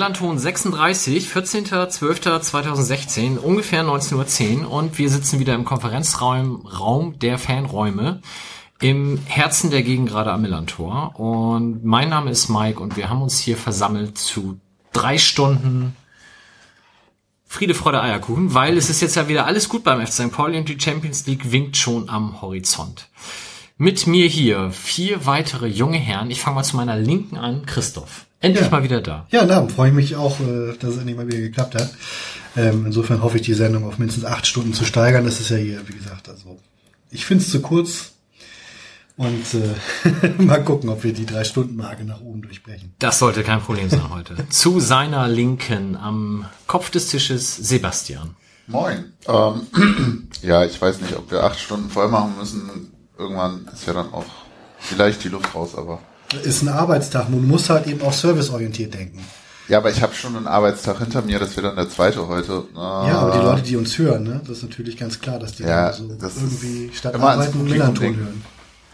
Moin, Millanton 36, 14.12.2016, ungefähr 19.10 Uhr und wir sitzen wieder im Konferenzraum Raum der Fanräume im Herzen der Gegend gerade am Millantor. Und mein Name ist Mike und wir haben uns hier versammelt zu drei Stunden Friede, Freude, Eierkuchen, weil es ist jetzt ja wieder alles gut beim FC St. Pauli und die Champions League winkt schon am Horizont. Mit mir hier vier weitere junge Herren. Ich fange mal zu meiner Linken an, Christoph. Endlich Ja. mal wieder da. Ja, na, freue ich mich auch, äh, dass es endlich mal wieder geklappt hat. Ähm, insofern hoffe ich, die Sendung auf mindestens acht Stunden zu steigern. Das ist ja hier, wie gesagt, also ich finde es zu kurz. Und äh, mal gucken, ob wir die drei Stunden Marke nach oben durchbrechen. Das sollte kein Problem sein heute. Zu seiner Linken am Kopf des Tisches Sebastian. Moin. Ähm, ja, ich weiß nicht, ob wir acht Stunden voll machen müssen. Irgendwann ist ja dann auch vielleicht die Luft raus, aber. Ist ein Arbeitstag. Man muss halt eben auch serviceorientiert denken. Ja, aber ich habe schon einen Arbeitstag hinter mir, das wird dann der zweite heute. Ja, aber die Leute, die uns hören, ne, das ist natürlich ganz klar, dass die Ja, so irgendwie statt Arbeiten denken. hören.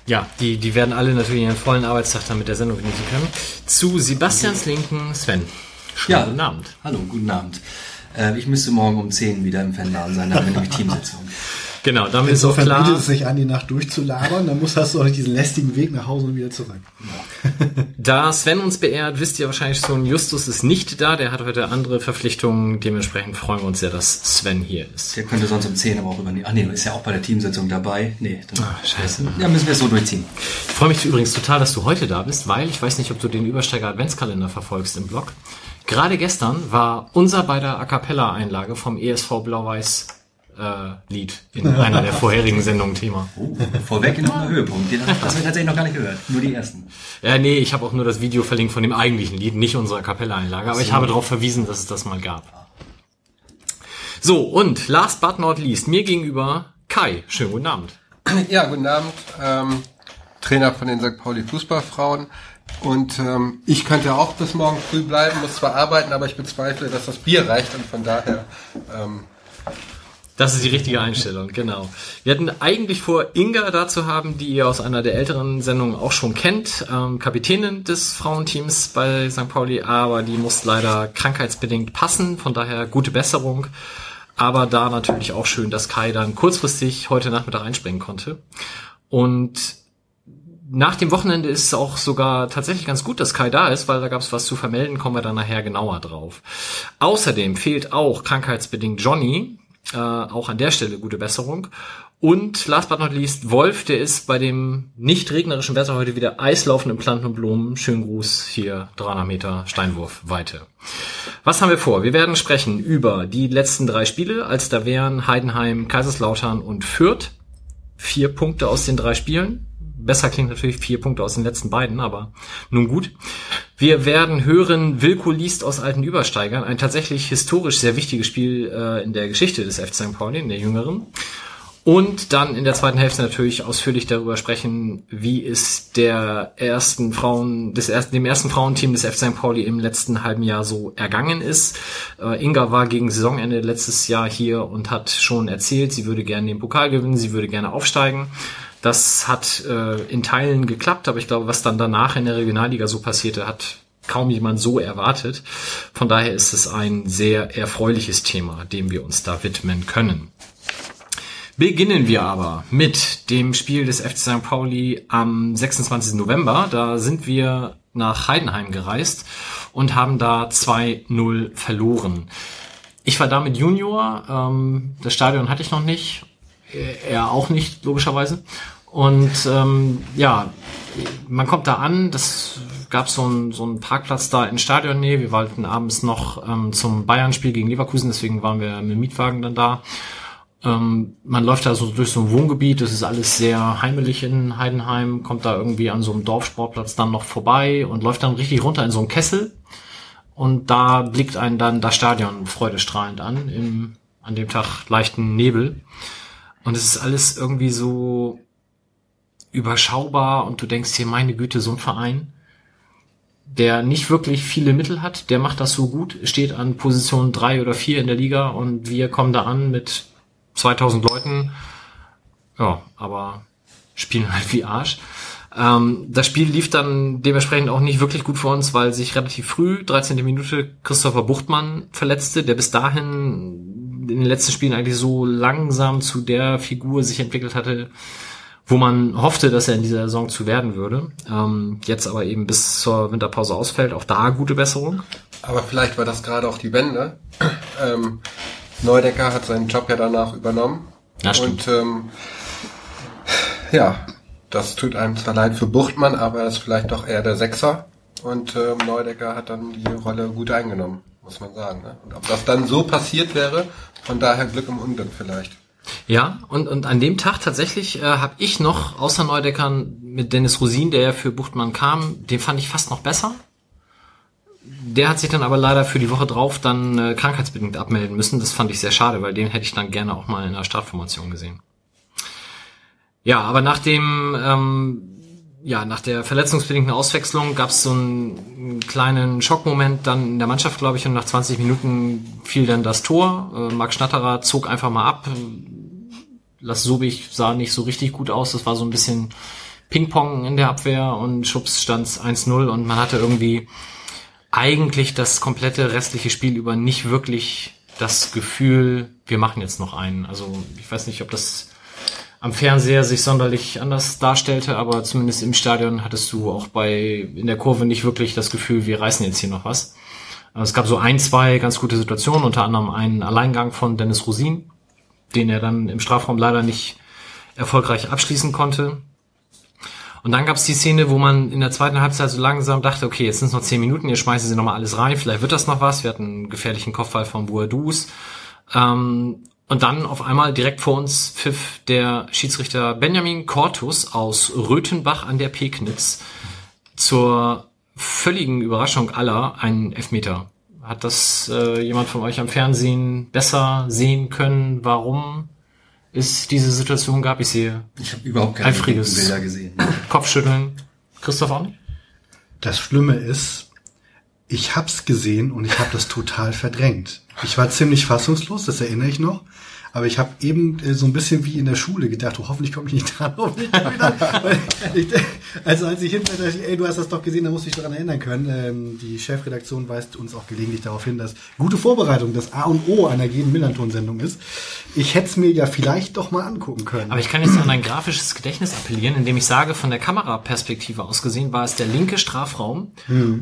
Ja, die, die werden alle natürlich ihren vollen Arbeitstag dann mit der Sendung genießen können. Zu Sebastians Linken Sven. Schönen Ja. guten Abend. Hallo, guten Abend. Äh, ich müsste morgen um 10 wieder im Fanladen sein, da haben wir nämlich Teamsitzung. Genau, damit ist auch Insofern klar. bietet es sich an, die Nacht durchzulabern. Dann muss hast du auch nicht diesen lästigen Weg nach Hause und wieder zurück. Da Sven uns beehrt, wisst ihr wahrscheinlich schon, Justus ist nicht da. Der hat heute andere Verpflichtungen. Dementsprechend freuen wir uns sehr, dass Sven hier ist. Der könnte sonst um 10 aber auch übernehmen. Ach nee, ist ja auch bei der Teamsitzung dabei. Nee, dann Ah, scheiße. ja, müssen wir es so durchziehen. Ich freue mich übrigens total, dass du heute da bist, weil ich weiß nicht, ob du den Übersteiger Adventskalender verfolgst im Blog. Gerade gestern war unser beider A Cappella Einlage vom ESV Blau-Weiß äh, Lied in einer der vorherigen Sendungen Thema. Oh, vorweg noch ein Höhepunkt. Den das haben wir tatsächlich noch gar nicht gehört. Nur die ersten. Ja, nee, ich habe auch nur das Video verlinkt von dem eigentlichen Lied, nicht unserer A Cappella Einlage, aber ich habe darauf verwiesen, dass es das mal gab. So, und last but not least, mir gegenüber Kai. Schönen guten Abend. Ja, guten Abend. Ähm, Trainer von den St. Pauli Fußballfrauen. Und ähm, ich könnte auch bis morgen früh bleiben, muss zwar arbeiten, aber ich bezweifle, dass das Bier reicht und von daher ähm, Das ist die richtige Einstellung, genau. Wir hatten eigentlich vor, Inga da zu haben, die ihr aus einer der älteren Sendungen auch schon kennt, ähm, Kapitänin des Frauenteams bei St. Pauli, aber die muss leider krankheitsbedingt passen, von daher gute Besserung. Aber da natürlich auch schön, dass Kai dann kurzfristig heute Nachmittag einspringen konnte. Und nach dem Wochenende ist es auch sogar tatsächlich ganz gut, dass Kai da ist, weil da gab es was zu vermelden, kommen wir dann nachher genauer drauf. Außerdem fehlt auch krankheitsbedingt Johnny, äh, auch an der Stelle gute Besserung. Und last but not least, Wolf, der ist bei dem nicht regnerischen Wetter heute wieder Eislaufen im Planten und Blumen. Schönen Gruß hier, 300 Meter Steinwurfweite. Was haben wir vor? Wir werden sprechen über die letzten drei Spiele, als da wären Heidenheim, Kaiserslautern und Fürth. Vier Punkte aus den drei Spielen. Besser klingt natürlich vier Punkte aus den letzten beiden, aber nun gut. Wir werden hören, Wilko liest aus alten Übersteigern, ein tatsächlich historisch sehr wichtiges Spiel äh, in der Geschichte des FC St. Pauli, in der jüngeren. Und dann in der zweiten Hälfte natürlich ausführlich darüber sprechen, wie es der ersten Frauen, des ersten, dem ersten Frauenteam des FC St. Pauli im letzten halben Jahr so ergangen ist. Äh, Inga war gegen Saisonende letztes Jahr hier und hat schon erzählt, sie würde gerne den Pokal gewinnen, sie würde gerne aufsteigen. Das hat äh, in Teilen geklappt, aber ich glaube, was dann danach in der Regionalliga so passierte, hat kaum jemand so erwartet. Von daher ist es ein sehr erfreuliches Thema, dem wir uns da widmen können. Beginnen wir aber mit dem Spiel des FC St. Pauli am 26. November. Da sind wir nach Heidenheim gereist und haben da 2-0 verloren. Ich war da mit Junior, ähm, das Stadion hatte ich noch nicht, er auch nicht, logischerweise. Und ähm, ja, man kommt da an, das gab so einen so einen Parkplatz da in Stadionnähe. Wir wollten abends noch ähm, zum Bayern-Spiel gegen Leverkusen, deswegen waren wir mit dem Mietwagen dann da. Ähm, man läuft da so durch so ein Wohngebiet, das ist alles sehr heimelig in Heidenheim, kommt da irgendwie an so einem Dorfsportplatz dann noch vorbei und läuft dann richtig runter in so einen Kessel. Und da blickt einen dann das Stadion freudestrahlend an, im an dem Tag leichten Nebel. Und es ist alles irgendwie so überschaubar und du denkst hier, meine Güte, so ein Verein. der nicht wirklich viele Mittel hat, der macht das so gut, steht an Position drei oder vier in der Liga und wir kommen da an mit 2000 Leuten. Ja, aber spielen halt wie Arsch. Ähm, das Spiel lief dann dementsprechend auch nicht wirklich gut für uns, weil sich relativ früh, 13. Minute, Christopher Buchtmann verletzte, der bis dahin in den letzten Spielen eigentlich so langsam zu der Figur sich entwickelt hatte, wo man hoffte, dass er in dieser Saison zu werden würde. Ähm, jetzt aber eben bis zur Winterpause ausfällt. Auch da gute Besserung. Aber vielleicht war das gerade auch die Wende. Ähm, Neudecker hat seinen Job ja danach übernommen. Ja, stimmt. Und ähm, ja, das tut einem zwar leid für Buchtmann, aber er ist vielleicht doch eher der Sechser. Und ähm, Neudecker hat dann die Rolle gut eingenommen, muss man sagen. Ne? Und ob das dann so passiert wäre, von daher Glück im Unglück vielleicht. Ja, und, und an dem Tag tatsächlich äh, habe ich noch, außer Neudeckern, mit Dennis Rosin, der ja für Buchtmann kam, den fand ich fast noch besser. Der hat sich dann aber leider für die Woche drauf dann äh, krankheitsbedingt abmelden müssen. Das fand ich sehr schade, weil den hätte ich dann gerne auch mal in der Startformation gesehen. Ja, aber nach dem, ähm, ja, nach der verletzungsbedingten Auswechslung gab es so einen, einen kleinen Schockmoment dann in der Mannschaft, glaube ich, und nach 20 Minuten fiel dann das Tor. Äh, Marc Schnatterer zog einfach mal ab. Lass Sobich sah nicht so richtig gut aus. Das war so ein bisschen Ping-Pong in der Abwehr und Schubs stand 1-0 und man hatte irgendwie eigentlich das komplette restliche Spiel über nicht wirklich das Gefühl, wir machen jetzt noch einen. Also ich weiß nicht, ob das am Fernseher sich sonderlich anders darstellte, aber zumindest im Stadion hattest du auch bei in der Kurve nicht wirklich das Gefühl, wir reißen jetzt hier noch was. Also es gab so ein, zwei ganz gute Situationen, unter anderem einen Alleingang von Dennis Rosin, den er dann im Strafraum leider nicht erfolgreich abschließen konnte. Und dann gab es die Szene, wo man in der zweiten Halbzeit so langsam dachte, okay, jetzt sind es noch zehn Minuten, ihr schmeißen sie nochmal alles rein, vielleicht wird das noch was. Wir hatten einen gefährlichen Kopfball von Boadus. Ähm, und dann auf einmal direkt vor uns pfiff der Schiedsrichter Benjamin Cortus aus Röthenbach an der Pegnitz zur völligen Überraschung aller einen Elfmeter. Hat das äh, jemand von euch am Fernsehen besser sehen können, warum es diese Situation gab? Ich sehe Ich habe überhaupt keine Eifriges. Bilder gesehen. Kopfschütteln. Christoph auch nicht? Das Schlimme ist, ich hab's gesehen und ich habe das total verdrängt. Ich war ziemlich fassungslos, das erinnere ich noch. Aber ich habe eben äh, so ein bisschen wie in der Schule gedacht, oh, hoffentlich komme ich nicht dran, hoffentlich komme ich dran. Ich, also als ich hinterher dachte, ey, du hast das doch gesehen, da musst du dich daran erinnern können. Ähm, die Chefredaktion weist uns auch gelegentlich darauf hin, dass gute Vorbereitung das A und O einer jeden Millanton-Sendung ist. Ich hätte es mir ja vielleicht doch mal angucken können. Aber ich kann jetzt an ein grafisches Gedächtnis appellieren, indem ich sage, von der Kameraperspektive aus gesehen war es der linke Strafraum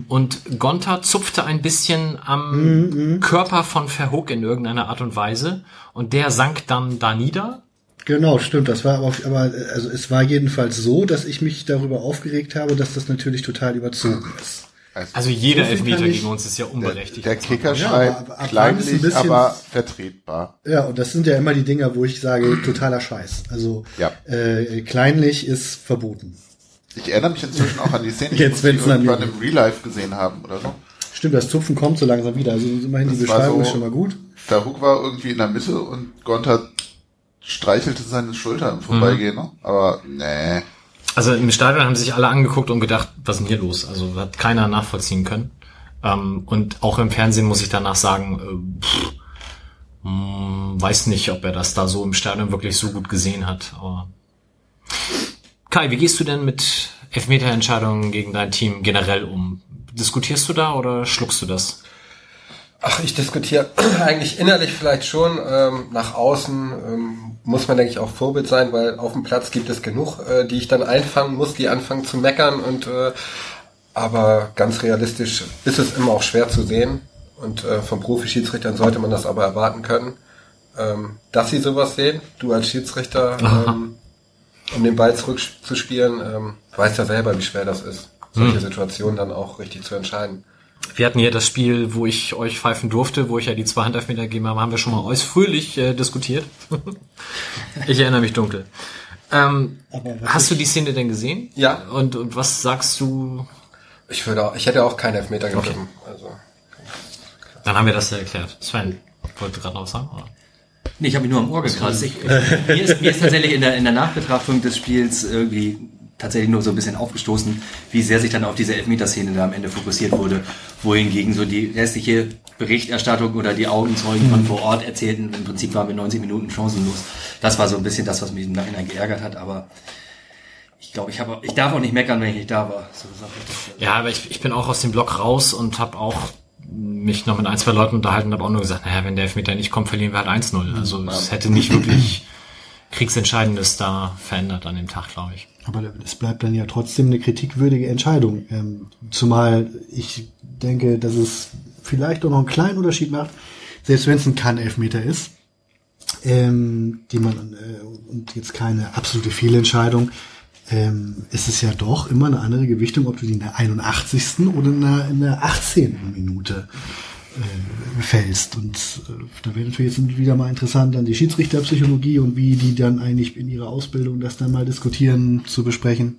und Gonta zupfte ein bisschen am Körper von Verhoek in irgendeiner Art und Weise und der sank dann da nieder. Genau, stimmt. Das war aber, aber also es war jedenfalls so, dass ich mich darüber aufgeregt habe, dass das natürlich total überzogen ist. Also jeder So viel Elfmeter ich- gegen uns ist ja unberechtigt. Der Kicker Ja, schreibt ein kleinlich, bisschen- aber vertretbar. Ja, und das sind ja immer die Dinger, wo ich sage, totaler Scheiß. Also Ja. äh, kleinlich ist verboten. Ich erinnere mich inzwischen auch an die Szene, die wir irgendwann im Real Life gesehen haben oder so. Stimmt, das Zupfen kommt so langsam wieder. Also immerhin die Das war Beschreibung so- ist schon mal gut. Verhoek war irgendwie in der Mitte und Gonta streichelte seine Schulter im Vorbeigehen, ne? aber nee. Also im Stadion haben sich alle angeguckt und gedacht, was ist denn hier los? Also hat keiner nachvollziehen können. Ähm, und auch im Fernsehen muss ich danach sagen, äh, pff, mh, weiß nicht, ob er das da so im Stadion wirklich so gut gesehen hat. Aber Kai, wie gehst du denn mit Elfmeterentscheidungen gegen dein Team generell um? Diskutierst du da oder schluckst du das? Ach, ich diskutiere eigentlich innerlich vielleicht schon. Ähm, nach außen ähm, muss man, denke ich, auch Vorbild sein, weil auf dem Platz gibt es genug, äh, die ich dann einfangen muss, die anfangen zu meckern. Und äh, aber ganz realistisch ist es immer auch schwer zu sehen. Und äh, von Profi-Schiedsrichtern sollte man das aber erwarten können, ähm, dass sie sowas sehen. Du als Schiedsrichter, ähm, um den Ball zurückzuspielen, ähm, weißt ja selber, wie schwer das ist, solche Situationen dann auch richtig zu entscheiden. Wir hatten hier das Spiel, wo ich euch pfeifen durfte, wo ich ja die zwei Handelfmeter gegeben habe, haben wir schon mal ausführlich äh, diskutiert. ich erinnere mich dunkel. Ähm, hast du die Szene denn gesehen? Ja. Und, und was sagst du? Ich würde auch, ich hätte auch keinen Elfmeter gegeben. Also Dann haben wir das ja erklärt. Sven, wollte gerade noch was sagen? Oder? Nee, ich habe mich nur am Ohr gekratzt. Ich, ich, mir, ist, mir ist tatsächlich in der, in der Nachbetrachtung des Spiels irgendwie tatsächlich nur so ein bisschen aufgestoßen, wie sehr sich dann auf diese Elfmeterszene da am Ende fokussiert wurde, wohingegen so die restliche Berichterstattung oder die Augenzeugen von vor Ort erzählten, im Prinzip waren wir 90 Minuten chancenlos. Das war so ein bisschen das, was mich im Nachhinein geärgert hat, aber ich glaube, ich habe, ich darf auch nicht meckern, wenn ich nicht da war. So sag ich das. Ja, aber ich, ich bin auch aus dem Block raus und habe auch mich noch mit ein, zwei Leuten unterhalten und habe auch nur gesagt, naja, wenn der Elfmeter nicht kommt, verlieren wir halt 1-0. Also es hätte nicht wirklich kriegsentscheidendes da verändert an dem Tag, glaube ich. Aber es bleibt dann ja trotzdem eine kritikwürdige Entscheidung. Ähm, zumal ich denke, dass es vielleicht auch noch einen kleinen Unterschied macht, selbst wenn es ein Kann-Elfmeter ist, ähm, die man äh, und jetzt keine absolute Fehlentscheidung, ähm, ist es ja doch immer eine andere Gewichtung, ob du die in der 81. oder in der, in der 18. Minute äh, fällst. Und äh, da wäre natürlich jetzt wieder mal interessant, dann die Schiedsrichterpsychologie und wie die dann eigentlich in ihrer Ausbildung das dann mal diskutieren, zu besprechen.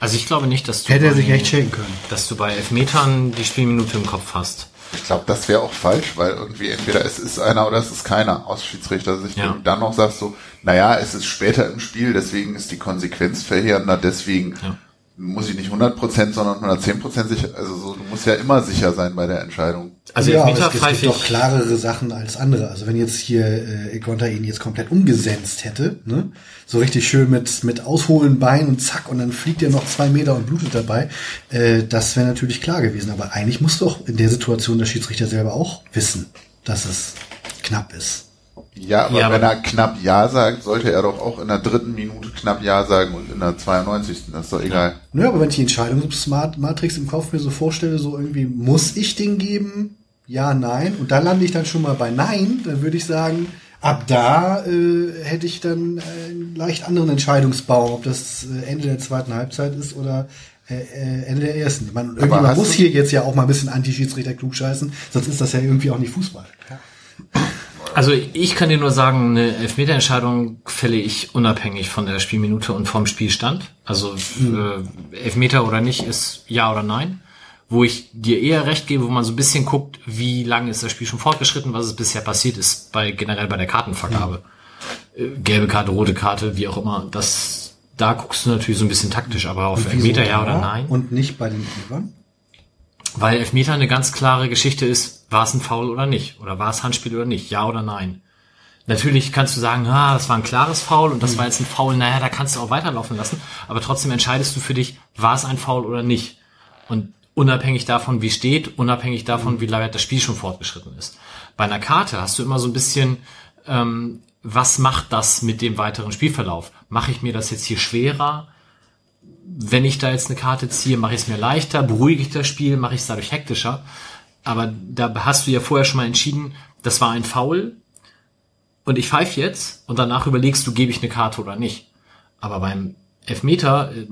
Also ich glaube nicht, dass du Hätte er bei- sich echt schenken können. dass du bei Elfmetern die Spielminute im Kopf hast. Ich glaube, das wäre auch falsch, weil irgendwie entweder es ist einer oder es ist keiner aus Schiedsrichtersicht. Ja. Und dann noch sagst du, naja, es ist später im Spiel, deswegen ist die Konsequenz verheerender, deswegen Ja. muss ich nicht 100%, sondern 110% sicher, also so, du musst ja immer sicher sein bei der Entscheidung. Also ja, aber Elfmeter es, es pfeife gibt doch klarere Sachen als andere. Also wenn jetzt hier äh, Egonta ihn jetzt komplett umgesenzt hätte, ne? so richtig schön mit mit ausholen Bein und zack und dann fliegt er noch zwei Meter und blutet dabei, äh, das wäre natürlich klar gewesen. Aber eigentlich muss doch in der Situation der Schiedsrichter selber auch wissen, dass es knapp ist. Ja, aber Ja, wenn aber- er knapp Ja sagt, sollte er doch auch in der dritten Minute knapp Ja sagen und in der 92. Das ist doch egal. Naja, aber wenn ich die Entscheidungsmatrix im Kopf mir so vorstelle, so irgendwie, muss ich den geben? Ja, nein. Und da lande ich dann schon mal bei Nein. Dann würde ich sagen, ab da äh, hätte ich dann äh, einen leicht anderen Entscheidungsbaum, ob das äh, Ende der zweiten Halbzeit ist oder äh, äh, Ende der ersten. Ich meine, irgendjemand muss hier jetzt ja auch mal ein bisschen Anti-Schiedsrichter klugscheißen, sonst ist das ja irgendwie auch nicht Fußball. Also ich kann dir nur sagen, eine Elfmeterentscheidung fälle ich unabhängig von der Spielminute und vom Spielstand. Also äh, Elfmeter oder nicht ist ja oder nein. Wo ich dir eher recht gebe, wo man so ein bisschen guckt, wie lange ist das Spiel schon fortgeschritten, was ist bisher passiert ist, bei generell bei der Kartenvergabe. Äh, gelbe Karte, rote Karte, wie auch immer. Das da guckst du natürlich so ein bisschen taktisch, aber auf Elfmeter ja oder nein. Und nicht bei den Elfern? Weil Elfmeter eine ganz klare Geschichte ist, war es ein Foul oder nicht? Oder war es Handspiel oder nicht? Ja oder nein? Natürlich kannst du sagen, ah, das war ein klares Foul und das war jetzt ein Foul, naja, da kannst du auch weiterlaufen lassen. Aber trotzdem entscheidest du für dich, war es ein Foul oder nicht? Und unabhängig davon, wie steht, unabhängig davon, wie lange das Spiel schon fortgeschritten ist. Bei einer Karte hast du immer so ein bisschen, ähm, was macht das mit dem weiteren Spielverlauf? Mache ich mir das jetzt hier schwerer? Wenn ich da jetzt eine Karte ziehe, mache ich es mir leichter, beruhige ich das Spiel, mache ich es dadurch hektischer. Aber da hast du ja vorher schon mal entschieden, das war ein Foul und ich pfeife jetzt und danach überlegst du, gebe ich eine Karte oder nicht. Aber beim Elfmeter äh,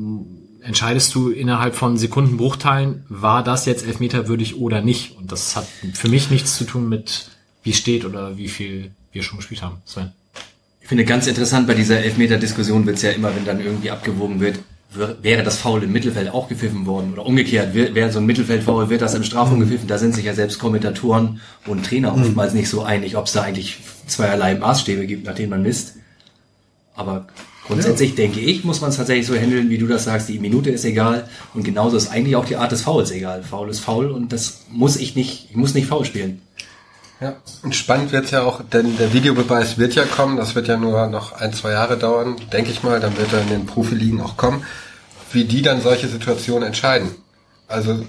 entscheidest du innerhalb von Sekundenbruchteilen, war das jetzt Elfmeter würdig oder nicht. Und das hat für mich nichts zu tun mit, wie steht oder wie viel wir schon gespielt haben. Sven. Ich finde ganz interessant, bei dieser Elfmeter-Diskussion wird es ja immer, wenn dann irgendwie abgewogen wird, wäre das Foul im Mittelfeld auch gepfiffen worden oder umgekehrt, wär- wäre so ein Mittelfeldfoul, wird das im Strafraum gepfiffen, da sind sich ja selbst Kommentatoren und Trainer oftmals nicht so einig, ob es da eigentlich zweierlei Maßstäbe gibt, nach denen man misst. Aber grundsätzlich denke ich, muss man es tatsächlich so handeln, wie du das sagst, die Minute ist egal und genauso ist eigentlich auch die Art des Fouls egal. Foul ist Foul und das muss ich nicht, ich muss nicht Foul spielen. Ja, und spannend wird's ja auch, denn der Videobeweis wird ja kommen, das wird ja nur noch ein, zwei Jahre dauern, denke ich mal, dann wird er in den Profiligen auch kommen, wie die dann solche Situationen entscheiden. Also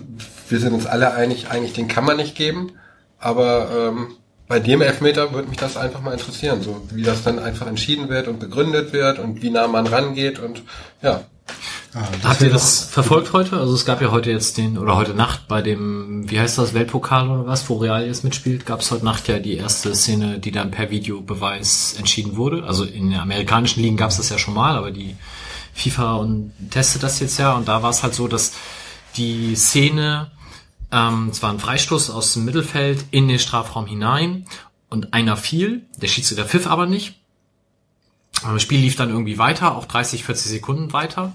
wir sind uns alle einig, eigentlich den kann man nicht geben, aber ähm, bei dem Elfmeter würde mich das einfach mal interessieren, so wie das dann einfach entschieden wird und begründet wird und wie nah man rangeht und ja, Ah, Habt ihr das verfolgt heute? Also es gab ja heute jetzt den, oder heute Nacht bei dem, wie heißt das, Weltpokal oder was, wo Real jetzt mitspielt, gab es heute Nacht ja die erste Szene, die dann per Videobeweis entschieden wurde. Also in den amerikanischen Ligen gab es das ja schon mal, aber die FIFA und testet das jetzt ja und da war es halt so, dass die Szene, ähm, es war ein Freistoß aus dem Mittelfeld in den Strafraum hinein und einer fiel, der Schiedsrichter pfiff aber nicht. Das Spiel lief dann irgendwie weiter, auch 30, 40 Sekunden weiter.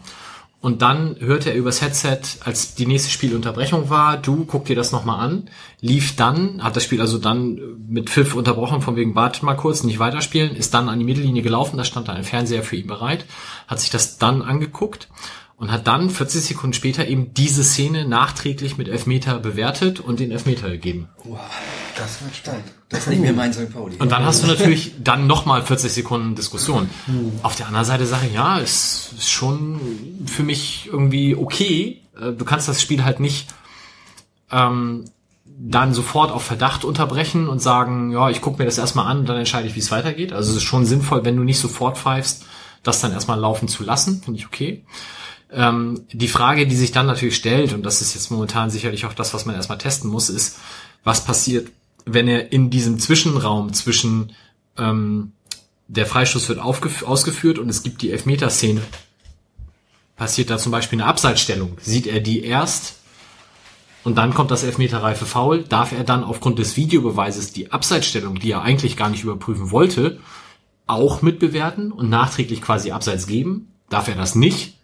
Und dann hörte er übers Headset, als die nächste Spielunterbrechung war, du guck dir das nochmal an, lief dann, hat das Spiel also dann mit Pfiff unterbrochen, von wegen wartet mal kurz, nicht weiterspielen, ist dann an die Mittellinie gelaufen, da stand da ein Fernseher für ihn bereit, hat sich das dann angeguckt und hat dann 40 Sekunden später eben diese Szene nachträglich mit Elfmeter bewertet und den Elfmeter gegeben. Das wird spannend. Das ist nicht mehr mein St. Pauli. Und dann hast du natürlich dann nochmal 40 Sekunden Diskussion. Auf der anderen Seite sage ich, ja, es ist schon für mich irgendwie okay. Äh, Du kannst das Spiel halt nicht ähm, dann sofort auf Verdacht unterbrechen und sagen, ja, ich gucke mir das erstmal an und dann entscheide ich, wie es weitergeht. Also es ist schon sinnvoll, wenn du nicht sofort pfeifst, das dann erstmal laufen zu lassen, finde ich okay. Ähm, die Frage, die sich dann natürlich stellt, und das ist jetzt momentan sicherlich auch das, was man erstmal testen muss, ist, was passiert, wenn er in diesem Zwischenraum zwischen ähm, der Freistoß wird ausgeführt und es gibt die Elfmeterszene. Passiert da zum Beispiel eine Abseitsstellung? Sieht er die erst und dann kommt das Elfmeterreife Foul? Darf er dann aufgrund des Videobeweises die Abseitsstellung, die er eigentlich gar nicht überprüfen wollte, auch mitbewerten und nachträglich quasi Abseits geben? Darf er das nicht?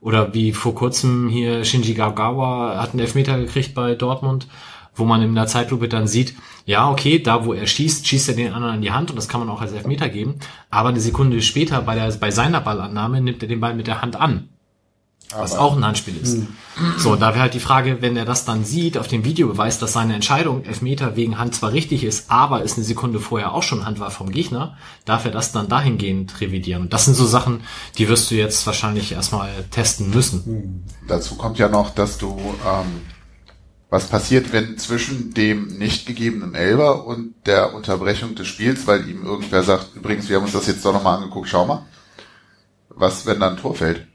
Oder wie vor kurzem hier Shinji Kagawa hat einen Elfmeter gekriegt bei Dortmund, wo man in der Zeitlupe dann sieht, ja, okay, da wo er schießt, schießt er den anderen in die Hand und das kann man auch als Elfmeter geben. Aber eine Sekunde später bei, der, bei seiner Ballannahme nimmt er den Ball mit der Hand an. Was auch ein Handspiel ist. So, da wäre halt die Frage, wenn er das dann sieht auf dem Videobeweis, dass seine Entscheidung Elfmeter wegen Hand zwar richtig ist, aber es eine Sekunde vorher auch schon Hand war vom Gegner, darf er das dann dahingehend revidieren. Und das sind so Sachen, die wirst du jetzt wahrscheinlich erstmal testen müssen. Dazu kommt ja noch, dass du, ähm, was passiert, wenn zwischen dem nicht gegebenen Elber und der Unterbrechung des Spiels, weil ihm irgendwer sagt, übrigens, wir haben uns das jetzt doch nochmal angeguckt, schau mal. Was, wenn da ein Tor fällt?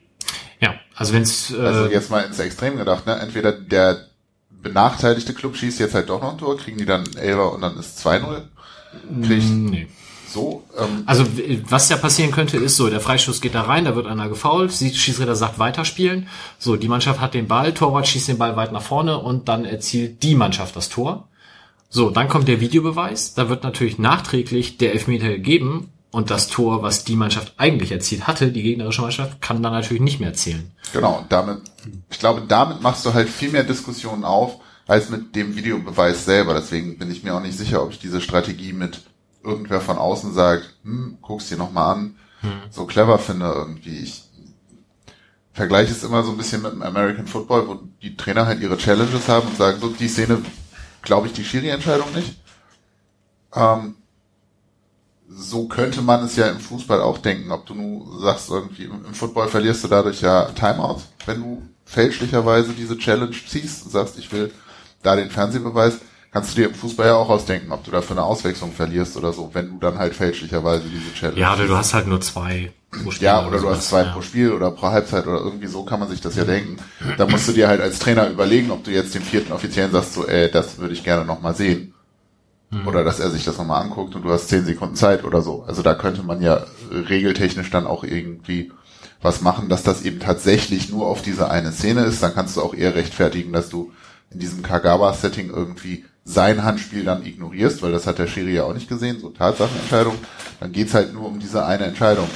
Ja, also wenn's äh, Also jetzt mal ins Extrem gedacht, ne? Entweder der benachteiligte Club schießt jetzt halt doch noch ein Tor, kriegen die dann Elber und dann ist 2-0. Kriegt nee. so, ähm, Also was ja passieren könnte, ist so, der Freistoß geht da rein, da wird einer gefoult, sieht, Schiedsrichter sagt weiterspielen. So, die Mannschaft hat den Ball, Torwart schießt den Ball weit nach vorne und dann erzielt die Mannschaft das Tor. So, dann kommt der Videobeweis, da wird natürlich nachträglich der Elfmeter gegeben und das Tor, was die Mannschaft eigentlich erzielt hatte, die gegnerische Mannschaft, kann dann natürlich nicht mehr zählen. Genau, und damit, ich glaube, damit machst du halt viel mehr Diskussionen auf, als mit dem Videobeweis selber. Deswegen bin ich mir auch nicht sicher, ob ich diese Strategie mit irgendwer von außen sagt, hm, guck's dir nochmal an, so clever finde irgendwie. Ich vergleiche es immer so ein bisschen mit dem American Football, wo die Trainer halt ihre Challenges haben und sagen, so, die Szene glaube ich die Schiri-Entscheidung nicht. Ähm, so könnte man es ja im Fußball auch denken. Ob du nur sagst, irgendwie im Football verlierst du dadurch ja Timeout, wenn du fälschlicherweise diese Challenge ziehst und sagst, ich will da den Fernsehbeweis, kannst du dir im Fußball ja auch ausdenken, ob du dafür eine Auswechslung verlierst oder so, wenn du dann halt fälschlicherweise diese Challenge Ja, oder du hast halt nur zwei pro Spiel Ja, oder du sowas, hast zwei ja. pro Spiel oder pro Halbzeit oder irgendwie so kann man sich das ja denken. Da musst du dir halt als Trainer überlegen, ob du jetzt dem vierten Offiziellen sagst, so, ey, das würde ich gerne nochmal sehen. Mhm. Oder dass er sich das nochmal anguckt und du hast zehn Sekunden Zeit oder so. Also da könnte man ja regeltechnisch dann auch irgendwie was machen, dass das eben tatsächlich nur auf diese eine Szene ist. Dann kannst du auch eher rechtfertigen, dass du in diesem Kagawa-Setting irgendwie sein Handspiel dann ignorierst, weil das hat der Schiri ja auch nicht gesehen, so Tatsachenentscheidung. Dann geht's halt nur um diese eine Entscheidung.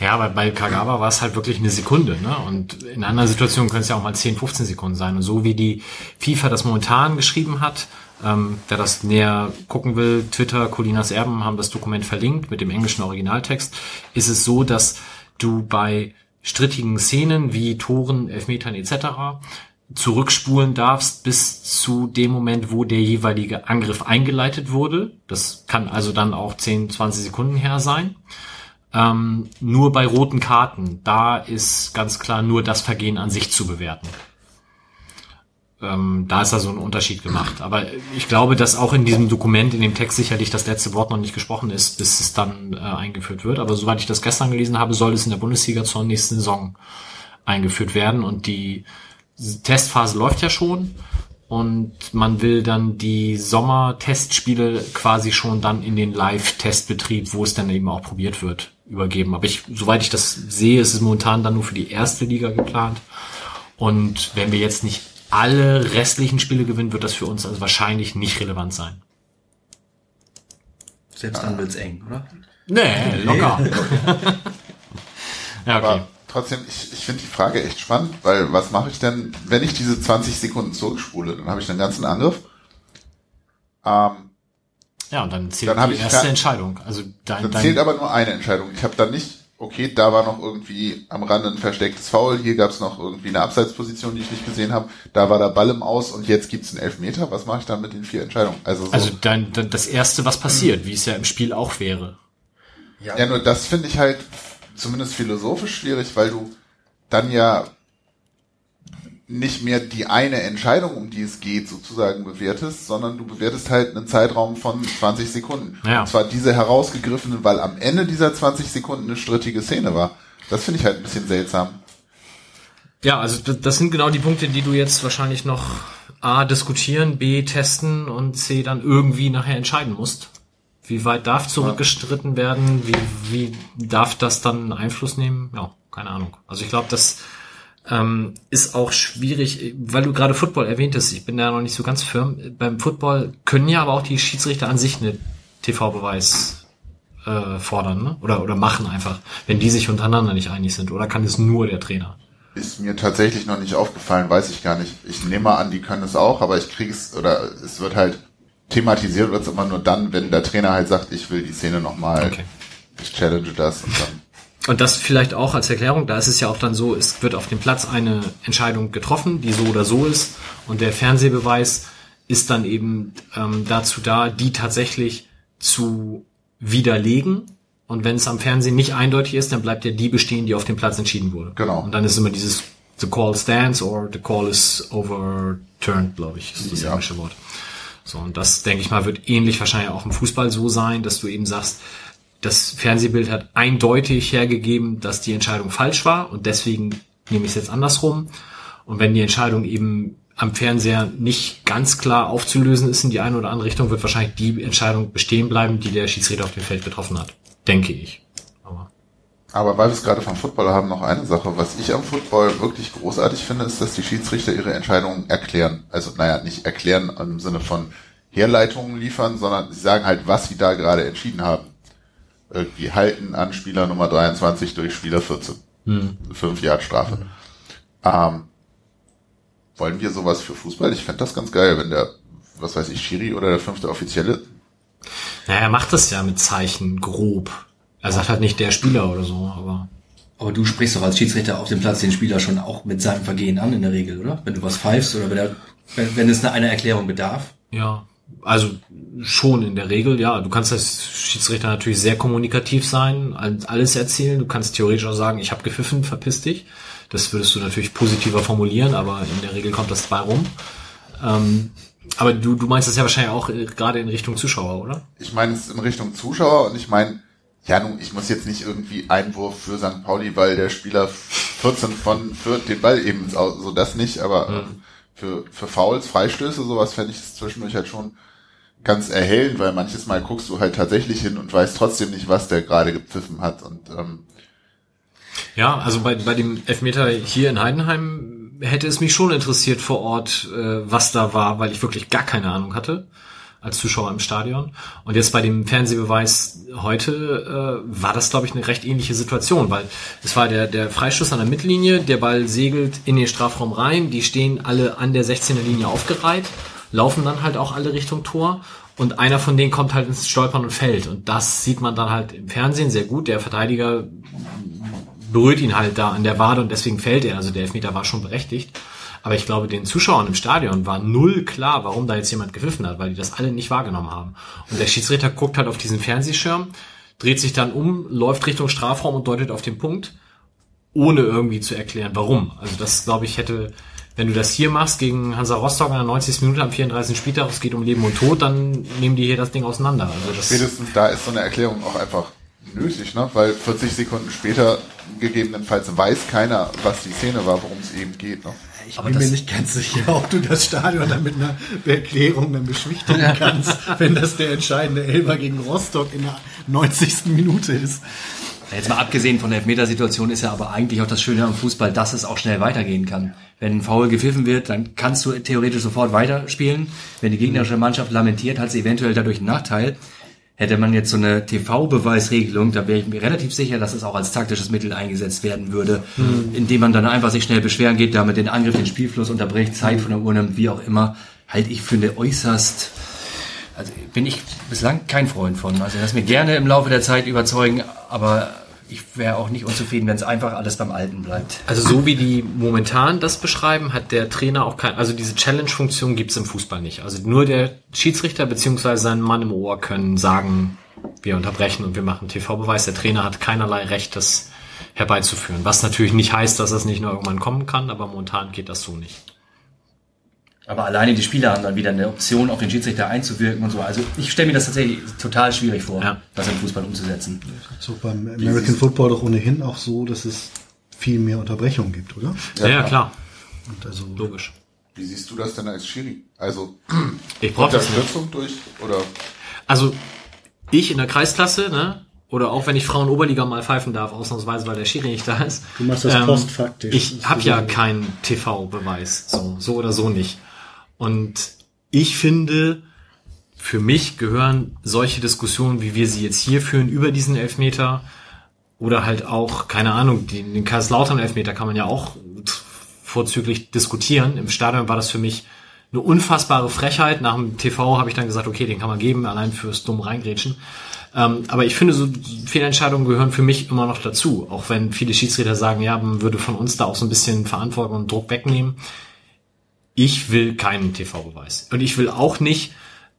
Ja, aber bei Kagawa war es halt wirklich eine Sekunde, ne? Und in einer Situation können es ja auch mal 10, 15 Sekunden sein. Und so wie die FIFA das momentan geschrieben hat, ähm, wer das näher gucken will, Twitter, Colinas Erben haben das Dokument verlinkt mit dem englischen Originaltext, ist es so, dass du bei strittigen Szenen wie Toren, Elfmetern etc. zurückspulen darfst bis zu dem Moment, wo der jeweilige Angriff eingeleitet wurde. Das kann also dann auch 10, 20 Sekunden her sein. Ähm, nur bei roten Karten, da ist ganz klar nur das Vergehen an sich zu bewerten. Ähm, da ist also ein Unterschied gemacht. Aber ich glaube, dass auch in diesem Dokument, in dem Text sicherlich das letzte Wort noch nicht gesprochen ist, bis es dann äh, eingeführt wird. Aber soweit ich das gestern gelesen habe, soll es in der Bundesliga zur nächsten Saison eingeführt werden. Und die Testphase läuft ja schon. Und man will dann die Sommer-Testspiele quasi schon dann in den Live-Testbetrieb, wo es dann eben auch probiert wird, übergeben. Aber ich, soweit ich das sehe, ist es momentan dann nur für die erste Liga geplant. Und wenn wir jetzt nicht alle restlichen Spiele gewinnen, wird das für uns also wahrscheinlich nicht relevant sein. Selbst dann wird's eng, oder? Nee, locker. ja, okay. Aber trotzdem, ich, ich finde die Frage echt spannend, weil was mache ich denn, wenn ich diese 20 Sekunden zurückspule? Dann habe ich den ganzen Angriff. Ähm, Ja, und dann zählt Dann die erste Entscheidung. Also dein, dann dein, zählt aber nur eine Entscheidung. Ich habe dann nicht, okay, da war noch irgendwie am Rande ein verstecktes Foul, hier gab es noch irgendwie eine Abseitsposition, die ich nicht gesehen habe, da war der Ball im Aus und jetzt gibt's einen Elfmeter. Was mache ich dann mit den vier Entscheidungen? Also, so, also dein, dein, das erste, was passiert, wie es ja im Spiel auch wäre. ja, nur das finde ich halt zumindest philosophisch schwierig, weil du dann ja nicht mehr die eine Entscheidung, um die es geht, sozusagen bewertest, sondern du bewertest halt einen Zeitraum von 20 Sekunden. Ja. Und zwar diese herausgegriffene, weil am Ende dieser 20 Sekunden eine strittige Szene war. Das finde ich halt ein bisschen seltsam. Ja, also das sind genau die Punkte, die du jetzt wahrscheinlich noch A diskutieren, B testen und C dann irgendwie nachher entscheiden musst. Wie weit darf zurückgestritten werden? Wie, wie darf das dann Einfluss nehmen? Ja, keine Ahnung. Also ich glaube, das ähm, ist auch schwierig, weil du gerade Football erwähntest. Ich bin da noch nicht so ganz firm. Beim Football können ja aber auch die Schiedsrichter an sich eine TV-Beweis äh, fordern, ne? Oder oder machen einfach, wenn die sich untereinander nicht einig sind. Oder kann es nur der Trainer? Ist mir tatsächlich noch nicht aufgefallen, weiß ich gar nicht. Ich nehme mal an, die können es auch, aber ich kriege es, oder es wird halt thematisiert, wird es immer nur dann, wenn der Trainer halt sagt, ich will die Szene nochmal, Okay. ich challenge das und dann. Und das vielleicht auch als Erklärung, da ist es ja auch dann so, es wird auf dem Platz eine Entscheidung getroffen, die so oder so ist. Und der Fernsehbeweis ist dann eben ähm, dazu da, die tatsächlich zu widerlegen. Und wenn es am Fernsehen nicht eindeutig ist, dann bleibt ja die bestehen, die auf dem Platz entschieden wurde. Genau. Und dann ist immer dieses The call stands or the call is overturned, glaube ich, ist das Ja. englische Wort. So, und das, denke ich mal, wird ähnlich wahrscheinlich auch im Fußball so sein, dass du eben sagst, das Fernsehbild hat eindeutig hergegeben, dass die Entscheidung falsch war und deswegen nehme ich es jetzt andersrum. Und wenn die Entscheidung eben am Fernseher nicht ganz klar aufzulösen ist in die eine oder andere Richtung, wird wahrscheinlich die Entscheidung bestehen bleiben, die der Schiedsrichter auf dem Feld getroffen hat. Denke ich. Aber Aber weil wir es gerade vom Football haben, noch eine Sache. Was ich am Football wirklich großartig finde, ist, dass die Schiedsrichter ihre Entscheidungen erklären. Also, naja, nicht erklären im Sinne von Herleitungen liefern, sondern sie sagen halt, was sie da gerade entschieden haben. Irgendwie halten an Spieler Nummer 23 durch Spieler 14. Fünf Jahre Strafe. Ähm, wollen wir sowas für Fußball? Ich fände das ganz geil, wenn der, was weiß ich, Schiri oder der fünfte Offizielle naja, er macht das ja mit Zeichen grob. Er sagt halt nicht der Spieler oder so, aber Aber du sprichst doch als Schiedsrichter auf dem Platz den Spieler schon auch mit seinem Vergehen an in der Regel, oder? Wenn du was pfeifst oder wenn, er, wenn, wenn es eine, eine Erklärung bedarf. Ja, also schon in der Regel, ja. Du kannst als Schiedsrichter natürlich sehr kommunikativ sein, all- alles erzählen. Du kannst theoretisch auch sagen, ich habe gepfiffen, verpiss dich. Das würdest du natürlich positiver formulieren, aber in der Regel kommt das dabei rum. Ähm, aber du, du meinst das ja wahrscheinlich auch äh, gerade in Richtung Zuschauer, oder? ich meine es in Richtung Zuschauer und ich meine, ja nun, ich muss jetzt nicht irgendwie Einwurf für St. Pauli, weil der Spieler 14 von Fürth den Ball eben so das nicht, aber ähm, für, für Fouls, Freistöße, sowas fände ich zwischendurch halt schon ganz erhellend, weil manches Mal guckst du halt tatsächlich hin und weißt trotzdem nicht, was der gerade gepfiffen hat und ähm, Ja, also bei, bei dem Elfmeter hier in Heidenheim hätte es mich schon interessiert vor Ort, äh, was da war, weil ich wirklich gar keine Ahnung hatte als Zuschauer im Stadion. Und jetzt bei dem Fernsehbeweis heute äh, war das, glaube ich, eine recht ähnliche Situation, weil es war der, der Freistoß an der Mittellinie, der Ball segelt in den Strafraum rein, die stehen alle an der 16er Linie aufgereiht, laufen dann halt auch alle Richtung Tor und einer von denen kommt halt ins Stolpern und fällt. Und das sieht man dann halt im Fernsehen sehr gut. Der Verteidiger berührt ihn halt da an der Wade und deswegen fällt er. Also der Elfmeter war schon berechtigt. Aber ich glaube, den Zuschauern im Stadion war null klar, warum da jetzt jemand gepfiffen hat, weil die das alle nicht wahrgenommen haben. Und der Schiedsrichter guckt halt auf diesen Fernsehschirm, dreht sich dann um, läuft Richtung Strafraum und deutet auf den Punkt, ohne irgendwie zu erklären, warum. Also das, glaube ich, hätte, wenn du das hier machst gegen Hansa Rostock in der 90. Minute am 34. Spieltag, es geht um Leben und Tod, dann nehmen die hier das Ding auseinander. Also das, spätestens da ist so eine Erklärung auch einfach nötig, ne? weil 40 Sekunden später gegebenenfalls weiß keiner, was die Szene war, worum es eben geht. Ne? Ich Aber bin mir nicht ganz sicher, ob du das Stadion dann mit einer Erklärung dann beschwichtigen kannst, wenn das der entscheidende Elfer gegen Rostock in der 90. Minute ist. Jetzt mal abgesehen von der Elfmetersituation ist ja aber eigentlich auch das Schöne am Fußball, dass es auch schnell weitergehen kann. Wenn ein Foul gepfiffen wird, dann kannst du theoretisch sofort weiterspielen. Wenn die gegnerische Mannschaft lamentiert, hat sie eventuell dadurch einen Nachteil. Hätte man jetzt so eine TV-Beweisregelung, da wäre ich mir relativ sicher, dass es auch als taktisches Mittel eingesetzt werden würde, indem man dann einfach sich schnell beschweren geht, damit den Angriff, den Spielfluss unterbricht, Zeit von der Uhr nimmt, wie auch immer, halte ich für eine äußerst, also bin ich bislang kein Freund von. Also lass mir gerne im Laufe der Zeit überzeugen, aber ich wäre auch nicht unzufrieden, wenn es einfach alles beim Alten bleibt. Also so wie die momentan das beschreiben, hat der Trainer auch kein, also diese Challenge-Funktion gibt's im Fußball nicht. Also nur der Schiedsrichter beziehungsweise sein Mann im Ohr können sagen, wir unterbrechen und wir machen TV-Beweis. Der Trainer hat keinerlei Recht, das herbeizuführen. Was natürlich nicht heißt, dass es nicht nur irgendwann kommen kann, aber momentan geht das so nicht. Aber alleine die Spieler haben dann wieder eine Option, auf den Schiedsrichter einzuwirken und so. Also ich stelle mir das tatsächlich total schwierig vor, Ja. das im Fußball umzusetzen. So beim American Football doch ohnehin auch so, dass es viel mehr Unterbrechungen gibt, oder? Ja, ja klar. Und also Logisch. Wie siehst du das denn als Schiri? Also Ich brauche das nicht. Unterstützung durch oder Also ich in der Kreisklasse, ne? Oder auch wenn ich Frauen Oberliga mal pfeifen darf, ausnahmsweise, weil der Schiri nicht da ist. Du machst das postfaktisch. Ich habe ja so- keinen TV-Beweis, so, so oder so nicht. Und ich finde, für mich gehören solche Diskussionen, wie wir sie jetzt hier führen, über diesen Elfmeter oder halt auch, keine Ahnung, den, den Kaiserslautern-Elfmeter kann man ja auch vorzüglich diskutieren. Im Stadion war das für mich eine unfassbare Frechheit. Nach dem TV habe ich dann gesagt, okay, den kann man geben, allein fürs dumm reingrätschen. Ähm, aber ich finde, so Fehlentscheidungen gehören für mich immer noch dazu. Auch wenn viele Schiedsrichter sagen, ja, man würde von uns da auch so ein bisschen Verantwortung und Druck wegnehmen. Ich will keinen TV-Beweis. Und ich will auch nicht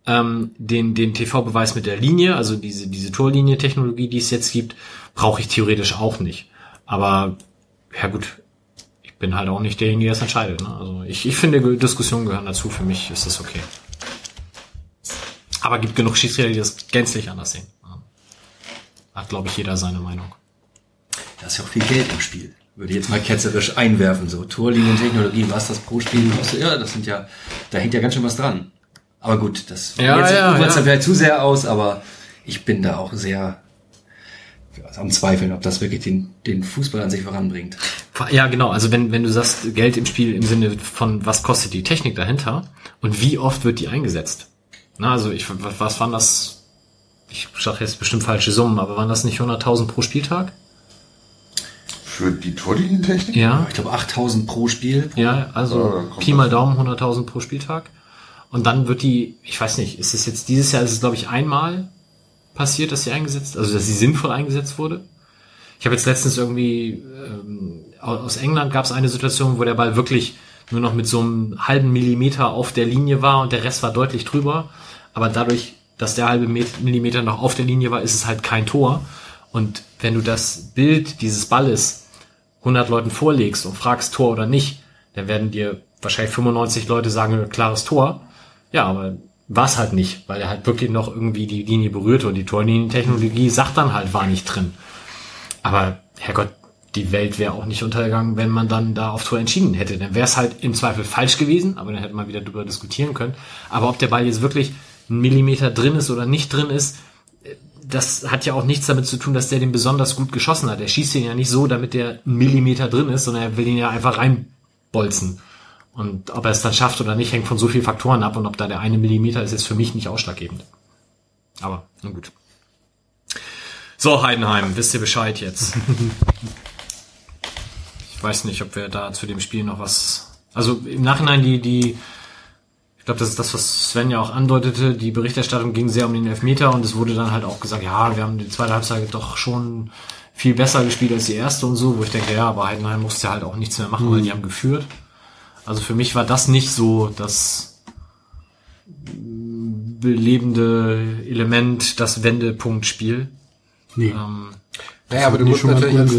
ähm, den, den TV-Beweis mit der Linie, also diese, diese Torlinie-Technologie, die es jetzt gibt, brauche ich theoretisch auch nicht. Aber, ja gut, ich bin halt auch nicht derjenige, der das entscheidet. Ne? Also ich, ich finde, Diskussionen gehören dazu. Für mich ist das okay. Aber gibt genug Schiedsrichter, die das gänzlich anders sehen. Hat, glaube ich, jeder seine Meinung. Da ist ja auch viel Geld im Spiel. Würde ich jetzt mal ketzerisch einwerfen, so Torlinientechnologie, was das pro Spiel kostet. Ja, das sind ja, da hängt ja ganz schön was dran. Aber gut, das Ja, jetzt ja, ja. vielleicht zu sehr aus, aber ich bin da auch sehr am Zweifeln, ob das wirklich den, den Fußball an sich voranbringt. Ja, genau. Also wenn, wenn du sagst, Geld im Spiel im Sinne von, was kostet die Technik dahinter und wie oft wird die eingesetzt? Na, also ich, was, was waren das? Ich sage jetzt bestimmt falsche Summen, aber waren das nicht 100.000 pro Spieltag? Für die Torlinientechnik? Ja. Ich glaube 8000 pro Spiel. Ja, Ja, also kommt Pi mal Daumen 100.000 pro Spieltag. Und dann wird die, ich weiß nicht, ist es jetzt dieses Jahr, ist es glaube ich einmal passiert, dass sie eingesetzt, also dass sie sinnvoll eingesetzt wurde. Ich habe jetzt letztens irgendwie ähm, aus England gab es eine Situation, wo der Ball wirklich nur noch mit so einem halben Millimeter auf der Linie war und der Rest war deutlich drüber. Aber dadurch, dass der halbe Met- Millimeter noch auf der Linie war, ist es halt kein Tor. Und wenn du das Bild dieses Balles 100 Leuten vorlegst und fragst Tor oder nicht, dann werden dir wahrscheinlich 95 Leute sagen, klares Tor. Ja, aber war es halt nicht, weil er halt wirklich noch irgendwie die Linie berührte und die Torlinientechnologie sagt dann halt, war nicht drin. Aber Herrgott, die Welt wäre auch nicht untergegangen, wenn man dann da auf Tor entschieden hätte. Dann wäre es halt im Zweifel falsch gewesen, aber dann hätte man wieder drüber diskutieren können. Aber ob der Ball jetzt wirklich einen Millimeter drin ist oder nicht drin ist, das hat ja auch nichts damit zu tun, dass der den besonders gut geschossen hat. Er schießt den ja nicht so, damit der einen Millimeter drin ist, sondern er will ihn ja einfach reinbolzen. Und ob er es dann schafft oder nicht, hängt von so vielen Faktoren ab und ob da der eine Millimeter ist, ist für mich nicht ausschlaggebend. Aber, nun gut. So, Heidenheim, wisst ihr Bescheid jetzt? ich weiß nicht, ob wir da zu dem Spiel noch was. Also im Nachhinein die, die, ich glaube, das ist das, was Sven ja auch andeutete, die Berichterstattung ging sehr um den Elfmeter und es wurde dann halt auch gesagt, ja, wir haben die zweite Halbzeit doch schon viel besser gespielt als die erste und so, wo ich denke, ja, aber Heidenheim musste halt auch nichts mehr machen, weil die haben geführt. Also für mich war das nicht so das belebende Element, das Wendepunktspiel. Nee. Ähm, Naja, aber du musst natürlich als.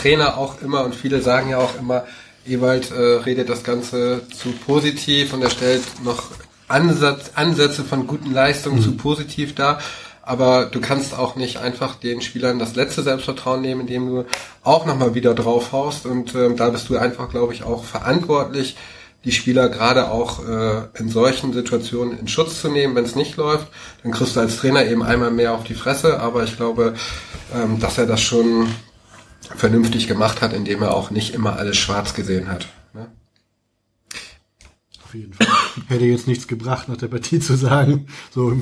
Trainer auch immer, und viele sagen ja auch immer, Ewald äh, redet das Ganze zu positiv und er stellt noch Ansatz, Ansätze von guten Leistungen zu positiv dar. Aber du kannst auch nicht einfach den Spielern das letzte Selbstvertrauen nehmen, indem du auch nochmal wieder draufhaust. Und ähm, da bist du einfach, glaube ich, auch verantwortlich, die Spieler gerade auch äh, in solchen Situationen in Schutz zu nehmen, wenn es nicht läuft. Dann kriegst du als Trainer eben einmal mehr auf die Fresse. Aber ich glaube, ähm, dass er das schon vernünftig gemacht hat, indem er auch nicht immer alles schwarz gesehen hat. Ne? Auf jeden Fall. Hätte jetzt nichts gebracht, nach der Partie zu sagen, so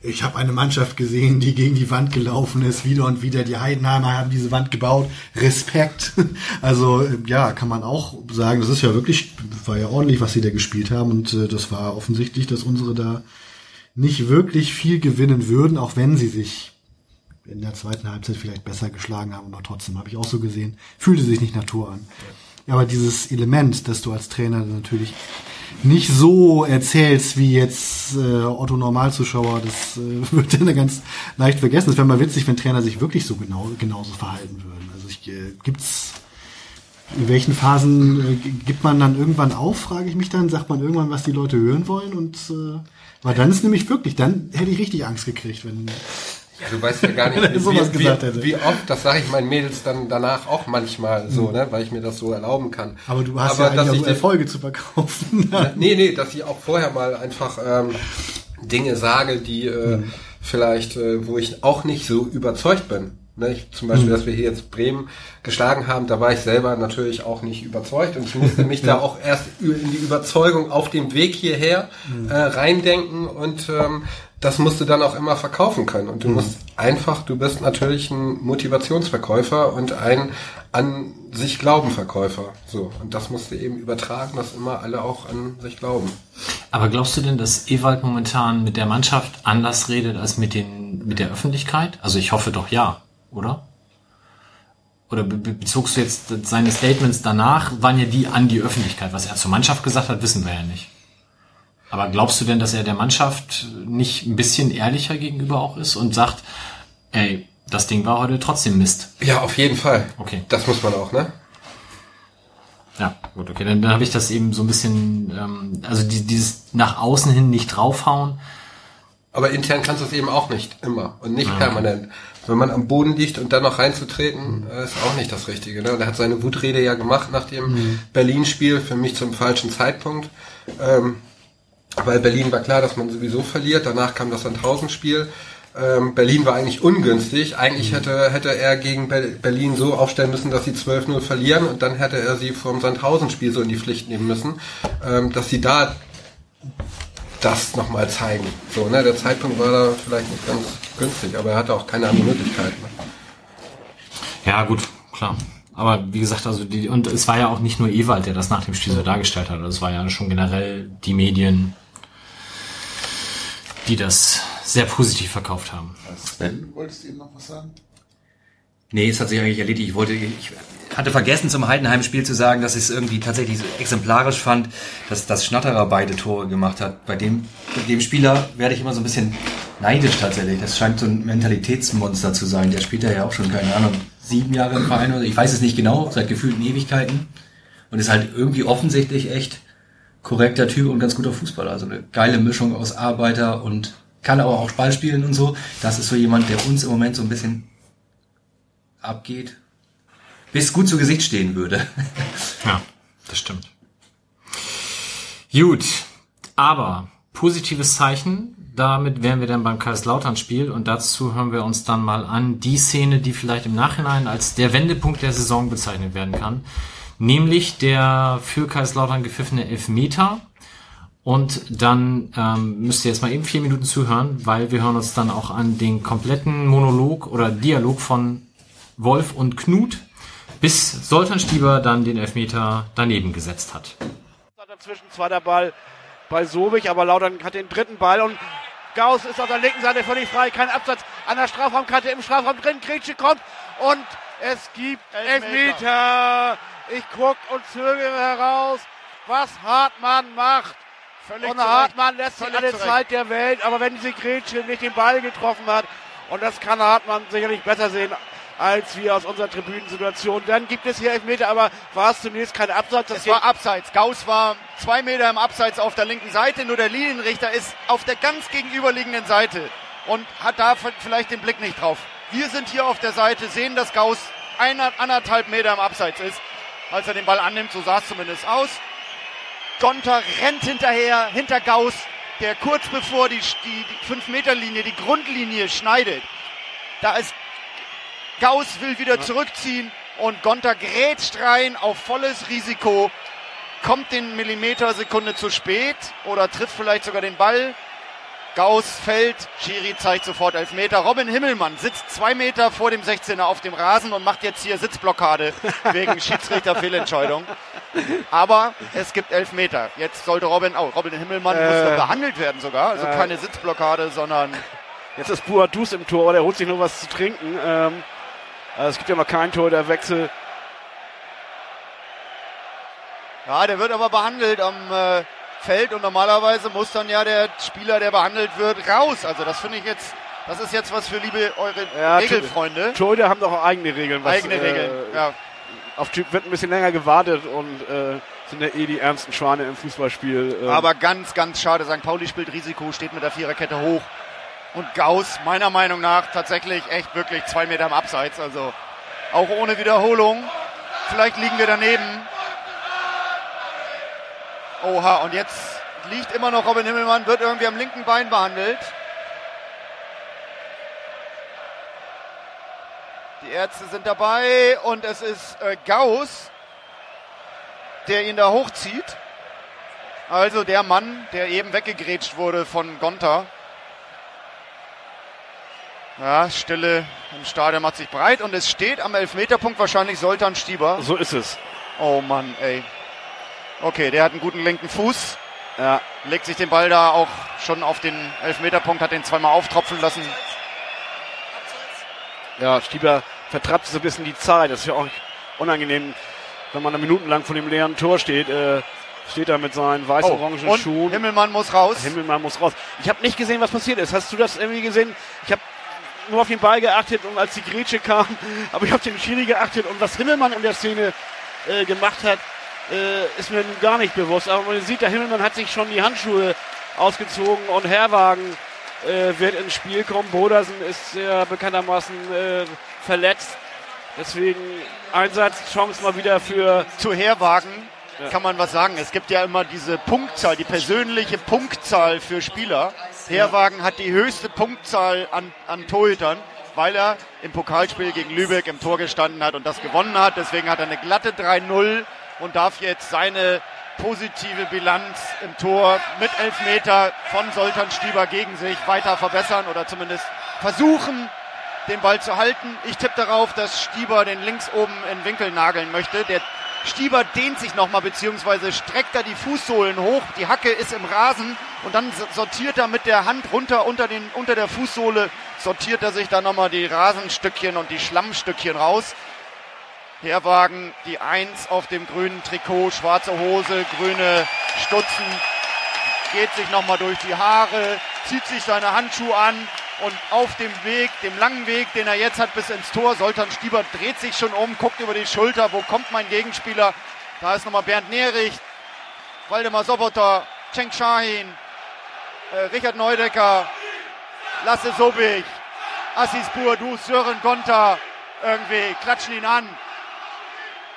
ich habe eine Mannschaft gesehen, die gegen die Wand gelaufen ist, wieder und wieder. Die Heidenheimer haben diese Wand gebaut. Respekt. Also ja, kann man auch sagen, das ist ja wirklich, war ja ordentlich, was sie da gespielt haben. Und äh, das war offensichtlich, dass unsere da nicht wirklich viel gewinnen würden, auch wenn sie sich in der zweiten Halbzeit vielleicht besser geschlagen haben, aber trotzdem habe ich auch so gesehen, fühlte sich nicht Natur an. Aber dieses Element, das du als Trainer natürlich nicht so erzählst wie jetzt äh, Otto Normalzuschauer, das äh, wird dann ganz leicht vergessen. Es wäre mal witzig, wenn Trainer sich wirklich so genau genauso verhalten würden. Also ich, äh, gibt's in welchen Phasen äh, gibt man dann irgendwann auf, frage ich mich dann, sagt man irgendwann, was die Leute hören wollen und äh, weil dann ist nämlich wirklich, dann hätte ich richtig Angst gekriegt, wenn Ja, du weißt ja gar nicht, wie, wie, wie oft, das sage ich meinen Mädels dann danach auch manchmal so, ne, weil ich mir das so erlauben kann. Aber du hast Aber ja eigentlich auch Erfolge zu verkaufen. Nee, nee, dass ich auch vorher mal einfach ähm, Dinge sage, die äh, vielleicht, äh, wo ich auch nicht so überzeugt bin. Ne, ich, zum Beispiel, dass wir hier jetzt Bremen geschlagen haben, da war ich selber natürlich auch nicht überzeugt und ich musste mich da auch erst in die Überzeugung auf dem Weg hierher äh, reindenken und ähm, das musst du dann auch immer verkaufen können. Und du musst einfach, du bist natürlich ein Motivationsverkäufer und ein an sich glauben Verkäufer. So. Und das musst du eben übertragen, dass immer alle auch an sich glauben. Aber glaubst du denn, dass Ewald momentan mit der Mannschaft anders redet als mit den mit der Öffentlichkeit? Also ich hoffe doch ja, oder? Oder be- be- bezogst du jetzt seine Statements danach, waren ja die an die Öffentlichkeit. Was er zur Mannschaft gesagt hat, wissen wir ja nicht. Aber glaubst du denn, dass er der Mannschaft nicht ein bisschen ehrlicher gegenüber auch ist und sagt, ey, das Ding war heute trotzdem Mist? Ja, auf jeden Fall. Okay. Das muss man auch, ne? Ja, gut, okay. Dann, dann habe ich das eben so ein bisschen, ähm, also die, dieses nach außen hin nicht draufhauen. Aber intern kannst du es eben auch nicht immer und nicht permanent. Wenn man am Boden liegt und dann noch reinzutreten, äh, ist auch nicht das Richtige. Ne? Und er hat seine Wutrede ja gemacht nach dem Berlin-Spiel, für mich zum falschen Zeitpunkt. Ähm, weil Berlin war klar, dass man sowieso verliert. Danach kam das Sandhausen-Spiel. Ähm, Berlin war eigentlich ungünstig. Eigentlich hätte, hätte er gegen Be Berlin so aufstellen müssen, dass sie 12-0 verlieren und dann hätte er sie vom Sandhausen-Spiel so in die Pflicht nehmen müssen, ähm, dass sie da das nochmal zeigen. So, ne? Der Zeitpunkt war da vielleicht nicht ganz günstig, aber er hatte auch keine andere Möglichkeit. Ne? Ja, gut, klar. Aber wie gesagt, also die, und es war ja auch nicht nur Ewald, der das nach dem Spiel so dargestellt hat. Es war ja schon generell die Medien, die das sehr positiv verkauft haben. Sven, du wolltest eben noch was sagen? Nee, es hat sich eigentlich erledigt. Ich wollte, ich hatte vergessen zum Heidenheim-Spiel zu sagen, dass ich es irgendwie tatsächlich so exemplarisch fand, dass das Schnatterer beide Tore gemacht hat. Bei dem, bei dem Spieler werde ich immer so ein bisschen neidisch tatsächlich. Das scheint so ein Mentalitätsmonster zu sein. Der spielt ja auch schon, keine Ahnung, sieben Jahre im Verein oder ich weiß es nicht genau, seit gefühlten Ewigkeiten. Und ist halt irgendwie offensichtlich echt korrekter Typ und ganz guter Fußballer. Also eine geile Mischung aus Arbeiter und kann aber auch Ball spielen und so. Das ist so jemand, der uns im Moment so ein bisschen abgeht, bis gut zu Gesicht stehen würde. Ja, das stimmt. Gut, aber positives Zeichen. Damit wären wir dann beim Kaiserslautern-Spiel und dazu hören wir uns dann mal an die Szene, die vielleicht im Nachhinein als der Wendepunkt der Saison bezeichnet werden kann. Nämlich der für Kaiserslautern gepfiffene Elfmeter. Und dann ähm, müsst ihr jetzt mal eben vier Minuten zuhören, weil wir hören uns dann auch an den kompletten Monolog oder Dialog von Wolf und Knut, bis Soltan Stieber dann den Elfmeter daneben gesetzt hat. Dazwischen zweiter Ball bei Sobich, aber Lautern hat den dritten Ball und Gauss ist auf der linken Seite völlig frei, kein Absatz an der Strafraumkante im Strafraum drin, Grätsche kommt und es gibt Elfmeter. Ich guck und zögere heraus, was Hartmann macht. Völlig und Hartmann lässt sich alle. Zeit der Welt, aber wenn sie Grätsche nicht den Ball getroffen hat, und das kann Hartmann sicherlich besser sehen als wir aus unserer Tribünensituation. Dann gibt es hier Elfmeter, aber war es zunächst kein Absatz. Das Es war abseits. Gauss war zwei Meter im Abseits auf der linken Seite, nur der Linienrichter ist auf der ganz gegenüberliegenden Seite und hat da vielleicht den Blick nicht drauf. Wir sind hier auf der Seite, sehen, dass Gauss einer, anderthalb Meter im Abseits ist, als er den Ball annimmt, so sah es zumindest aus. Gonter rennt hinterher, hinter Gauss, der kurz bevor die, die, die 5-Meter-Linie, die Grundlinie schneidet. Da ist Gauss will wieder zurückziehen und Gonter grätscht rein auf volles Risiko, kommt den Millimetersekunde zu spät oder trifft vielleicht sogar den Ball. Gauss fällt, Schiri zeigt sofort Elfmeter. Robin Himmelmann sitzt zwei Meter vor dem 16er auf dem Rasen und macht jetzt hier Sitzblockade wegen Schiedsrichterfehlentscheidung. Aber es gibt Elfmeter. Jetzt sollte Robin, oh, Robin Himmelmann Äh, musste behandelt werden sogar. Also äh, keine Sitzblockade, sondern Jetzt ist Buadus im Tor, der holt sich nur was zu trinken. Ähm, also es gibt ja noch kein Tor, der Wechsel. Ja, der wird aber behandelt am äh, Feld und normalerweise muss dann ja der Spieler, der behandelt wird, raus. Also das finde ich jetzt, das ist jetzt was für liebe eure Ja, Regelfreunde. Torhüter haben doch auch eigene Regeln. Was, Eigene Regeln. Äh, Ja. Auf Typ wird ein bisschen länger gewartet und äh, sind ja eh die ernsten Schwane im Fußballspiel. Ähm, Aber ganz, ganz schade. St. Pauli spielt Risiko, steht mit der Viererkette hoch. Und Gauss, meiner Meinung nach, tatsächlich echt wirklich zwei Meter im Abseits. Also auch ohne Wiederholung. Vielleicht liegen wir daneben. Oha, und jetzt liegt immer noch Robin Himmelmann, wird irgendwie am linken Bein behandelt. Die Ärzte sind dabei und es ist äh, Gauss, der ihn da hochzieht. Also der Mann, der eben weggegrätscht wurde von Gonta. Ja, Stille im Stadion macht sich breit und es steht am Elfmeterpunkt wahrscheinlich Soltan Stieber. so ist es. Oh Mann, ey. Okay, der hat einen guten linken Fuß. Ja, Legt sich den Ball da auch schon auf den Elfmeterpunkt, hat den zweimal auftropfen lassen. ja, Stieber vertrappt so ein bisschen die Zeit. Das ist ja auch unangenehm, wenn man da minutenlang vor dem leeren Tor steht. Äh, steht da mit seinen weiß-orangen Oh, Schuhen. Himmelmann muss raus. Himmelmann muss raus. Ich habe nicht gesehen, was passiert ist. Hast du das irgendwie gesehen? Ich habe nur auf den Ball geachtet und als die Grätsche kam, aber ich habe den Schiri geachtet und was Himmelmann in der Szene äh, gemacht hat, äh, ist mir gar nicht bewusst. Aber man sieht, der Himmelmann hat sich schon die Handschuhe ausgezogen und Herwagen äh, wird ins Spiel kommen. Bodersen ist ja bekanntermaßen äh, verletzt. Deswegen Einsatzchance mal wieder für zu Herwagen kann man was sagen. Es gibt ja immer diese Punktzahl, die persönliche Punktzahl für Spieler. Herwagen hat die höchste Punktzahl an, an Torhütern, weil er im Pokalspiel gegen Lübeck im Tor gestanden hat und das gewonnen hat. Deswegen hat er eine glatte 3-0 und darf jetzt seine positive Bilanz im Tor mit Elfmeter von Soltan Stieber gegen sich weiter verbessern oder zumindest versuchen, den Ball zu halten. Ich tippe darauf, dass Stieber den links oben in den Winkel nageln möchte. Der Stieber dehnt sich nochmal, beziehungsweise streckt er die Fußsohlen hoch. Die Hacke ist im Rasen und dann sortiert er mit der Hand runter unter, den, unter der Fußsohle, sortiert er sich dann nochmal die Rasenstückchen und die Schlammstückchen raus. Herwagen, die Eins auf dem grünen Trikot, schwarze Hose, grüne Stutzen, geht sich nochmal durch die Haare, zieht sich seine Handschuhe an und auf dem Weg, dem langen Weg, den er jetzt hat bis ins Tor, Soltan Stieber dreht sich schon um, guckt über die Schulter, wo kommt mein Gegenspieler? Da ist nochmal Bernd Nerich, Waldemar Sobotter, Cenk Shahin, Richard Neudecker, Lasse Sobich, Assis Buadu, Sören Gonta, irgendwie klatschen ihn an.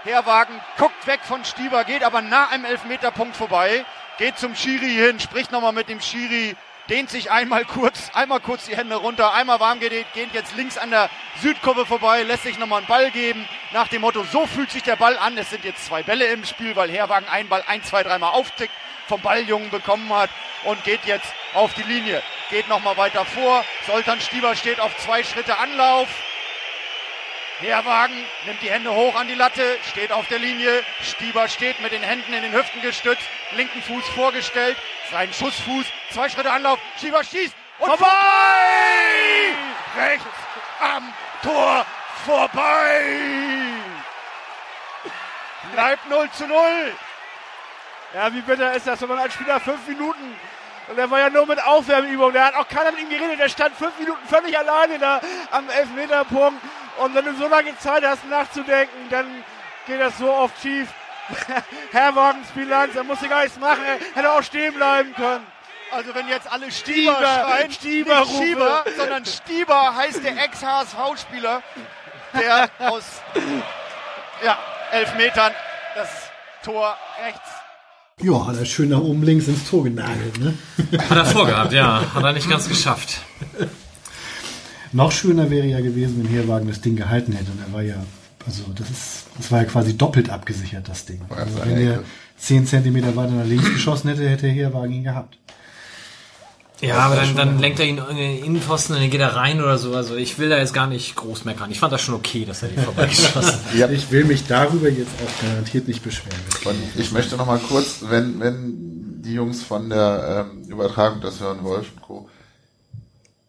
Herwagen guckt weg von Stieber, geht aber nah am Elfmeterpunkt vorbei, geht zum Schiri hin, spricht nochmal mit dem Schiri, dehnt sich einmal kurz, einmal kurz die Hände runter, einmal warm gedehnt, geht jetzt links an der Südkurve vorbei, lässt sich nochmal einen Ball geben, nach dem Motto, so fühlt sich der Ball an. Es sind jetzt zwei Bälle im Spiel, weil Herwagen einen Ball ein, zwei, dreimal auftickt, vom Balljungen bekommen hat und geht jetzt auf die Linie. Geht nochmal weiter vor, Soltan Stieber steht auf zwei Schritte Anlauf, Herwagen nimmt die Hände hoch an die Latte, steht auf der Linie. Stieber steht mit den Händen in den Hüften gestützt, linken Fuß vorgestellt, sein Schussfuß, zwei Schritte Anlauf. Stieber schießt und vorbei! Rechts am Tor vorbei! Bleibt 0 zu 0. Ja, wie bitter ist das, wenn man als Spieler fünf Minuten und der war ja nur mit Aufwärmübung, der hat auch keiner mit ihm geredet, der stand fünf Minuten völlig alleine da am Elfmeterpunkt und wenn du so lange Zeit hast nachzudenken, dann geht das so oft schief. Herwagens Bilanz, er musste gar nichts machen, er hätte auch stehen bleiben können. Also wenn jetzt alle Stieber, Stieber, schreien, Stieber nicht rufe. Stieber, sondern Stieber heißt der Ex-HSV-Spieler, der aus ja, elf Metern das Tor rechts Ja, hat er schön nach oben links ins Tor genagelt, ne? Hat er vorgehabt, ja. Hat er nicht ganz geschafft. Noch schöner wäre ja gewesen, wenn Herwagen das Ding gehalten hätte. Und er war ja, also das ist, das war ja quasi doppelt abgesichert, das Ding. Also so wenn er Ecke. 10 Zentimeter weiter nach links geschossen hätte, hätte Herwagen ihn gehabt. Ja, aber dann, dann lenkt er ihn in den Innenpfosten und dann geht er rein oder so. Also ich will da jetzt gar nicht groß meckern. Ich fand das schon okay, dass er die vorbeigeschossen hat. Ja. Ich will mich darüber jetzt auch garantiert nicht beschweren. Und ich möchte noch mal kurz, wenn, wenn die Jungs von der ähm, Übertragung das hören, Wolf und Co.,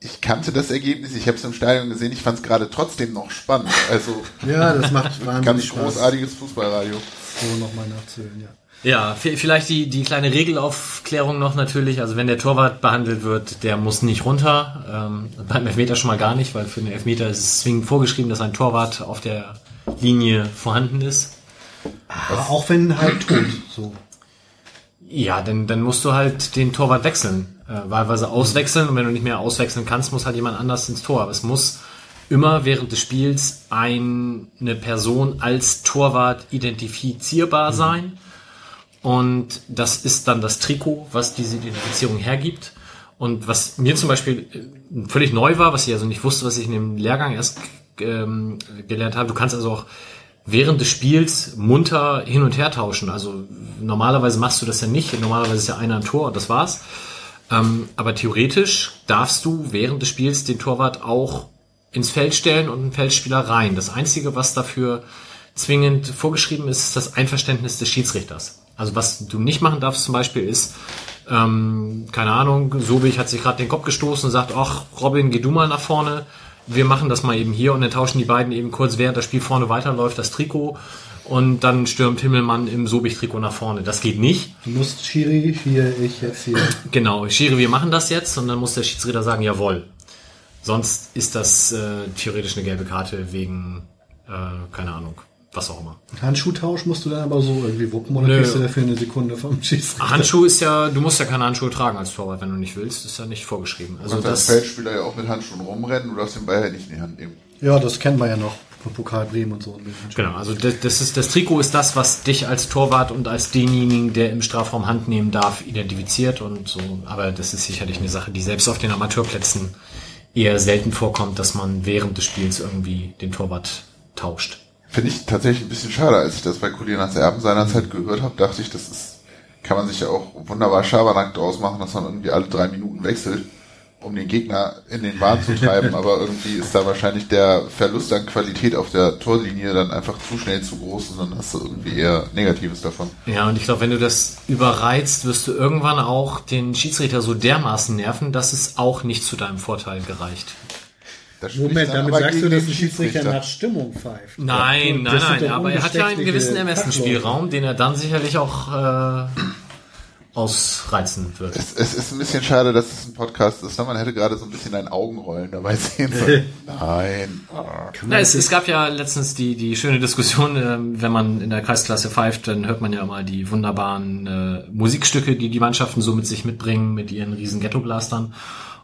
ich kannte das Ergebnis, ich habe es im Stadion gesehen, ich fand es gerade trotzdem noch spannend. Also Ja, das macht wahnsinnig ganz Spaß, großartiges Fußballradio. so nochmal nachzuhören, ja. Ja, vielleicht die, die kleine Regelaufklärung noch natürlich. Also wenn der Torwart behandelt wird, der muss nicht runter. Ähm, beim Elfmeter schon mal gar nicht, weil für den Elfmeter ist es zwingend vorgeschrieben, dass ein Torwart auf der Linie vorhanden ist. Aber auch wenn halb tot, so. Ja, dann, dann musst du halt den Torwart wechseln, äh, wahlweise auswechseln und wenn du nicht mehr auswechseln kannst, muss halt jemand anders ins Tor. Aber es muss immer während des Spiels ein, eine Person als Torwart identifizierbar sein und das ist dann das Trikot, was diese Identifizierung hergibt. Und was mir zum Beispiel äh, völlig neu war, was ich also nicht wusste, was ich in dem Lehrgang erst ähm, gelernt habe, du kannst also auch während des Spiels munter hin und her tauschen. Also normalerweise machst du das ja nicht. Normalerweise ist ja einer ein Tor und das war's. Ähm, aber theoretisch darfst du während des Spiels den Torwart auch ins Feld stellen und einen Feldspieler rein. Das Einzige, was dafür zwingend vorgeschrieben ist, ist das Einverständnis des Schiedsrichters. Also was du nicht machen darfst zum Beispiel ist, ähm, keine Ahnung, Sobich hat sich gerade den Kopf gestoßen und sagt, ach Robin, geh du mal nach vorne. Wir machen das mal eben hier und dann tauschen die beiden eben kurz, während das Spiel vorne weiterläuft, das Trikot und dann stürmt Himmelmann im Sobich-Trikot nach vorne. Das geht nicht. Du musst Schiri, hier, ich jetzt hier. Genau, Schiri, wir machen das jetzt und dann muss der Schiedsrichter sagen, jawohl. Sonst ist das äh, theoretisch eine gelbe Karte wegen, äh, keine Ahnung, was auch immer. Handschuhtausch musst du dann aber so irgendwie wuppen oder Nö. kriegst du dafür eine Sekunde vom Schiedsrichter? Handschuh ist ja, du musst ja keine Handschuhe tragen als Torwart, wenn du nicht willst, ist ja nicht vorgeschrieben. Du Also kannst als das, Feldspieler ja auch mit Handschuhen rumrennen, du darfst den Ball ja nicht in die Hand nehmen. Ja, das kennen wir ja noch vom Pokal Bremen und so. ein bisschen. genau, also das, das ist, das Trikot ist das, was dich als Torwart und als denjenigen, der im Strafraum Hand nehmen darf, identifiziert und so. Aber das ist sicherlich eine Sache, die selbst auf den Amateurplätzen eher selten vorkommt, dass man während des Spiels irgendwie den Torwart tauscht. Finde ich tatsächlich ein bisschen schade, als ich das bei Colinas Erben seinerzeit gehört habe, dachte ich, das ist, kann man sich ja auch wunderbar Schabernack draus machen, dass man irgendwie alle drei Minuten wechselt, um den Gegner in den Wahn zu treiben, aber irgendwie ist da wahrscheinlich der Verlust an Qualität auf der Torlinie dann einfach zu schnell zu groß und dann hast du irgendwie eher Negatives davon. Ja, und ich glaube, wenn du das überreizt, wirst du irgendwann auch den Schiedsrichter so dermaßen nerven, dass es auch nicht zu deinem Vorteil gereicht. Moment, damit sagst du, dass ein Schiedsrichter nach Stimmung pfeift. Nein, Das nein, nein, aber er hat ja einen gewissen. Ermessensspielraum, den er dann sicherlich auch äh, ausreizen wird. Es, es ist ein bisschen schade, dass es ein Podcast ist. Man hätte gerade so ein bisschen ein Augenrollen dabei sehen sollen. Nein. Na, es, es gab ja letztens die, die schöne Diskussion, ähm, wenn man in der Kreisklasse pfeift, dann hört man ja immer die wunderbaren äh, Musikstücke, die die Mannschaften so mit sich mitbringen, mit ihren riesen Ghetto-Blastern.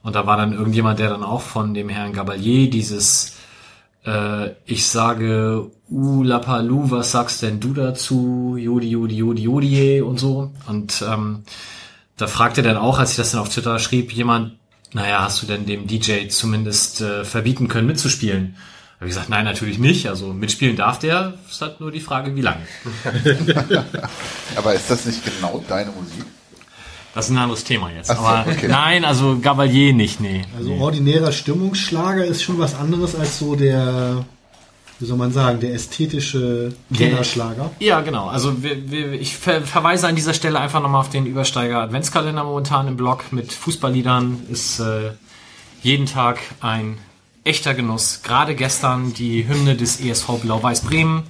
Und da war dann irgendjemand, der dann auch von dem Herrn Gabalier dieses äh, ich sage U Lapalu, was sagst denn du dazu? Jodi, Jodi, Jodi, Jodie und so. Und ähm, da fragte dann auch, als ich das dann auf Twitter schrieb, jemand, naja, hast du denn dem DJ zumindest äh, verbieten können, mitzuspielen? Habe ich gesagt, nein, natürlich nicht. Also mitspielen darf der. Ist halt nur die Frage, wie lange. Aber ist das nicht genau deine Musik? Das ist ein anderes Thema jetzt. Ach so, Aber okay. nein, also Gabalier nicht, nee. Also nee. ordinärer Stimmungsschlager ist schon was anderes als so der, wie soll man sagen, der ästhetische Kinderschlager. Ja, genau. Also wir, wir, ich ver verweise an dieser Stelle einfach nochmal auf den Übersteiger Adventskalender momentan im Blog mit Fußballliedern. Ist äh, jeden Tag ein echter Genuss. Gerade gestern die Hymne des ESV Blau-Weiß Bremen,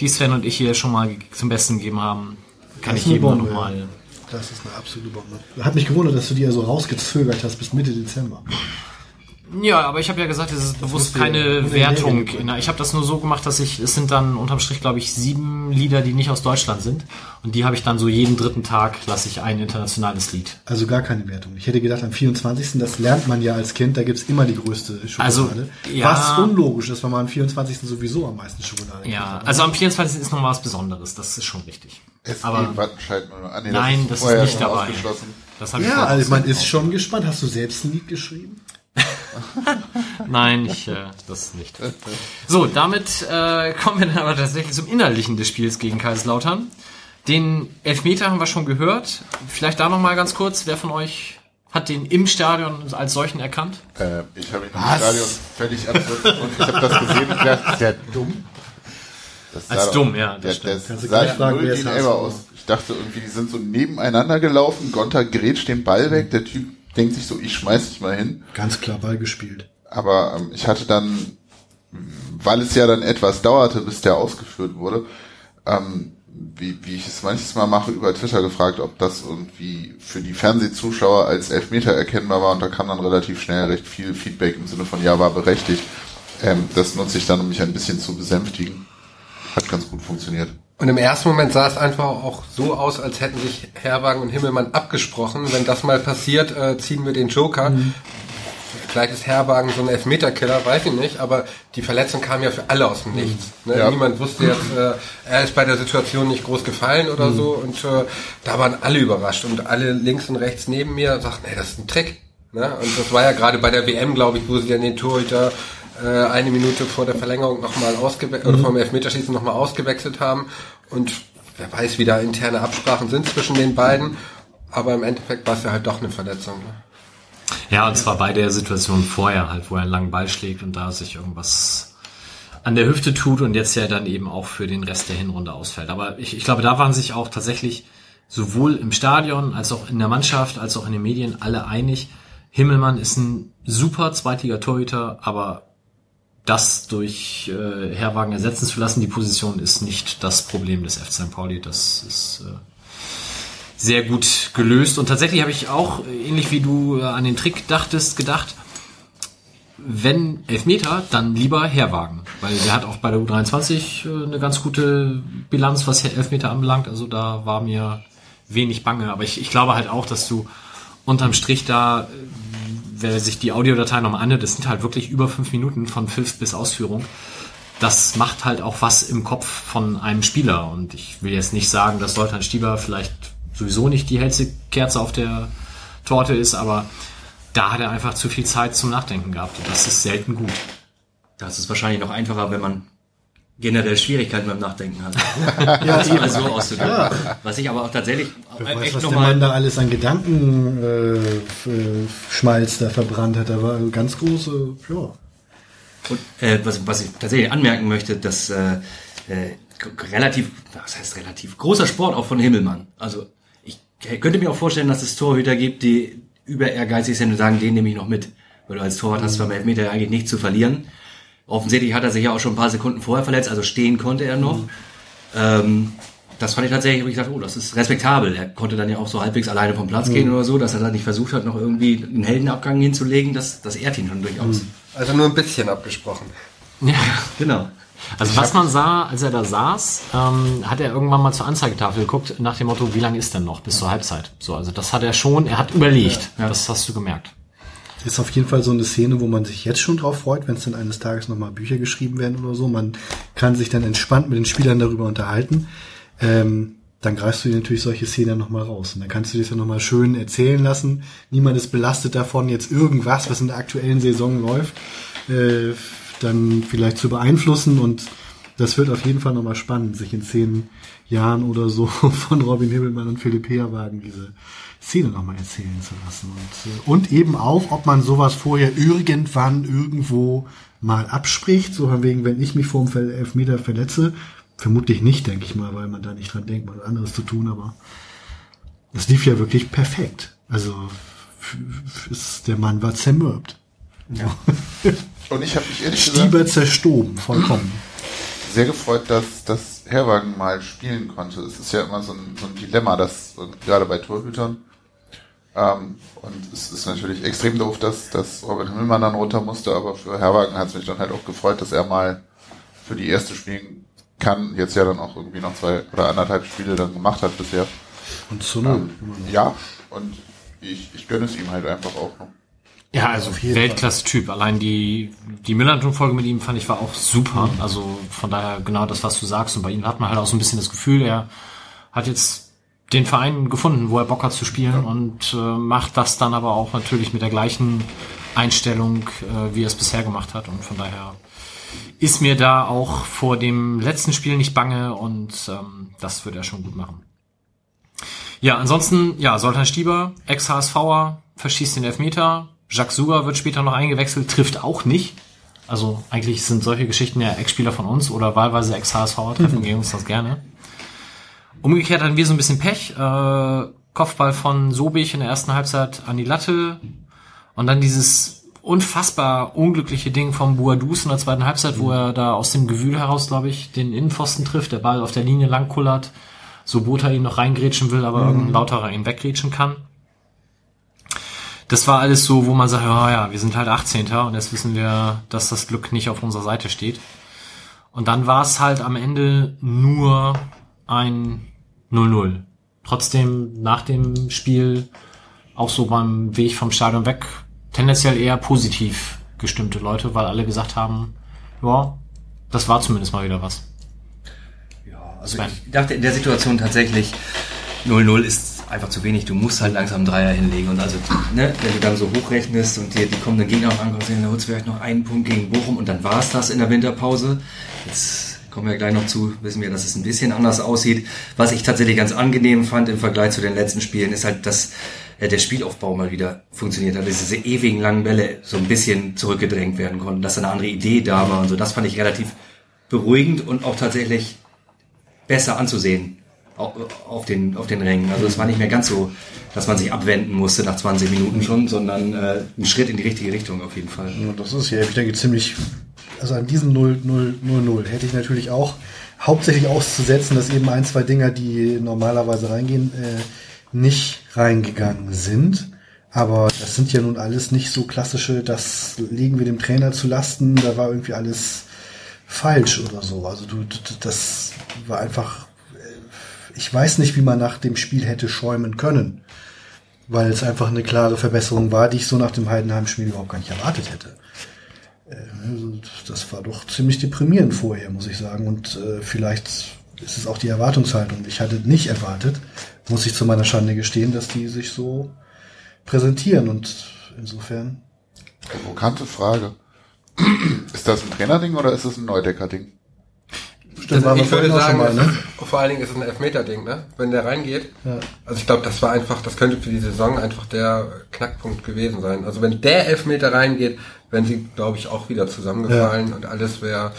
die Sven und ich hier schon mal zum Besten gegeben haben. Kann Das ich jedem nochmal. Das ist eine absolute Bombe. Hat mich gewundert, dass du die ja so rausgezögert hast bis Mitte Dezember. Ja, aber ich habe ja gesagt, es ist bewusst keine Wertung. Ich habe das nur so gemacht, dass ich, es sind dann unterm Strich, glaube ich, sieben Lieder, die nicht aus Deutschland sind. Und die habe ich dann so jeden dritten Tag, lasse ich ein internationales Lied. Also gar keine Wertung. Ich hätte gedacht, am 24. das lernt man ja als Kind, da gibt's immer die größte Schokolade. Also, ja. Was unlogisch ist, weil man am 24. sowieso am meisten Schokolade Ja, kriegt. also am 24. ist noch was Besonderes, das ist schon richtig. Es Aber- nee, Nein, ist das ist nicht dabei. ausgeschlossen. Das habe ich Ja, vorher also man ist schon gespannt. Hast du selbst ein Lied geschrieben? Nein, ich, äh, das nicht. So, damit äh, kommen wir dann aber tatsächlich zum Innerlichen des Spiels gegen Kaiserslautern. Den Elfmeter haben wir schon gehört. Vielleicht da noch mal ganz kurz, wer von euch Hat den im Stadion als solchen erkannt? Äh, ich habe ihn im Stadion völlig absurd und ich habe das gesehen und gedacht, ist der dumm? Das Als sah doch- dumm, ja, das Der, stimmt. der Kannst sah fragen, null aber- aus. Ich dachte irgendwie, die sind so nebeneinander gelaufen. Gonter grätscht den Ball weg. Der Typ denkt sich so, ich schmeiß dich mal hin. Ganz klar Ball gespielt. Aber ähm, ich hatte dann, weil es ja dann etwas dauerte, bis der ausgeführt wurde, ähm, wie, wie ich es manches Mal mache, über Twitter gefragt, ob das irgendwie für die Fernsehzuschauer als Elfmeter erkennbar war. Und da kam dann relativ schnell recht viel Feedback im Sinne von, ja, war berechtigt. Ähm, das nutze ich dann, um mich ein bisschen zu besänftigen. Hat ganz gut funktioniert. Und im ersten Moment sah es einfach auch so aus, als hätten sich Herwagen und Himmelmann abgesprochen. Wenn das mal passiert, äh, ziehen wir den Joker. Vielleicht ist Herwagen so ein Elfmeterkiller, weiß ich nicht, aber die Verletzung kam ja für alle aus dem Nichts. Ne? Ja. Niemand wusste jetzt, äh, er ist bei der Situation nicht groß gefallen oder so und äh, da waren alle überrascht und alle links und rechts neben mir sagten, ey, das ist ein Trick. Ne? Und das war ja gerade bei der WM, glaube ich, wo sie dann den Torhüter äh, eine Minute vor der Verlängerung nochmal ausgewechselt, oder vor dem Elfmeterschießen nochmal ausgewechselt haben. Und wer weiß, wie da interne Absprachen sind zwischen den beiden. Aber im Endeffekt war es ja halt doch eine Verletzung. Ne? Ja, und zwar bei der Situation vorher halt, wo er einen langen Ball schlägt und da sich irgendwas an der Hüfte tut und jetzt ja dann eben auch für den Rest der Hinrunde ausfällt. Aber ich, ich glaube, da waren sich auch tatsächlich sowohl im Stadion als auch in der Mannschaft als auch in den Medien alle einig. Himmelmann ist ein super zweitiger Torhüter, aber das durch äh, Herwagen ersetzen zu lassen, die Position ist nicht das Problem des FC St. Pauli. Das ist äh, sehr gut gelöst. Und tatsächlich habe ich auch, äh, ähnlich wie du äh, an den Trick dachtest, gedacht, wenn Elfmeter, dann lieber Herwagen. Weil der hat auch bei der U23 äh, eine ganz gute Bilanz, was Elfmeter anbelangt. Also da war mir wenig bange. Aber ich, ich glaube halt auch, dass du unterm Strich da, äh, wer sich die Audiodatei nochmal anhört, das sind halt wirklich über fünf Minuten von Pfiff bis Ausführung. Das macht halt auch was im Kopf von einem Spieler. Und ich will jetzt nicht sagen, dass Soltan Stieber vielleicht sowieso nicht die hellste Kerze auf der Torte ist, aber da hat er einfach zu viel Zeit zum Nachdenken gehabt. Und das ist selten gut. Das ist wahrscheinlich noch einfacher, wenn man generell Schwierigkeiten beim Nachdenken hat. ja, das mal so auszudrücken. Was ich aber auch tatsächlich Wer weiß, was der Mann da alles an Gedanken äh, Schmalz da verbrannt hat. Da war eine ganz große, ja. Und, äh, was, was ich tatsächlich anmerken möchte, dass äh, äh, relativ, was heißt relativ, großer Sport auch von Himmelmann. Also ich könnte mir auch vorstellen, dass es Torhüter gibt, die über ehrgeizig sind und sagen, den nehme ich noch mit. Weil du als Torwart hast beim Elfmeter ja eigentlich nichts zu verlieren. Offensichtlich hat er sich ja auch schon ein paar Sekunden vorher verletzt, also stehen konnte er noch. Ähm, das fand ich tatsächlich, wo ich dachte, oh, das ist respektabel. Er konnte dann ja auch so halbwegs alleine vom Platz gehen oder so, dass er da nicht versucht hat, noch irgendwie einen Heldenabgang hinzulegen. Das, das ehrt ihn schon durchaus. Also nur ein bisschen abgesprochen. Ja. Genau. Also was man sah, als er da saß, ähm, hat er irgendwann mal zur Anzeigetafel geguckt, nach dem Motto, wie lange ist denn noch bis zur Halbzeit? So, also das hat er schon, er hat überlegt. Das hast du gemerkt. Ist auf jeden Fall so eine Szene, wo man sich jetzt schon drauf freut, wenn es dann eines Tages nochmal Bücher geschrieben werden oder so. Man kann sich dann entspannt mit den Spielern darüber unterhalten. Ähm, dann greifst du dir natürlich solche Szenen nochmal raus. Und dann kannst du dir das ja nochmal schön erzählen lassen. Niemand ist belastet davon, jetzt irgendwas, was in der aktuellen Saison läuft, äh, dann vielleicht zu beeinflussen. Und das wird auf jeden Fall nochmal spannend, sich in zehn Jahren oder so von Robin Hibbelmann und Philipp Heerwagen diese Szene nochmal erzählen zu lassen. Und, äh, und eben auch, ob man sowas vorher irgendwann irgendwo mal abspricht, so von wegen, wenn ich mich vor dem Elfmeter verletze, vermutlich nicht, denke ich mal, weil man da nicht dran denkt, mal was anderes zu tun, aber das lief ja wirklich perfekt. Also ist, der Mann war zermürbt. Und ich habe mich ehrlich gesagt Stieber zerstoben, vollkommen. sehr gefreut, dass, dass Herwagen mal spielen konnte. Es ist ja immer so ein, so ein Dilemma, das gerade bei Torhütern. Ähm, und es ist natürlich extrem doof, dass, dass Robert Himmelmann dann runter musste, aber für Herwagen hat es mich dann halt auch gefreut, dass er mal für die erste spielen kann. Jetzt ja dann auch irgendwie noch zwei oder anderthalb Spiele dann gemacht hat bisher. Und zur Not. Ähm, ja, und ich, ich gönne es ihm halt einfach auch noch. Ja, also Weltklasse-Typ. Allein die, die Millanton-Folge mit ihm fand ich war auch super. Also von daher genau das, was du sagst. Und bei ihm hat man halt auch so ein bisschen das Gefühl, er hat jetzt den Verein gefunden, wo er Bock hat zu spielen und äh, macht das dann aber auch natürlich mit der gleichen Einstellung, äh, wie er es bisher gemacht hat. Und von daher ist mir da auch vor dem letzten Spiel nicht bange und ähm, das wird er schon gut machen. Ja, ansonsten, ja, Soltan Stieber, Ex-HSVer, verschießt den Elfmeter. Jacques Suga wird später noch eingewechselt, trifft auch nicht. Also eigentlich sind solche Geschichten ja Ex-Spieler von uns oder wahlweise Ex-HSV treffen gegen uns das gerne. Umgekehrt hatten wir so ein bisschen Pech. Äh, Kopfball von Sobich in der ersten Halbzeit an die Latte. Und dann dieses unfassbar unglückliche Ding vom Boadus in der zweiten Halbzeit, wo er da aus dem Gewühl heraus, glaube ich, den Innenpfosten trifft, der Ball auf der Linie lang kullert, so Bota ihn noch reingrätschen will, aber irgendein Lauterer ihn weggrätschen kann. Das war alles so, wo man sagt, ja, ja, wir sind halt 18. und jetzt wissen wir, dass das Glück nicht auf unserer Seite steht. Und dann war es halt am Ende nur ein 0-0. Trotzdem nach dem Spiel auch so beim Weg vom Stadion weg tendenziell eher positiv gestimmte Leute, weil alle gesagt haben, ja, das war zumindest mal wieder was. Also ich dachte in der Situation tatsächlich, 0-0 ist einfach zu wenig. Du musst halt langsam einen Dreier hinlegen. Und also, ne, wenn du dann so hochrechnest und dir die kommenden Gegner auch anguckst, dann holst du vielleicht noch einen Punkt gegen Bochum und dann war es das in der Winterpause. Jetzt kommen wir gleich noch zu, wissen wir, dass es ein bisschen anders aussieht. Was ich tatsächlich ganz angenehm fand im Vergleich zu den letzten Spielen, ist halt, dass äh, der Spielaufbau mal wieder funktioniert hat, dass diese ewigen langen Bälle so ein bisschen zurückgedrängt werden konnten, dass eine andere Idee da war und so. Das fand ich relativ beruhigend und auch tatsächlich besser anzusehen auf den, auf den Rängen. Also es war nicht mehr ganz so, dass man sich abwenden musste nach 20 Minuten schon, sondern äh, ein Schritt in die richtige Richtung auf jeden Fall. Ja, das ist ja, ich denke, ziemlich, also an diesem 0-0-0-0 hätte ich natürlich auch hauptsächlich auszusetzen, dass eben ein, zwei Dinger, die normalerweise reingehen, äh, nicht reingegangen sind. Aber das sind ja nun alles nicht so klassische, das legen wir dem Trainer zu Lasten, da war irgendwie alles falsch oder so. Also du, das war einfach, ich weiß nicht, wie man nach dem Spiel hätte schäumen können weil es einfach eine klare Verbesserung war, die ich so nach dem Heidenheim-Spiel überhaupt gar nicht erwartet hätte. Äh, Das war doch ziemlich deprimierend vorher, muss ich sagen. Und äh, vielleicht ist es auch die Erwartungshaltung. Ich hatte nicht erwartet, muss ich zu meiner Schande gestehen, dass die sich so präsentieren. Und insofern, Provokante Frage. Ist das ein Trainerding oder ist es ein Neudecker-Ding? Stimmt, wir ich würde sagen, mal, ne? es- vor allen Dingen ist es ein Elfmeter-Ding, ne? Wenn der reingeht. Ja. Also ich glaube, das war einfach, das könnte für die Saison einfach der Knackpunkt gewesen sein. Also wenn der Elfmeter reingeht, wären sie, glaube ich, auch wieder zusammengefallen und alles wäre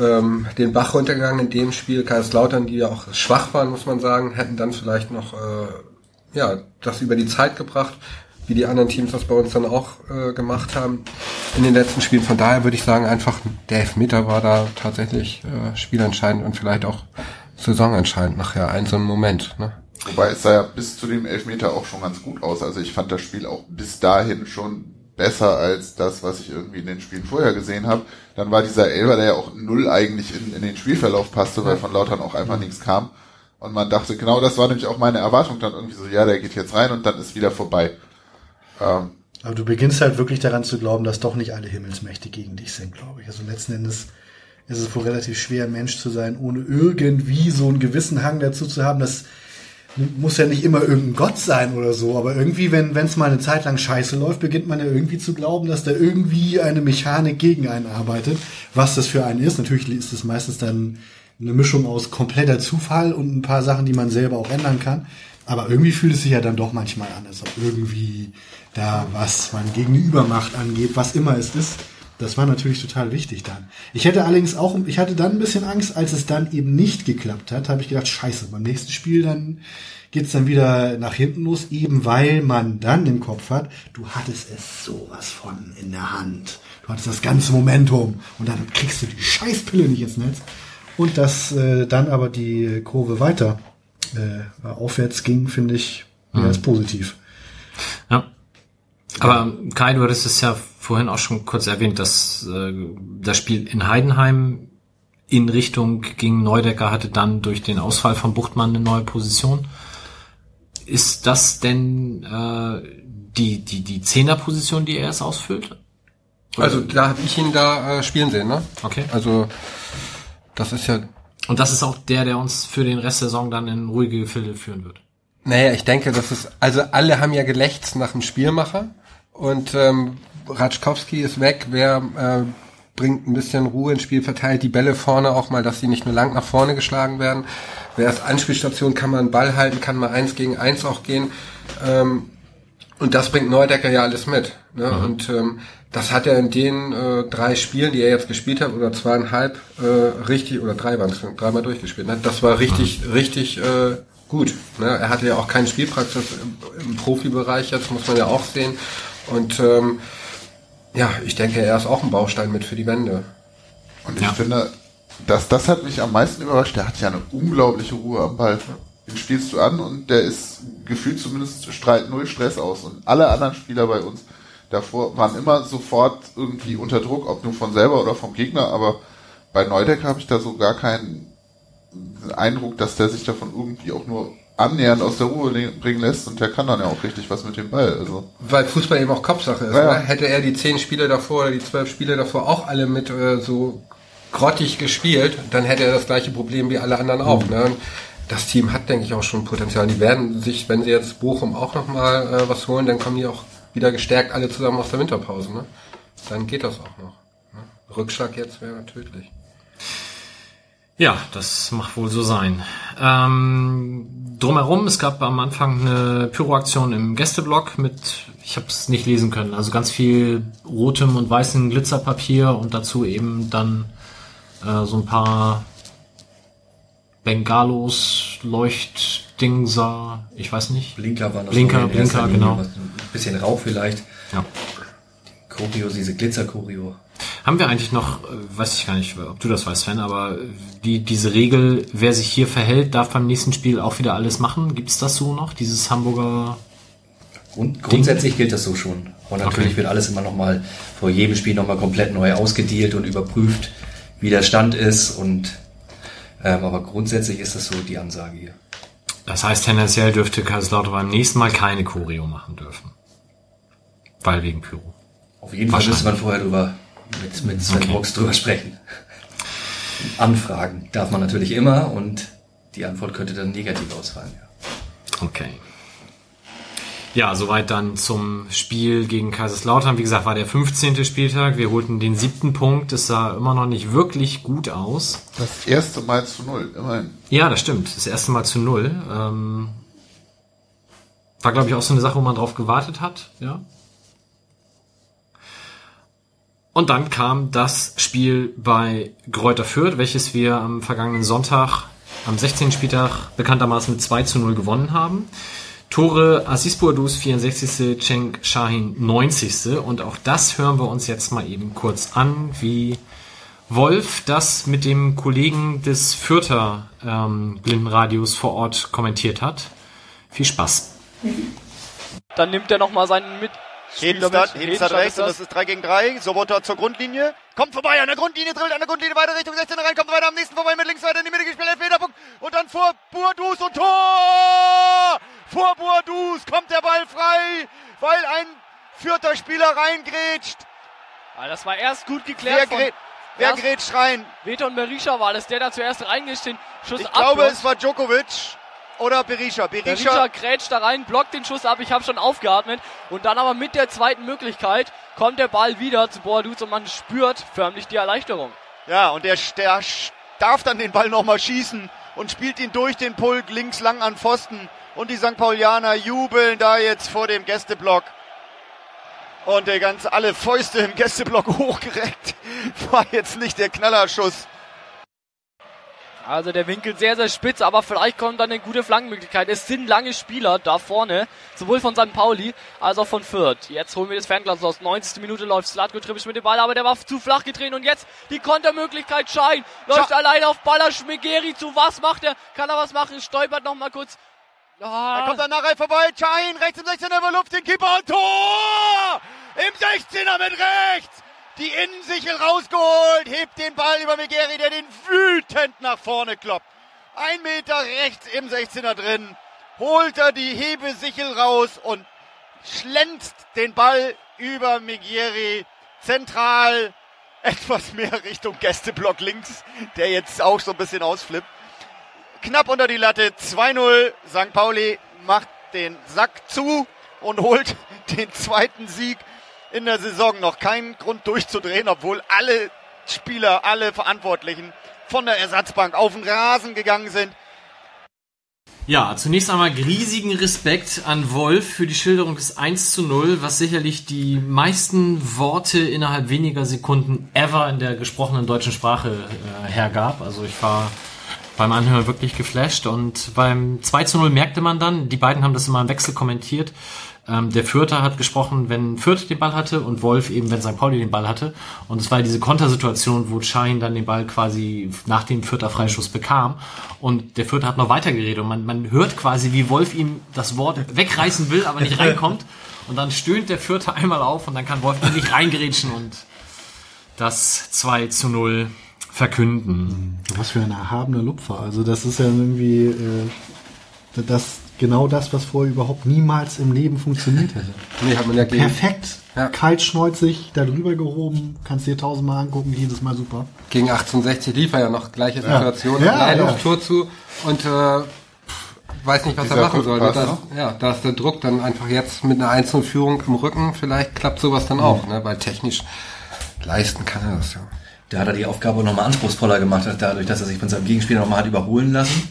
ähm, den Bach runtergegangen in dem Spiel. Kaiserslautern, die ja auch schwach waren, muss man sagen, hätten dann vielleicht noch äh, ja das über die Zeit gebracht, wie die anderen Teams das bei uns dann auch äh, gemacht haben in den letzten Spielen. Von daher würde ich sagen, einfach der Elfmeter war da tatsächlich äh, spielentscheidend und vielleicht auch saisonentscheidend nachher ein so ein Moment. Ne? Wobei es sah ja bis zu dem Elfmeter auch schon ganz gut aus. Also ich fand das Spiel auch bis dahin schon besser als das, was ich irgendwie in den Spielen vorher gesehen habe. Dann war dieser Elber, der ja auch null eigentlich in, in den Spielverlauf passte, weil von Lautern auch einfach nichts kam. Und man dachte, genau das war nämlich auch meine Erwartung dann irgendwie so, ja, der geht jetzt rein und dann ist wieder vorbei. Ähm, Aber du beginnst halt wirklich daran zu glauben, dass doch nicht alle Himmelsmächte gegen dich sind, glaube ich. Also letzten Endes ist es wohl relativ schwer, Mensch zu sein, ohne irgendwie so einen gewissen Hang dazu zu haben. Das muss ja nicht immer irgendein Gott sein oder so, aber irgendwie, wenn es mal eine Zeit lang scheiße läuft, beginnt man ja irgendwie zu glauben, dass da irgendwie eine Mechanik gegen einen arbeitet. Was das für einen ist, natürlich ist es meistens dann eine Mischung aus kompletter Zufall und ein paar Sachen, die man selber auch ändern kann. Aber irgendwie fühlt es sich ja dann doch manchmal an, als ob irgendwie da was man Gegenübermacht angeht, was immer es ist. Das war natürlich total wichtig dann. Ich hätte allerdings auch, ich hatte dann ein bisschen Angst, als es dann eben nicht geklappt hat, habe ich gedacht, scheiße, beim nächsten Spiel dann geht's dann wieder nach hinten los, eben weil man dann im Kopf hat, du hattest es sowas von in der Hand. Du hattest das ganze Momentum und dann kriegst du die Scheißpille nicht ins Netz. Und dass äh, dann aber die Kurve weiter äh, aufwärts ging, finde ich mehr als positiv. Ja. Aber Kai, du hattest es ja vorhin auch schon kurz erwähnt, dass äh, das Spiel in Heidenheim in Richtung gegen Neudecker hatte dann durch den Ausfall von Buchtmann eine neue Position. Ist das denn äh, die, die, die Zehnerposition, die er erst ausfüllt? Also da habe ich ihn da äh, spielen sehen, ne? Okay. Also das ist ja Und das ist auch der, der uns für den Rest der Saison dann in ruhige Gefilde führen wird. Naja, ich denke, das ist, also alle haben ja gelächzt nach dem Spielmacher und ähm, Ratschkowski ist weg, wer äh, bringt ein bisschen Ruhe ins Spiel, verteilt die Bälle vorne auch mal, dass sie nicht nur lang nach vorne geschlagen werden. Wer ist Anspielstation, kann man einen Ball halten, kann mal eins gegen eins auch gehen. Ähm, Und das bringt Neudecker ja alles mit. Ne? Mhm. Und ähm, das hat er in den äh, drei Spielen, die er jetzt gespielt hat, oder zweieinhalb, äh, richtig, oder drei waren es, dreimal durchgespielt. Ne? Das war richtig, mhm. richtig äh, gut. Ne? Er hatte ja auch keine Spielpraxis im, im Profibereich, jetzt muss man ja auch sehen. Und ähm, ja, ich denke, er ist auch ein Baustein mit für die Wende. Und ich ja. finde, dass das hat mich am meisten überrascht. Der hat ja eine unglaubliche Ruhe am Ball. Den spielst du an und der ist gefühlt zumindest strahlt null Stress aus. Und alle anderen Spieler bei uns davor waren immer sofort irgendwie unter Druck, ob nur von selber oder vom Gegner. Aber bei Neudeck habe ich da so gar keinen Eindruck, dass der sich davon irgendwie auch nur annähernd aus der Ruhe bringen lässt und der kann dann ja auch richtig was mit dem Ball. Also. Weil Fußball eben auch Kopfsache ist. Ja, ja. Ne? Hätte er die zehn Spiele davor oder die zwölf Spiele davor auch alle mit äh, so grottig gespielt, dann hätte er das gleiche Problem wie alle anderen auch. Mhm. Ne? Das Team hat, denke ich, auch schon Potenzial. Die werden sich, wenn sie jetzt Bochum auch nochmal äh, was holen, dann kommen die auch wieder gestärkt alle zusammen aus der Winterpause. Ne? Dann geht das auch noch. Ne? Rückschlag jetzt wäre tödlich. Ja, das macht wohl so sein. Ähm, drumherum, es gab am Anfang eine Pyroaktion im Gästeblock mit, ich habe es nicht lesen können, also ganz viel rotem und weißem Glitzerpapier und dazu eben dann äh, so ein paar Bengalos, Leuchtdingser, ich weiß nicht. Blinker waren das. Blinker, Blinker, genau. Ein bisschen Rauch vielleicht. Ja. Choreo, diese Glitzer-Choreo. Haben wir eigentlich noch, äh, weiß ich gar nicht, ob du das weißt, Sven, aber die, diese Regel, wer sich hier verhält, darf beim nächsten Spiel auch wieder alles machen. Gibt es das so noch, dieses Hamburger Grund, grundsätzlich gilt das so schon. Und natürlich okay. wird alles immer nochmal vor jedem Spiel nochmal komplett neu ausgedealt und überprüft, wie der Stand ist. Und ähm, aber grundsätzlich ist das so die Ansage hier. Das heißt, tendenziell dürfte Kaiserslautern beim nächsten Mal keine Choreo machen dürfen. Weil wegen Pyro. Auf jeden Fall müsste man vorher drüber mit, mit Sven okay. Box drüber sprechen. Anfragen darf man natürlich immer und die Antwort könnte dann negativ ausfallen. Ja. Okay. Ja, soweit dann zum Spiel gegen Kaiserslautern. Wie gesagt, war der 15. Spieltag. Wir holten den siebten Punkt. Es sah immer noch nicht wirklich gut aus. Das erste Mal zu null, immerhin. Ja, das stimmt. Das erste Mal zu null. Ähm, war, glaube ich, auch so eine Sache, wo man drauf gewartet hat. Ja. Und dann kam das Spiel bei Gräuter Fürth, welches wir am vergangenen Sonntag, am 16. Spieltag, bekanntermaßen mit 2 zu 0 gewonnen haben. Tore Aziz Bourdous 64. Cenk Shahin 90. Und auch das hören wir uns jetzt mal eben kurz an, wie Wolf das mit dem Kollegen des Fürther ähm, Blindenradios vor Ort kommentiert hat. Viel Spaß. Dann nimmt er nochmal seinen mit Hedenstadt, Hedenstadt rechts und das ist 3 gegen 3. Sobotta zur Grundlinie. Kommt vorbei an der Grundlinie, drillt an der Grundlinie weiter Richtung 16 rein, kommt weiter am nächsten vorbei mit links weiter in die Mitte gespielt, Elfmeterpunkt. Und dann vor Burdus und Tor! Vor Burdus kommt der Ball frei, weil ein vierter Spieler reingrätscht. Ah, das war erst gut geklärt. Wer, grät, wer grätscht rein? Veton Berisha war das, der da zuerst reingeschissen. Schuss Ich glaube, es war Djokovic oder Berisha. Berisha, Berisha grätscht da rein, blockt den Schuss ab, ich habe schon aufgeatmet. Und dann aber mit der zweiten Möglichkeit kommt der Ball wieder zu Boaduz und man spürt förmlich die Erleichterung. Ja, und der, der darf dann den Ball nochmal schießen und spielt ihn durch den Pulk links lang an Pfosten. Und die St. Paulianer jubeln da jetzt vor dem Gästeblock. Und der ganze, alle Fäuste im Gästeblock hochgereckt. War jetzt nicht der Knallerschuss also der Winkel sehr, sehr spitz, aber vielleicht kommt dann eine gute Flankenmöglichkeit. Es sind lange Spieler da vorne, sowohl von St. Pauli als auch von Fürth. Jetzt holen wir das Fernglas aus. 90. Minute läuft Slatko Tribic mit dem Ball, aber der war zu flach gedreht. Und jetzt die Kontermöglichkeit Schein. Läuft Scha allein auf Baller Schmegeri zu. Was macht er? Kann er was machen? Stolpert noch mal kurz. Ah. Da kommt er nachher vorbei. Schein rechts im 16er überluft den Keeper und Tor! Im 16er mit rechts! Die Innensichel rausgeholt, hebt den Ball über Megeri, der den wütend nach vorne kloppt. Ein Meter rechts im 16er drin, holt er die Hebesichel raus und schlänzt den Ball über Megeri zentral etwas mehr Richtung Gästeblock links, der jetzt auch so ein bisschen ausflippt. Knapp unter die Latte, 2-0. St. Pauli macht den Sack zu und holt den zweiten Sieg in der Saison noch keinen Grund durchzudrehen, obwohl alle Spieler, alle Verantwortlichen von der Ersatzbank auf den Rasen gegangen sind. Ja, zunächst einmal riesigen Respekt an Wolf für die Schilderung des 1 zu 0, was sicherlich die meisten Worte innerhalb weniger Sekunden ever in der gesprochenen deutschen Sprache äh, hergab. Also ich war beim Anhören wirklich geflasht und beim 2 zu 0 merkte man dann, die beiden haben das immer im Wechsel kommentiert, ähm, der Fürther hat gesprochen, wenn Fürth den Ball hatte und Wolf eben, wenn St. Pauli den Ball hatte. Und es war diese Kontersituation, wo Schein dann den Ball quasi nach dem Fürther Freischuss bekam. Und der Fürther hat noch weitergeredet und man, man hört quasi, wie Wolf ihm das Wort wegreißen will, aber nicht reinkommt. Und dann stöhnt der Fürther einmal auf und dann kann Wolf endlich reingerätschen und das 2 zu 0 verkünden. Was für ein erhabener Lupfer. Also das ist ja irgendwie äh, das genau das, was vorher überhaupt niemals im Leben funktioniert hätte. Nee, hat man ja gegen, Perfekt, Ja. kaltschneuzig, da drüber gehoben, kannst dir tausendmal angucken, jedes Mal super. gegen 1860 lief er ja noch gleiche Situation, Ja, alleine ja. aufs Tor zu und äh, weiß nicht, was er Dieser machen soll. Rückpass, Das, ja, da ist der Druck dann einfach jetzt mit einer 1-0-Führung im Rücken, vielleicht klappt sowas dann auch, ne? weil technisch leisten kann er das ja. Da hat er die Aufgabe nochmal anspruchsvoller gemacht, dadurch, dass er sich von seinem Gegenspieler nochmal hat überholen lassen.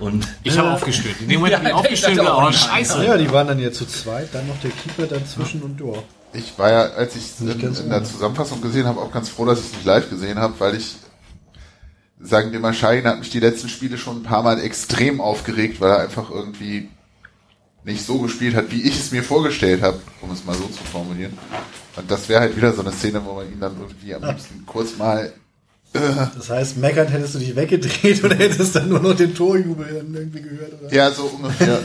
Und Ich habe aufgestöhnt. In dem Moment, Ja, bin ich ich aufgestöhnt oh scheiße. Ja, die waren dann ja zu zweit, dann noch der Keeper dazwischen und Tor. Ich war ja, als ich es in, ganz in der. Zusammenfassung gesehen habe, auch ganz froh, dass ich es nicht live gesehen habe, weil ich, sagen wir mal, Schein hat mich die letzten Spiele schon ein paar Mal extrem aufgeregt, weil er einfach irgendwie nicht so gespielt hat, wie ich es mir vorgestellt habe, um es mal so zu formulieren. Und das wäre halt wieder so eine Szene, wo man ihn dann irgendwie am liebsten kurz mal Das heißt, meckernd hättest du dich weggedreht oder hättest dann nur noch den Torjubel irgendwie gehört? Oder? Ja, so ungefähr.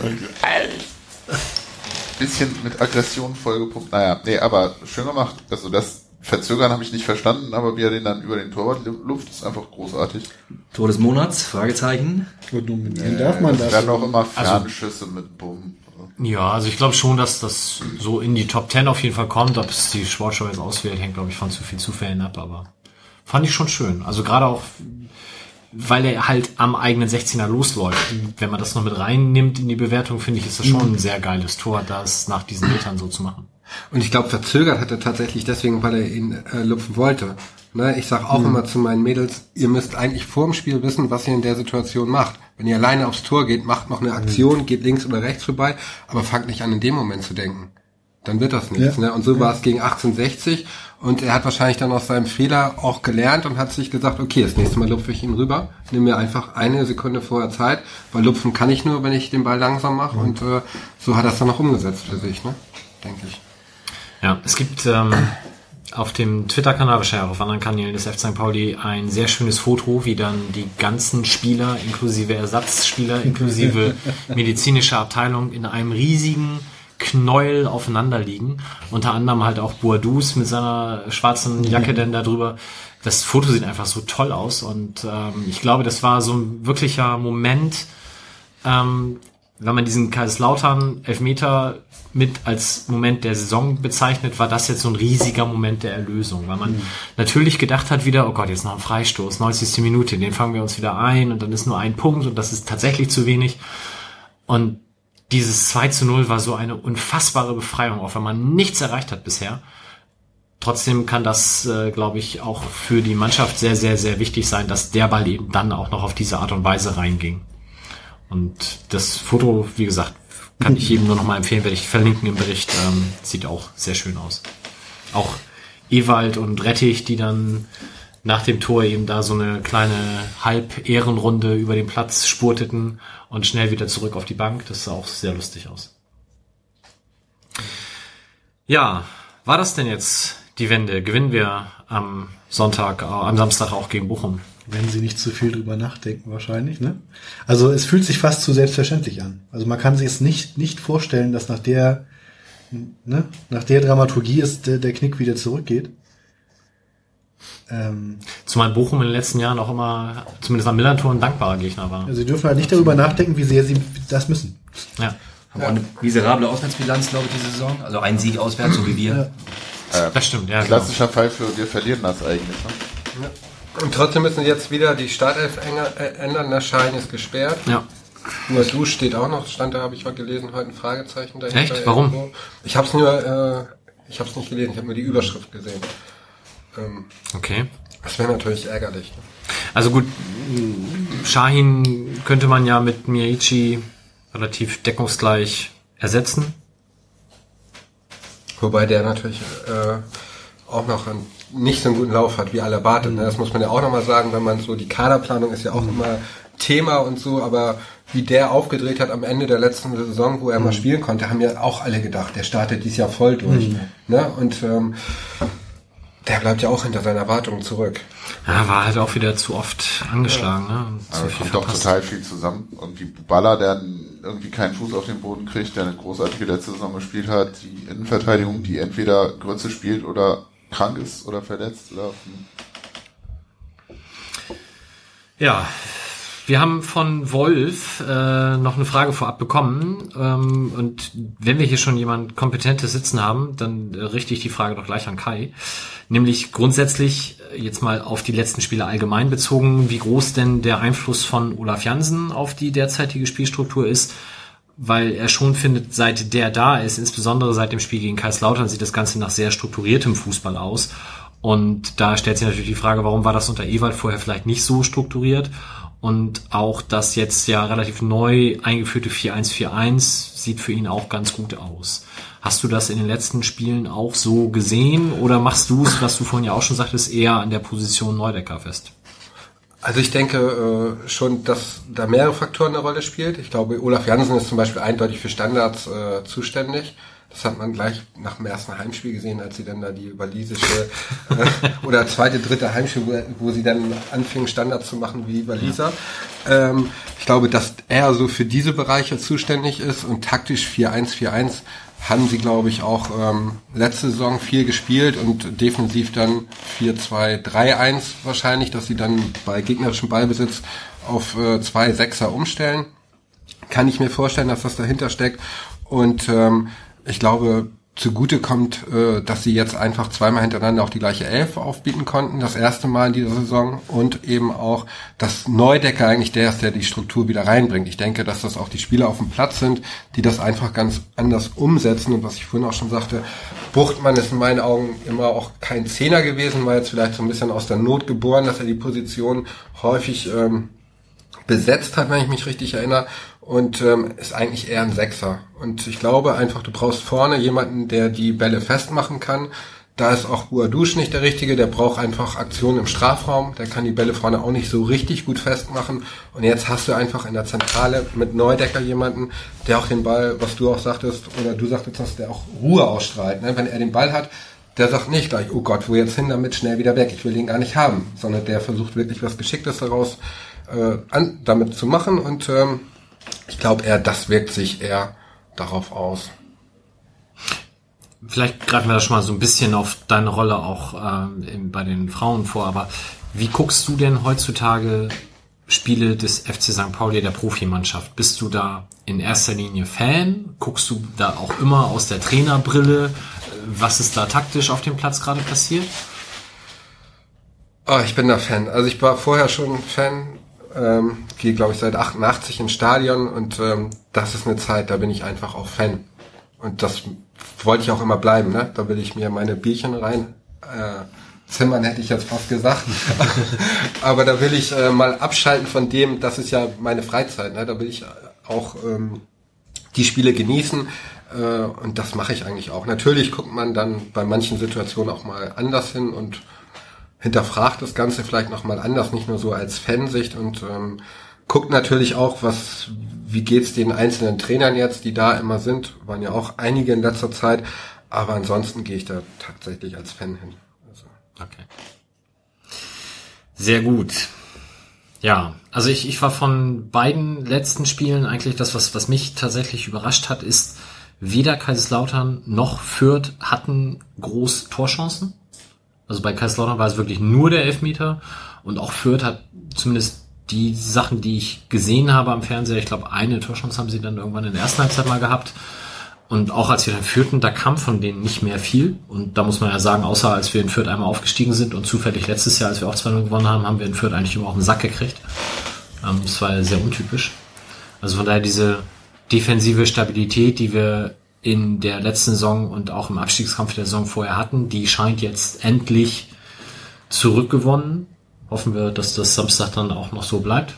Bisschen mit Aggression vollgepumpt. Naja, nee, aber schön gemacht. Also das Verzögern habe ich nicht verstanden, aber wie er den dann über den Torwart luft, ist einfach großartig. Tor des Monats, Fragezeichen. Und nominieren darf man das werden auch immer Also- Fernschüsse mit Bumm. Ja, also ich glaube schon, dass das so in die Top 10 auf jeden Fall kommt. Ob es die Sportschau jetzt auswählt, hängt, glaube ich, von zu viel Zufällen ab, aber fand ich schon schön. Also gerade auch, weil er halt am eigenen 16er losläuft. Wenn man das noch mit reinnimmt in die Bewertung, finde ich, ist das schon ein sehr geiles Tor, das nach diesen Metern so zu machen. Und ich glaube, verzögert hat er tatsächlich deswegen, weil er ihn äh, lupfen wollte. Ne, ich sage auch immer zu meinen Mädels, ihr müsst eigentlich vor dem Spiel wissen, was ihr in der Situation macht. Wenn ihr alleine aufs Tor geht, macht noch eine Aktion, geht links oder rechts vorbei, aber fangt nicht an, in dem Moment zu denken. Dann wird das nichts. Ja. Ne? Und so war es gegen 1860 und er hat wahrscheinlich dann aus seinem Fehler auch gelernt und hat sich gesagt, okay, das nächste Mal lupfe ich ihn rüber, nimm mir einfach eine Sekunde vorher Zeit, weil lupfen kann ich nur, wenn ich den Ball langsam mache und äh, so hat er es dann auch umgesetzt für sich, ne? denke ich. Ja, es gibt ähm, auf dem Twitter-Kanal, wahrscheinlich auch auf anderen Kanälen des FC St. Pauli, ein sehr schönes Foto, wie dann die ganzen Spieler, inklusive Ersatzspieler, inklusive medizinische Abteilung in einem riesigen Knäuel aufeinander liegen. Unter anderem halt auch Boadus mit seiner schwarzen Jacke denn da drüber. Das Foto sieht einfach so toll aus und ähm, ich glaube, das war so ein wirklicher Moment, ähm, wenn man diesen Kaiserslautern Elfmeter mit als Moment der Saison bezeichnet, war das jetzt so ein riesiger Moment der Erlösung, weil man natürlich gedacht hat wieder, oh Gott, jetzt noch ein Freistoß, 90. Minute, den fangen wir uns wieder ein und dann ist nur ein Punkt und das ist tatsächlich zu wenig. Und dieses 2 zu 0 war so eine unfassbare Befreiung, auch wenn man nichts erreicht hat bisher. Trotzdem kann das, äh, glaube ich, auch für die Mannschaft sehr, sehr, sehr wichtig sein, dass der Ball eben dann auch noch auf diese Art und Weise reinging. Und das Foto, wie gesagt, kann ich jedem nur noch mal empfehlen, werde ich verlinken im Bericht. Ähm, sieht auch sehr schön aus. Auch Ewald und Rettich, die dann nach dem Tor eben da so eine kleine Halb-Ehrenrunde über den Platz spurteten und schnell wieder zurück auf die Bank. Das sah auch sehr lustig aus. Ja, war das denn jetzt die Wende? Gewinnen wir am Sonntag, äh, am Samstag auch gegen Bochum? Wenn sie nicht zu viel drüber nachdenken, wahrscheinlich, ne? Also es fühlt sich fast zu selbstverständlich an. Also man kann sich es nicht, nicht vorstellen, dass nach der, ne, nach der Dramaturgie ist der, der Knick wieder zurückgeht. Ähm, Zumal Bochum in den letzten Jahren auch immer, zumindest am Millantor, ein dankbarer Gegner war. also sie dürfen halt nicht darüber nachdenken, wie sehr sie das müssen. Ja, Haben auch eine miserable Auswärtsbilanz, glaube ich, diese Saison. Also ein Sieg auswärts, so wie wir. das stimmt. Ja, genau. Klassischer Fall für wir verlieren das eigentlich. Ne? Und trotzdem müssen jetzt wieder die Startelf äh, ändern. Der Schein ist gesperrt. Ja. Nuasu steht auch noch, stand da, habe ich mal gelesen, heute ein Fragezeichen dahinter. Echt? Warum? irgendwo. Ich habe es nur, äh, ich habe es nicht gelesen, ich habe nur die Überschrift gesehen. Ähm, Okay. das wäre natürlich ärgerlich. Ne? Also gut, Shahin könnte man ja mit Miyaichi relativ deckungsgleich ersetzen. Wobei der natürlich äh, auch noch einen, nicht so einen guten Lauf hat, wie alle erwartet. Ne? Das muss man ja auch nochmal sagen, wenn man so, die Kaderplanung ist ja auch immer Thema und so, aber wie der aufgedreht hat am Ende der letzten Saison, wo er mal spielen konnte, haben ja auch alle gedacht, der startet dieses Jahr voll durch. Ne? Und ähm, der bleibt ja auch hinter seinen Erwartungen zurück. Ja, war halt auch wieder zu oft angeschlagen. Ne? Und Aber zu es viel kommt doch verpasst. total viel zusammen. Irgendwie Baller, der irgendwie keinen Fuß auf den Boden kriegt, der eine großartige letzte Saison gespielt hat, die Innenverteidigung, die entweder Grütze spielt oder krank ist oder verletzt oder Ja, wir haben von Wolf äh, noch eine Frage vorab bekommen. Ähm, und wenn wir hier schon jemand Kompetentes sitzen haben, dann äh, richte ich die Frage doch gleich an Kai. Nämlich grundsätzlich äh, jetzt mal auf die letzten Spiele allgemein bezogen, wie groß denn der Einfluss von Olaf Jansen auf die derzeitige Spielstruktur ist. Weil er schon findet, seit der da ist, insbesondere seit dem Spiel gegen Kaiserslautern, sieht das Ganze nach sehr strukturiertem Fußball aus. Und da stellt sich natürlich die Frage, warum war das unter Ewald vorher vielleicht nicht so strukturiert? Und auch das jetzt ja relativ neu eingeführte 4-1-4-1 sieht für ihn auch ganz gut aus. Hast du das in den letzten Spielen auch so gesehen oder machst du es, was du vorhin ja auch schon sagtest, eher an der Position Neudecker fest? Also ich denke äh, schon, dass da mehrere Faktoren eine Rolle spielt. Ich glaube, Olaf Jansen ist zum Beispiel eindeutig für Standards äh, zuständig. Das hat man gleich nach dem ersten Heimspiel gesehen, als sie dann da die walisische äh, oder zweite, dritte Heimspiel, wo, wo sie dann anfingen, Standards zu machen wie Waliser. Ähm, ich glaube, dass er so für diese Bereiche zuständig ist und taktisch 4-1-4-1 haben sie, glaube ich, auch ähm, letzte Saison viel gespielt und defensiv dann 4-2-3-1 wahrscheinlich, dass sie dann bei gegnerischem Ballbesitz auf äh, zwei Sechser umstellen. Kann ich mir vorstellen, dass das dahinter steckt. Und ähm, ich glaube, zugute kommt, äh, dass sie jetzt einfach zweimal hintereinander auch die gleiche Elf aufbieten konnten, das erste Mal in dieser Saison. Und eben auch, dass Neudecker eigentlich der ist, der die Struktur wieder reinbringt. Ich denke, dass das auch die Spieler auf dem Platz sind, die das einfach ganz anders umsetzen. Und was ich vorhin auch schon sagte, Buchtmann ist in meinen Augen immer auch kein Zehner gewesen, war jetzt vielleicht so ein bisschen aus der Not geboren, dass er die Position häufig ähm, besetzt hat, wenn ich mich richtig erinnere, und ähm, ist eigentlich eher ein Sechser. Und ich glaube einfach, du brauchst vorne jemanden, der die Bälle festmachen kann. Da ist auch Buadusch nicht der Richtige, der braucht einfach Aktionen im Strafraum, der kann die Bälle vorne auch nicht so richtig gut festmachen. Und jetzt hast du einfach in der Zentrale mit Neudecker jemanden, der auch den Ball, was du auch sagtest, oder du sagtest, dass der auch Ruhe ausstrahlt. Ne? Wenn er den Ball hat, der sagt nicht gleich, oh Gott, wo jetzt hin damit, schnell wieder weg, ich will den gar nicht haben, sondern der versucht wirklich was Geschicktes daraus äh, an, damit zu machen und ähm, ich glaube eher, das wirkt sich eher darauf aus. Vielleicht greifen wir da schon mal so ein bisschen auf deine Rolle auch in, bei den Frauen vor, aber wie guckst du denn heutzutage Spiele des FC St. Pauli der Profimannschaft? Bist du da in erster Linie Fan? Guckst du da auch immer aus der Trainerbrille? Was ist da taktisch auf dem Platz gerade passiert? Oh, ich bin da Fan. Also ich war vorher schon Fan, ähm, gehe glaube ich seit 88 ins Stadion und ähm, das ist eine Zeit, da bin ich einfach auch Fan. Und das wollte ich auch immer bleiben. Ne? Da will ich mir meine Bierchen rein äh, zimmern, hätte ich jetzt fast gesagt. Aber da will ich äh, mal abschalten von dem, das ist ja meine Freizeit. Ne? Da will ich auch ähm, die Spiele genießen. Äh, und das mache ich eigentlich auch. Natürlich guckt man dann bei manchen Situationen auch mal anders hin und hinterfragt das Ganze vielleicht nochmal anders, nicht nur so als Fansicht und ähm, guckt natürlich auch, was, wie geht's den einzelnen Trainern jetzt, die da immer sind, waren ja auch einige in letzter Zeit, aber ansonsten gehe ich da tatsächlich als Fan hin. Also. Okay. Sehr gut. Ja, also ich, ich war von beiden letzten Spielen eigentlich das, was, was mich tatsächlich überrascht hat, ist, weder Kaiserslautern noch Fürth hatten groß Torchancen. Also bei Kaiserslautern war es wirklich nur der Elfmeter und auch Fürth hat zumindest die Sachen, die ich gesehen habe am Fernseher, ich glaube, eine Torchance haben sie dann irgendwann in der ersten Halbzeit mal gehabt. Und auch als wir dann führten, da kam von denen nicht mehr viel. Und da muss man ja sagen, außer als wir in Fürth einmal aufgestiegen sind und zufällig letztes Jahr, als wir auch 2-0 gewonnen haben, haben wir in Fürth eigentlich immer auf den Sack gekriegt. Ähm, das war sehr untypisch. Also von daher diese defensive Stabilität, die wir in der letzten Saison und auch im Abstiegskampf der Saison vorher hatten, die scheint jetzt endlich zurückgewonnen hoffen wir, dass das Samstag dann auch noch so bleibt.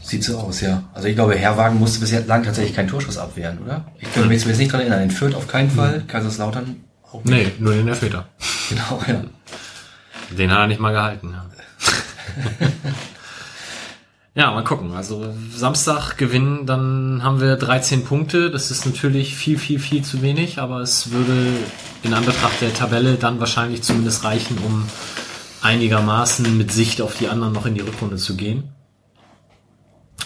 Sieht so aus, ja. Also ich glaube, Herrwagen musste bisher lang tatsächlich keinen Torschuss abwehren, oder? Ich kann mich jetzt nicht dran erinnern. In Fürth auf keinen Fall, Kaiserslautern auch nicht. Nee, nur den Elfmeter. Genau, ja. Den hat er nicht mal gehalten. Ja. ja, mal gucken. Also Samstag gewinnen, dann haben wir 13 Punkte. Das ist natürlich viel, viel, viel zu wenig, aber es würde in Anbetracht der Tabelle dann wahrscheinlich zumindest reichen, um einigermaßen mit Sicht auf die anderen noch in die Rückrunde zu gehen.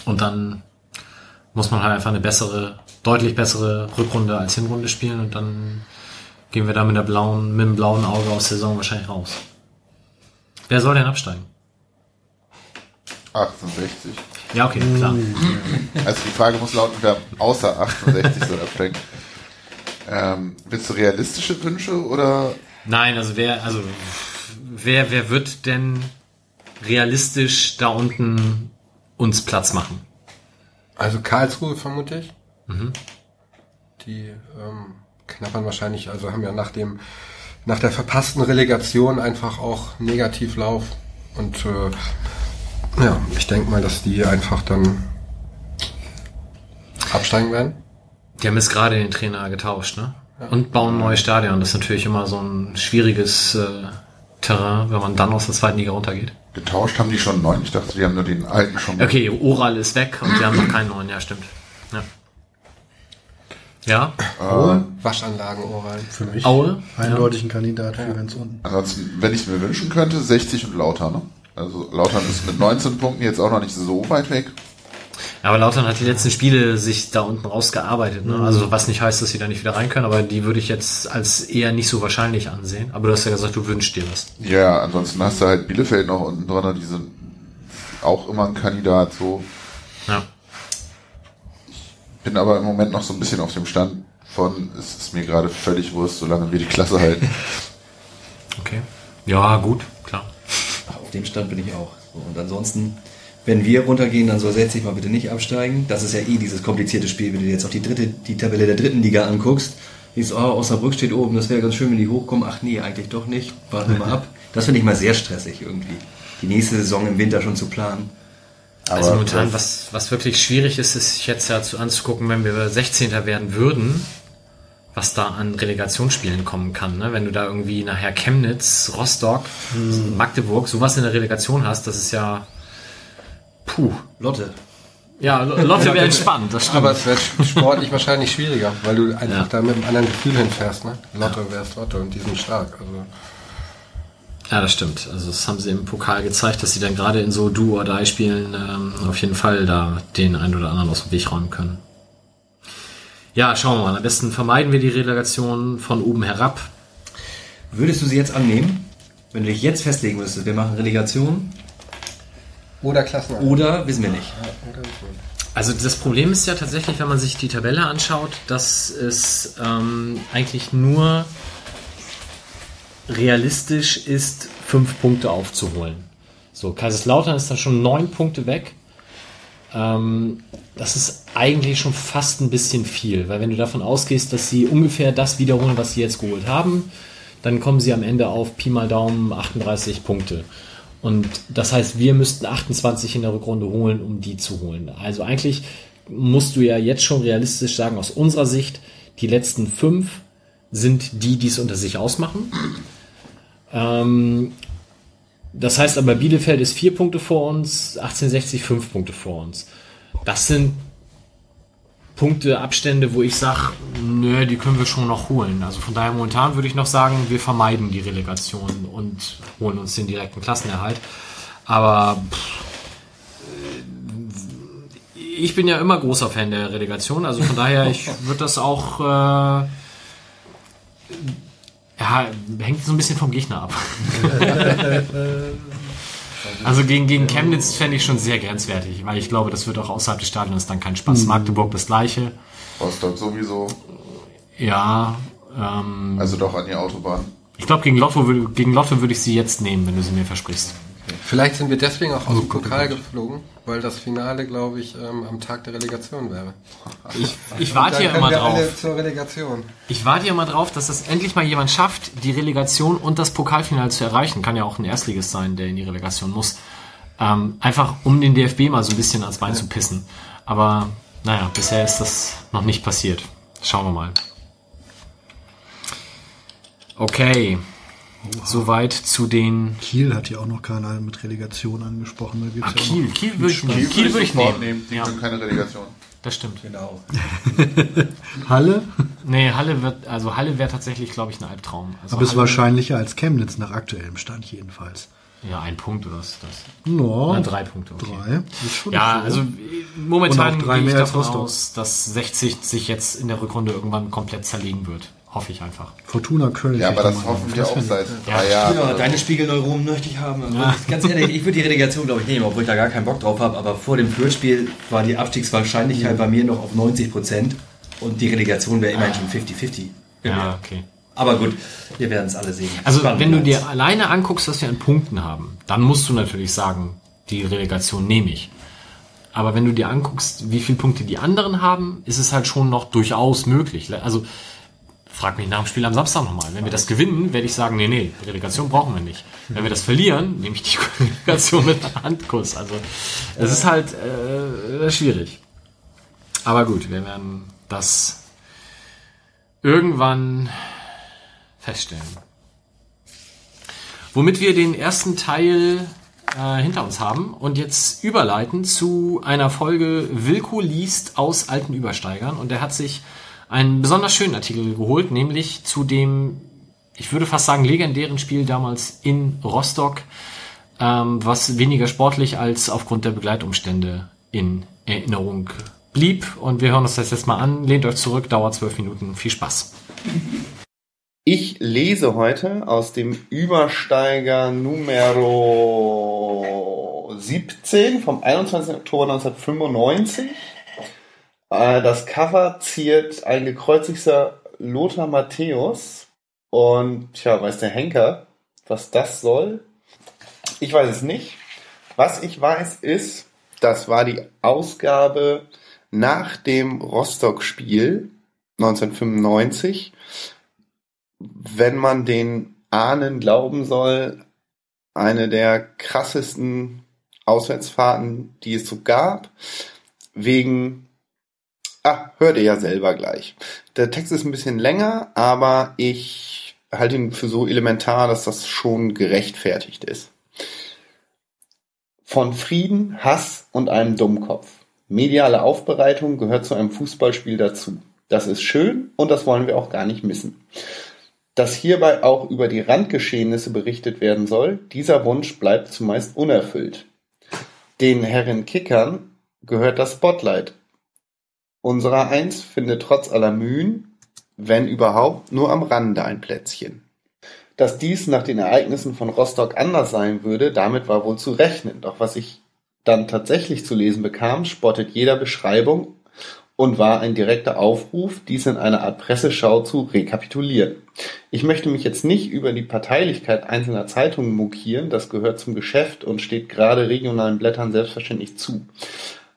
Und dann muss man halt einfach eine bessere, deutlich bessere Rückrunde als Hinrunde spielen und dann gehen wir da mit der blauen, mit dem blauen Auge aus der Saison wahrscheinlich raus. Wer soll denn absteigen? 68. Ja, okay, klar. Also die Frage muss lauten, wer außer 68 soll absteigen. Ähm, willst du realistische Wünsche oder Nein, also wer, also wer, wer wird denn realistisch da unten uns Platz machen? Also Karlsruhe vermute ich. Die ähm, knappern wahrscheinlich, also haben ja nach dem nach der verpassten Relegation einfach auch Negativlauf und äh, ja, ich denke mal, dass die einfach dann absteigen werden. Die haben jetzt gerade den Trainer getauscht, ne? Und bauen ein neues Stadion. Das ist natürlich immer so ein schwieriges äh, Terrain, wenn man dann aus der zweiten Liga runtergeht. getauscht haben die schon neun? Ich dachte, die haben nur den alten schon. Okay, Oral ist weg und wir haben noch keinen neuen, ja, stimmt. Ja. Ja, Äh, Waschanlagen oral. Für mich Aue. eindeutig ein Kandidat für ganz unten. ansonsten, wenn ich es mir wünschen könnte, 60 und Lautern. Ne? Also Lautern ist mit 19 Punkten jetzt auch noch nicht so weit weg. Aber Lautern hat die letzten Spiele sich da unten rausgearbeitet. Ne? Also was nicht heißt, dass sie da nicht wieder rein können, aber die würde ich jetzt als eher nicht so wahrscheinlich ansehen. Aber du hast ja gesagt, du wünschst dir was. Ja, ansonsten hast du halt Bielefeld noch unten dran, die sind auch immer ein Kandidat. So Ja. bin aber im Moment noch so ein bisschen auf dem Stand von, es ist mir gerade völlig wurscht, solange wir die Klasse halten. Okay. Ja, gut, dem Stand bin ich auch. So, und ansonsten, wenn wir runtergehen, dann soll 60 mal bitte nicht absteigen. Das ist ja eh dieses komplizierte Spiel, wenn du dir jetzt auch die dritte, die Tabelle der dritten Liga anguckst. Siehst, oh, Osnabrück steht oben, das wäre ganz schön, wenn die hochkommen. Ach nee, eigentlich doch nicht. Warten wir mal ab. Das finde ich mal sehr stressig irgendwie. Die nächste Saison im Winter schon zu planen. Also Aber momentan, das- was, was wirklich schwierig ist, ist sich jetzt ja zu anzugucken, wenn wir 16. werden würden, was da an Relegationsspielen kommen kann. Ne? Wenn du da irgendwie nachher Chemnitz, Rostock, Magdeburg, sowas in der Relegation hast, das ist ja puh. Lotte. Ja, Lotte wäre entspannt, das stimmt. Aber es wird sportlich wahrscheinlich schwieriger, weil du einfach Ja. da mit einem anderen Gefühl hinfährst. Ne? Lotte wärst Lotte und die sind stark. Also Ja, das stimmt. Also das haben sie im Pokal gezeigt, dass sie dann gerade in so Do or Die Spielen ähm, auf jeden Fall da den einen oder anderen aus dem Weg räumen können. Ja, schauen wir mal. Am besten vermeiden wir die Relegation von oben herab. Würdest du sie jetzt annehmen? Wenn du dich jetzt festlegen müsstest, wir machen Relegation oder Klassen. oder wissen wir nicht. Also das Problem ist ja tatsächlich, wenn man sich die Tabelle anschaut, dass es ähm, eigentlich nur realistisch ist, fünf Punkte aufzuholen. So, Kaiserslautern ist dann schon neun Punkte weg. Ähm, das ist eigentlich schon fast ein bisschen viel, weil wenn du davon ausgehst, dass sie ungefähr das wiederholen, was sie jetzt geholt haben, dann kommen sie am Ende auf Pi mal Daumen 38 Punkte. Und das heißt, wir müssten 28 in der Rückrunde holen, um die zu holen. Also eigentlich musst du ja jetzt schon realistisch sagen, aus unserer Sicht, die letzten fünf sind die, die es unter sich ausmachen. Ähm, das heißt aber, Bielefeld ist vier Punkte vor uns, 1860 fünf Punkte vor uns. Das sind Punkte, Abstände, wo ich sage, nö, die können wir schon noch holen. Also von daher momentan würde ich noch sagen, wir vermeiden die Relegation und holen uns den direkten Klassenerhalt. Aber pff, ich bin ja immer großer Fan der Relegation, also von daher, ich würde das auch, äh, ja, hängt so ein bisschen vom Gegner ab. Also gegen, gegen Chemnitz fände ich schon sehr grenzwertig, weil ich glaube, das wird auch außerhalb des Stadions dann kein Spaß. Magdeburg das gleiche. Rostock sowieso, Ja, ähm, also doch an die Autobahn. ich glaube, gegen Lotto, würde- gegen Lotto würde ich sie jetzt nehmen, wenn du sie mir versprichst. Vielleicht sind wir deswegen auch aus dem Pokal geflogen, weil das Finale, glaube ich, ähm, am Tag der Relegation wäre. Ich, ich warte ja immer drauf. zur Relegation. Ich warte ja mal drauf, dass das endlich mal jemand schafft, die Relegation und das Pokalfinale zu erreichen. Kann ja auch ein Erstligist sein, der in die Relegation muss. Ähm, einfach um den DFB mal so ein bisschen ans Bein zu pissen. Aber naja, bisher ist das noch nicht passiert. Schauen wir mal. Okay. Soweit zu den. Kiel hat ja auch noch keiner mit Relegation angesprochen. Da gibt's Ah, ja Kiel. Kiel würde ich nehmen. Spannend. Kiel würde ich sofort nehmen. Die Ja, können keine Relegation. das stimmt. Genau. Halle, Nee, Halle wird, also Halle wäre tatsächlich, glaube ich, ein Albtraum. Also aber ist Halle- wahrscheinlicher als Chemnitz nach aktuellem Stand jedenfalls. Ja, ein Punkt oder was ist das? No, Na, drei Punkte, okay. Drei. Ist Ja, so. also äh, momentan gehe ich davon aus, dass 60 sich jetzt in der Rückrunde irgendwann komplett zerlegen wird. Hoffe ich einfach. Fortuna Köln. Ja, aber das hoffen wir Das auch seit Ja, drei Jahren. Ja, deine. Spiegelneuronen möchte ich haben. Also Ganz ehrlich, ich würde die Relegation, glaube ich, nehmen, obwohl ich da gar keinen Bock drauf habe. Aber vor dem Fürth-Spiel war die Abstiegswahrscheinlichkeit bei mir noch auf 90 Prozent. Und die Relegation wäre immerhin schon 50-50. Ja, okay. Aber gut, wir werden es alle sehen. Also Spannend wenn du dir alleine anguckst, was wir an Punkten haben, dann musst du natürlich sagen, die Relegation nehme ich. Aber wenn du dir anguckst, wie viele Punkte die anderen haben, ist es halt schon noch durchaus möglich. Also frag mich nach dem Spiel am Samstag nochmal. Wenn wir das gewinnen, werde ich sagen, nee, nee, Relegation brauchen wir nicht. Wenn wir das verlieren, nehme ich die Relegation mit Handkuss. Also es ist halt äh, schwierig. Aber gut, wir werden das irgendwann feststellen. Womit wir den ersten Teil äh, hinter uns haben und jetzt überleiten zu einer Folge Wilko liest aus alten Übersteigern und er hat sich einen besonders schönen Artikel geholt, nämlich zu dem, ich würde fast sagen, legendären Spiel damals in Rostock, ähm, was weniger sportlich als aufgrund der Begleitumstände in Erinnerung blieb. Und wir hören uns das jetzt mal an. Lehnt euch zurück, dauert zwölf Minuten. Viel Spaß. Ich lese heute aus dem Übersteiger Numero 17 vom 21. Oktober 1995. Äh, Das Cover ziert ein gekreuzigter Lothar Matthäus. Und tja, weiß der Henker, was das soll? Ich weiß es nicht. Was ich weiß ist, das war die Ausgabe nach dem Rostock-Spiel 1995 wenn man den Ahnen glauben soll, eine der krassesten Auswärtsfahrten, die es so gab, wegen, ah, hört ihr ja selber gleich. Der Text ist ein bisschen länger, aber ich halte ihn für so elementar, dass das schon gerechtfertigt ist. Von Frieden, Hass und einem Dummkopf. Mediale Aufbereitung gehört zu einem Fußballspiel dazu. Das ist schön und das wollen wir auch gar nicht missen. Dass hierbei auch über die Randgeschehnisse berichtet werden soll, dieser Wunsch bleibt zumeist unerfüllt. Den Herren Kickern gehört das Spotlight. Unserer eins findet trotz aller Mühen, wenn überhaupt, nur am Rande ein Plätzchen. Dass dies nach den Ereignissen von Rostock anders sein würde, damit war wohl zu rechnen. Doch was ich dann tatsächlich zu lesen bekam, spottet jeder Beschreibung und war ein direkter Aufruf, dies in einer Art Presseschau zu rekapitulieren. Ich möchte mich jetzt nicht über die Parteilichkeit einzelner Zeitungen mokieren, das gehört zum Geschäft und steht gerade regionalen Blättern selbstverständlich zu.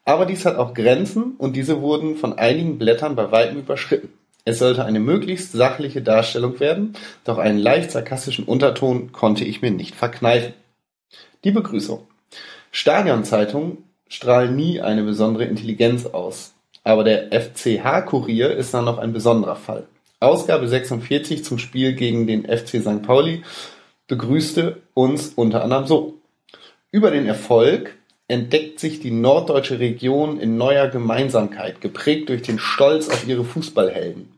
Aber dies hat auch Grenzen und diese wurden von einigen Blättern bei weitem überschritten. Es sollte eine möglichst sachliche Darstellung werden, doch einen leicht sarkastischen Unterton konnte ich mir nicht verkneifen. Die Begrüßung. Stadionzeitungen strahlen nie eine besondere Intelligenz aus. Aber der FCH-Kurier ist dann noch ein besonderer Fall. Ausgabe 46 zum Spiel gegen den FC St. Pauli begrüßte uns unter anderem so. Über den Erfolg entdeckt sich die norddeutsche Region in neuer Gemeinsamkeit, geprägt durch den Stolz auf ihre Fußballhelden.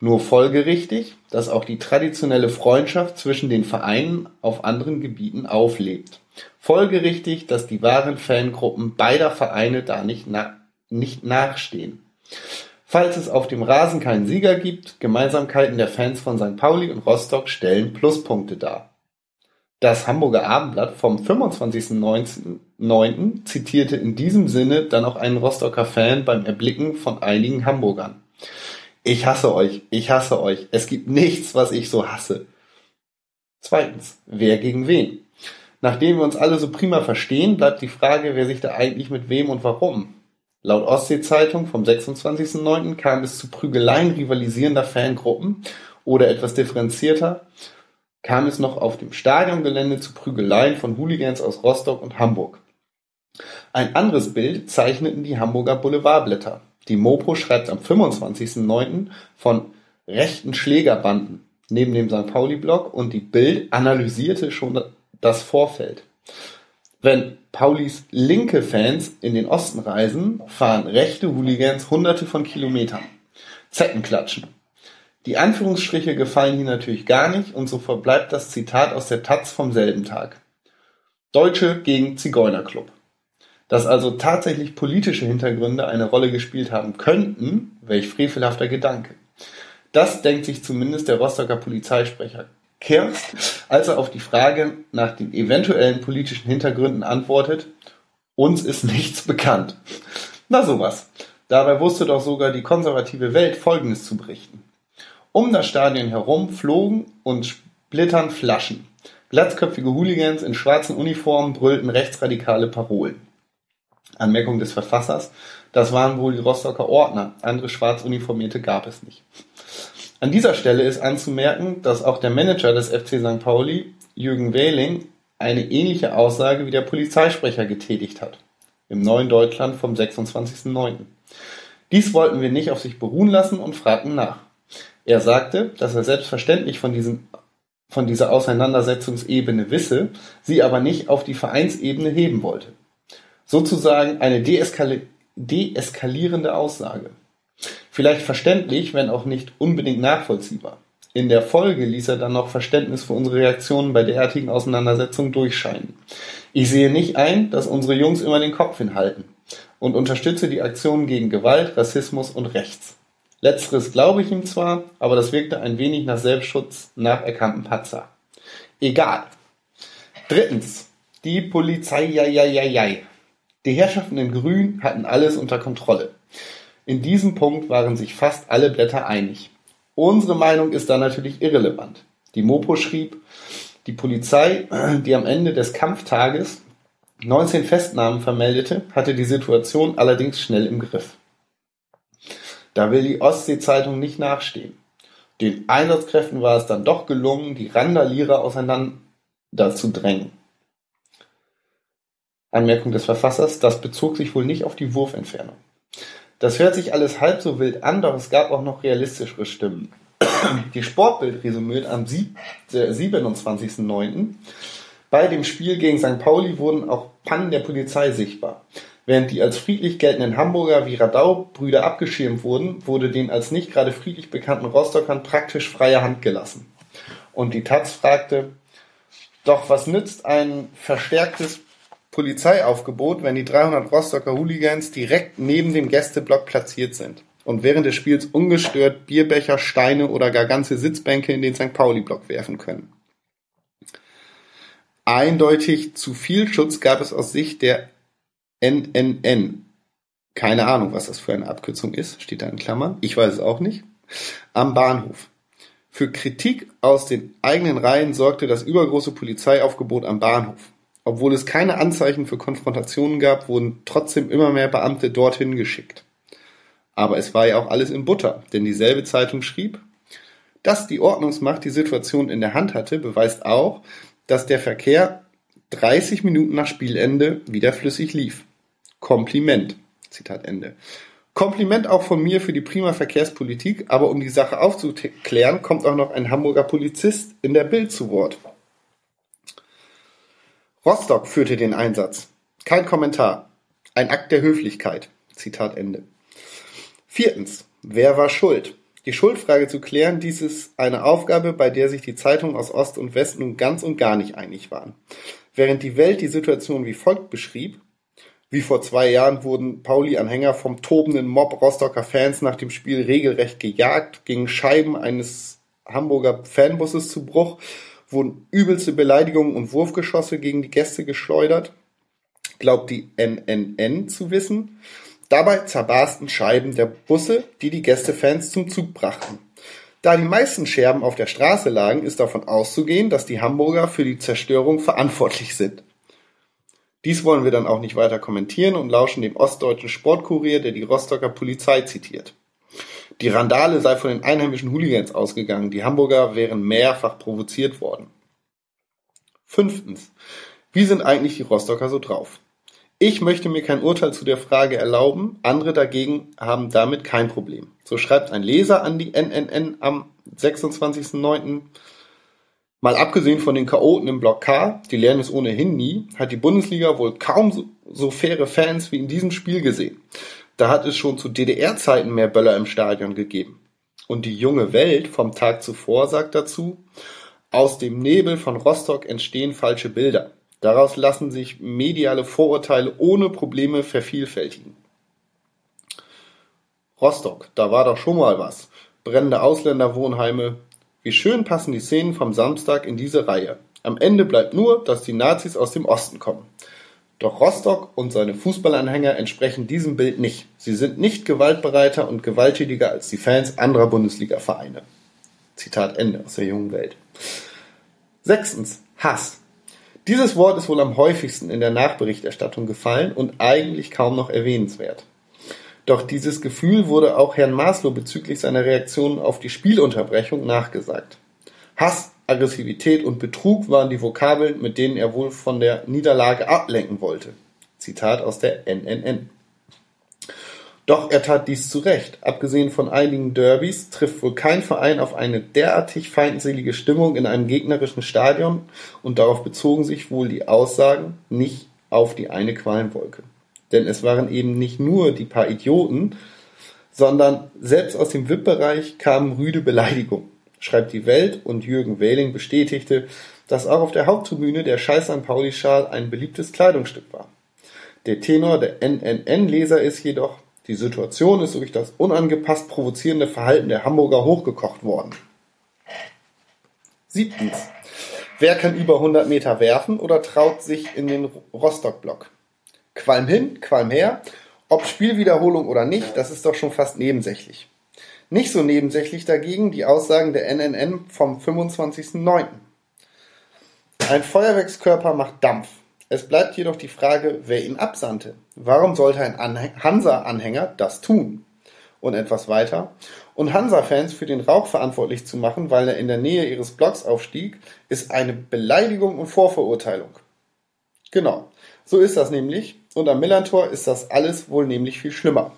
Nur folgerichtig, dass auch die traditionelle Freundschaft zwischen den Vereinen auf anderen Gebieten auflebt. Folgerichtig, dass die wahren Fangruppen beider Vereine da nicht, na nicht nachstehen. Falls es auf dem Rasen keinen Sieger gibt, Gemeinsamkeiten der Fans von St. Pauli und Rostock stellen Pluspunkte dar. Das Hamburger Abendblatt vom 25.09. zitierte in diesem Sinne dann auch einen Rostocker Fan beim Erblicken von einigen Hamburgern. Ich hasse euch, ich hasse euch. Es gibt nichts, was ich so hasse. Zweitens, wer gegen wen? Nachdem wir uns alle so prima verstehen, bleibt die Frage, wer sich da eigentlich mit wem und warum. Laut Ostsee-Zeitung vom 26.09. kam es zu Prügeleien rivalisierender Fangruppen oder etwas differenzierter kam es noch auf dem Stadiongelände zu Prügeleien von Hooligans aus Rostock und Hamburg. Ein anderes Bild zeichneten die Hamburger Boulevardblätter. Die Mopo schreibt am 25.09. von rechten Schlägerbanden neben dem St. Pauli-Block und die Bild analysierte schon das Vorfeld. Wenn Paulis linke Fans in den Osten reisen, fahren rechte Hooligans hunderte von Kilometern. Zecken klatschen. Die Anführungsstriche gefallen hier natürlich gar nicht und so verbleibt das Zitat aus der Taz vom selben Tag. Deutsche gegen Zigeunerclub. Dass also tatsächlich politische Hintergründe eine Rolle gespielt haben könnten, welch frevelhafter Gedanke. Das denkt sich zumindest der Rostocker Polizeisprecher Kirst, als er auf die Frage nach den eventuellen politischen Hintergründen antwortet, uns ist nichts bekannt. Na sowas. Dabei wusste doch sogar die konservative Welt Folgendes zu berichten. Um das Stadion herum flogen und splittern Flaschen. Glatzköpfige Hooligans in schwarzen Uniformen brüllten rechtsradikale Parolen. Anmerkung des Verfassers, das waren wohl die Rostocker Ordner, andere schwarz uniformierte gab es nicht. An dieser Stelle ist anzumerken, dass auch der Manager des FC St. Pauli, Jürgen Wehling, eine ähnliche Aussage wie der Polizeisprecher getätigt hat. Im Neuen Deutschland vom 26.09. Dies wollten wir nicht auf sich beruhen lassen und fragten nach. Er sagte, dass er selbstverständlich von, diesen, von dieser Auseinandersetzungsebene wisse, sie aber nicht auf die Vereinsebene heben wollte. Sozusagen eine deeskali deeskalierende Aussage. Vielleicht verständlich, wenn auch nicht unbedingt nachvollziehbar. In der Folge ließ er dann noch Verständnis für unsere Reaktionen bei derartigen Auseinandersetzungen durchscheinen. Ich sehe nicht ein, dass unsere Jungs immer den Kopf hinhalten und unterstütze die Aktionen gegen Gewalt, Rassismus und Rechts. Letzteres glaube ich ihm zwar, aber das wirkte ein wenig nach Selbstschutz nach erkannten Patzer. Egal. Drittens. Die Polizei, ja, ja, ja, ja. Die Herrschaften in Grün hatten alles unter Kontrolle. In diesem Punkt waren sich fast alle Blätter einig. Unsere Meinung ist da natürlich irrelevant. Die Mopo schrieb, die Polizei, die am Ende des Kampftages 19 Festnahmen vermeldete, hatte die Situation allerdings schnell im Griff. Da will die Ostsee-Zeitung nicht nachstehen. Den Einsatzkräften war es dann doch gelungen, die Randalierer auseinander zu drängen. Anmerkung des Verfassers, das bezog sich wohl nicht auf die Wurfentfernung. Das hört sich alles halb so wild an, doch es gab auch noch realistischere Stimmen. Die Sportbild resümiert am 27.09. Bei dem Spiel gegen St. Pauli wurden auch Pannen der Polizei sichtbar. Während die als friedlich geltenden Hamburger wie Radau-Brüder abgeschirmt wurden, wurde den als nicht gerade friedlich bekannten Rostockern praktisch freie Hand gelassen. Und die Taz fragte, doch was nützt ein verstärktes Polizeiaufgebot, wenn die 300 Rostocker Hooligans direkt neben dem Gästeblock platziert sind und während des Spiels ungestört Bierbecher, Steine oder gar ganze Sitzbänke in den St. Pauli-Block werfen können. Eindeutig zu viel Schutz gab es aus Sicht der NNN. Keine Ahnung, was das für eine Abkürzung ist, steht da in Klammern. Ich weiß es auch nicht. Am Bahnhof. Für Kritik aus den eigenen Reihen sorgte das übergroße Polizeiaufgebot am Bahnhof. Obwohl es keine Anzeichen für Konfrontationen gab, wurden trotzdem immer mehr Beamte dorthin geschickt. Aber es war ja auch alles in Butter, denn dieselbe Zeitung schrieb, dass die Ordnungsmacht die Situation in der Hand hatte, beweist auch, dass der Verkehr 30 Minuten nach Spielende wieder flüssig lief. Kompliment. Zitat Ende. Kompliment auch von mir für die prima Verkehrspolitik, aber um die Sache aufzuklären, kommt auch noch ein Hamburger Polizist in der Bild zu Wort. Rostock führte den Einsatz. Kein Kommentar. Ein Akt der Höflichkeit. Zitat Ende. Viertens. Wer war schuld? Die Schuldfrage zu klären, dies ist eine Aufgabe, bei der sich die Zeitungen aus Ost und West nun ganz und gar nicht einig waren. Während die Welt die Situation wie folgt beschrieb, wie vor zwei Jahren wurden Pauli-Anhänger vom tobenden Mob Rostocker Fans nach dem Spiel regelrecht gejagt, gingen Scheiben eines Hamburger Fanbusses zu Bruch wurden übelste Beleidigungen und Wurfgeschosse gegen die Gäste geschleudert, glaubt die NNN zu wissen. Dabei zerbarsten Scheiben der Busse, die die Gästefans zum Zug brachten. Da die meisten Scherben auf der Straße lagen, ist davon auszugehen, dass die Hamburger für die Zerstörung verantwortlich sind. Dies wollen wir dann auch nicht weiter kommentieren und lauschen dem ostdeutschen Sportkurier, der die Rostocker Polizei zitiert. Die Randale sei von den einheimischen Hooligans ausgegangen, die Hamburger wären mehrfach provoziert worden. Fünftens. Wie sind eigentlich die Rostocker so drauf? Ich möchte mir kein Urteil zu der Frage erlauben, andere dagegen haben damit kein Problem. So schreibt ein Leser an die NNN am 26.09. Mal abgesehen von den Chaoten im Block K, die lernen es ohnehin nie, hat die Bundesliga wohl kaum so, so faire Fans wie in diesem Spiel gesehen. Da hat es schon zu DDR-Zeiten mehr Böller im Stadion gegeben. Und die junge Welt vom Tag zuvor sagt dazu, aus dem Nebel von Rostock entstehen falsche Bilder. Daraus lassen sich mediale Vorurteile ohne Probleme vervielfältigen. Rostock, da war doch schon mal was. Brennende Ausländerwohnheime, wie schön passen die Szenen vom Samstag in diese Reihe. Am Ende bleibt nur, dass die Nazis aus dem Osten kommen. Doch Rostock und seine Fußballanhänger entsprechen diesem Bild nicht. Sie sind nicht gewaltbereiter und gewalttätiger als die Fans anderer Bundesliga-Vereine. Zitat Ende aus der jungen Welt. Sechstens. Hass. Dieses Wort ist wohl am häufigsten in der Nachberichterstattung gefallen und eigentlich kaum noch erwähnenswert. Doch dieses Gefühl wurde auch Herrn Maslow bezüglich seiner Reaktion auf die Spielunterbrechung nachgesagt. Hass, Aggressivität und Betrug waren die Vokabeln, mit denen er wohl von der Niederlage ablenken wollte. Zitat aus der NNN. Doch er tat dies zu Recht. Abgesehen von einigen Derbys trifft wohl kein Verein auf eine derartig feindselige Stimmung in einem gegnerischen Stadion und darauf bezogen sich wohl die Aussagen nicht auf die eine Qualmwolke. Denn es waren eben nicht nur die paar Idioten, sondern selbst aus dem VIP-Bereich kamen rüde Beleidigungen, schreibt die Welt und Jürgen Wähling bestätigte, dass auch auf der Haupttribüne der Scheiß St. Pauli-Schal ein beliebtes Kleidungsstück war. Der Tenor der NNN-Leser ist jedoch, die Situation ist durch das unangepasst provozierende Verhalten der Hamburger hochgekocht worden. Siebtens. Wer kann über 100 Meter werfen oder traut sich in den Rostock-Block? Qualm hin, Qualm her. Ob Spielwiederholung oder nicht, das ist doch schon fast nebensächlich. Nicht so nebensächlich dagegen die Aussagen der NNN vom 25.09. Ein Feuerwerkskörper macht Dampf. Es bleibt jedoch die Frage, wer ihn absandte. Warum sollte ein Hansa-Anhänger das tun? Und etwas weiter. Und Hansa-Fans für den Rauch verantwortlich zu machen, weil er in der Nähe ihres Blocks aufstieg, ist eine Beleidigung und Vorverurteilung. Genau. So ist das nämlich. Und am Millantor ist das alles wohl nämlich viel schlimmer.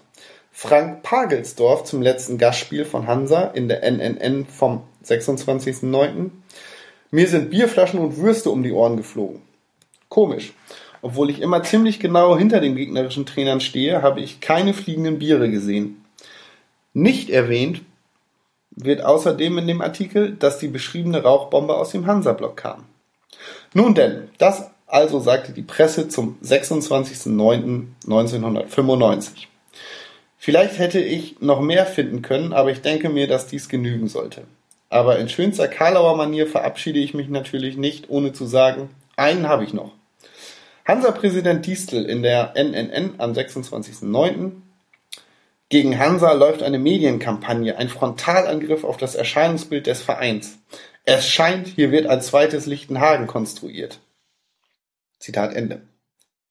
Frank Pagelsdorf zum letzten Gastspiel von Hansa in der NNN vom 26.09. Mir sind Bierflaschen und Würste um die Ohren geflogen. Komisch. Obwohl ich immer ziemlich genau hinter den gegnerischen Trainern stehe, habe ich keine fliegenden Biere gesehen. Nicht erwähnt wird außerdem in dem Artikel, dass die beschriebene Rauchbombe aus dem Hansa-Block kam. Nun denn, das also sagte die Presse zum 26.09.1995. Vielleicht hätte ich noch mehr finden können, aber ich denke mir, dass dies genügen sollte. Aber in schönster Karlauer Manier verabschiede ich mich natürlich nicht, ohne zu sagen, einen habe ich noch. Hansa-Präsident Distel in der NNN am 26.09. Gegen Hansa läuft eine Medienkampagne, ein Frontalangriff auf das Erscheinungsbild des Vereins. Es scheint, hier wird ein zweites Lichtenhagen konstruiert. Zitat Ende.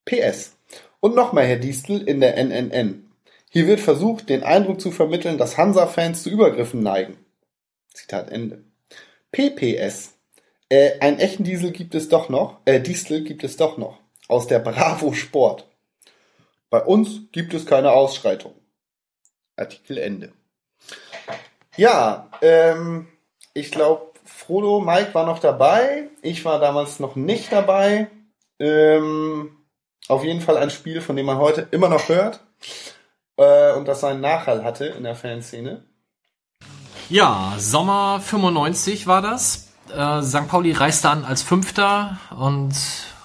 PS. Und nochmal, Herr Distel, in der NNN. Hier wird versucht, den Eindruck zu vermitteln, dass Hansa-Fans zu Übergriffen neigen. Zitat Ende. PPS. Äh, ein echten Diesel gibt es doch noch, äh, Distel gibt es doch noch. Aus der Bravo Sport. Bei uns gibt es keine Ausschreitung. Artikel Ende. Ja, ähm, ich glaube, Frodo, Mike war noch dabei. Ich war damals noch nicht dabei. Ähm, auf jeden Fall ein Spiel, von dem man heute immer noch hört äh, und das seinen Nachhall hatte in der Fanszene. Ja, Sommer 95 war das. Äh, St. Pauli reiste an als Fünfter und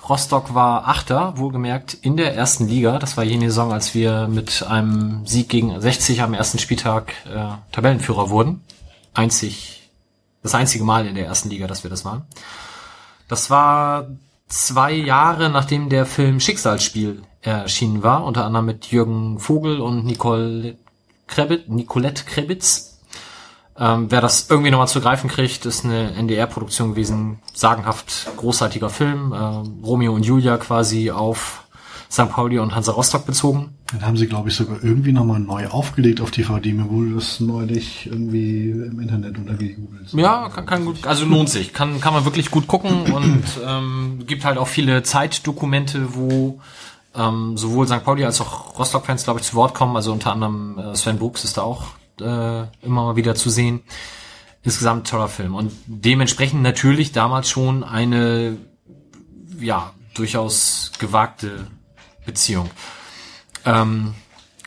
Rostock war Achter, wohlgemerkt in der ersten Liga. Das war jene Saison, als wir mit einem Sieg gegen 60 am ersten Spieltag äh, Tabellenführer wurden. Einzig, das einzige Mal in der ersten Liga, dass wir das waren. Das war zwei Jahre nachdem der Film Schicksalsspiel erschienen war, unter anderem mit Jürgen Vogel und Nicole Krebitz, Nicolette Krebitz. Ähm, wer das irgendwie nochmal zu greifen kriegt, ist eine NDR-Produktion gewesen. Sagenhaft großartiger Film. Äh, Romeo und Julia quasi auf St. Pauli und Hansa Rostock bezogen. Dann haben sie, glaube ich, sogar irgendwie nochmal neu aufgelegt auf DVD. Mir wurde das neulich irgendwie im Internet untergegoogelt. Ja, kann, kann gut, also lohnt sich. Kann, kann man wirklich gut gucken und ähm, gibt halt auch viele Zeitdokumente, wo ähm, sowohl St. Pauli als auch Rostock-Fans, glaube ich, zu Wort kommen. Also unter anderem äh, Sven Brooks ist da auch äh, immer mal wieder zu sehen. Insgesamt toller Film. Und dementsprechend natürlich damals schon eine, ja, durchaus gewagte Beziehung. Ähm,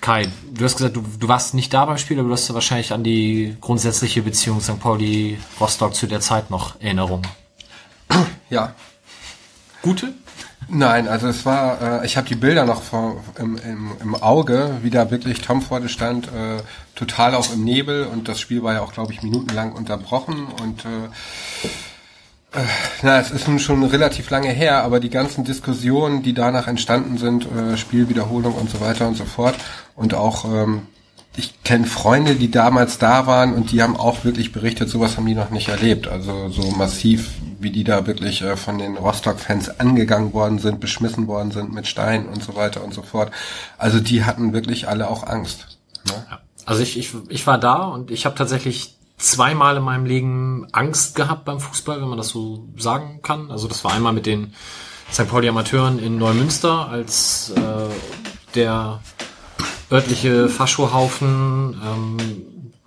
Kai, du hast gesagt, du, du warst nicht da beim Spiel, aber du hast wahrscheinlich an die grundsätzliche Beziehung St. Pauli-Rostock zu der Zeit noch Erinnerungen. Ja. Gute? Nein, also es war, äh, ich habe die Bilder noch vor, im, im, im Auge, wie da wirklich Tom vor dir stand, äh, total auch im Nebel und das Spiel war ja auch, glaube ich, minutenlang unterbrochen und äh, na, es ist nun schon relativ lange her, aber die ganzen Diskussionen, die danach entstanden sind, äh, Spielwiederholung und so weiter und so fort und auch ähm, ich kenne Freunde, die damals da waren und die haben auch wirklich berichtet, sowas haben die noch nicht erlebt. Also so massiv, wie die da wirklich äh, von den Rostock-Fans angegangen worden sind, beschmissen worden sind mit Steinen und so weiter und so fort. Also die hatten wirklich alle auch Angst. Ne? Also ich, ich, ich war da und ich habe tatsächlich zweimal in meinem Leben Angst gehabt beim Fußball, wenn man das so sagen kann. Also das war einmal mit den St. Pauli Amateuren in Neumünster, als äh, der örtliche Faschohaufen ähm,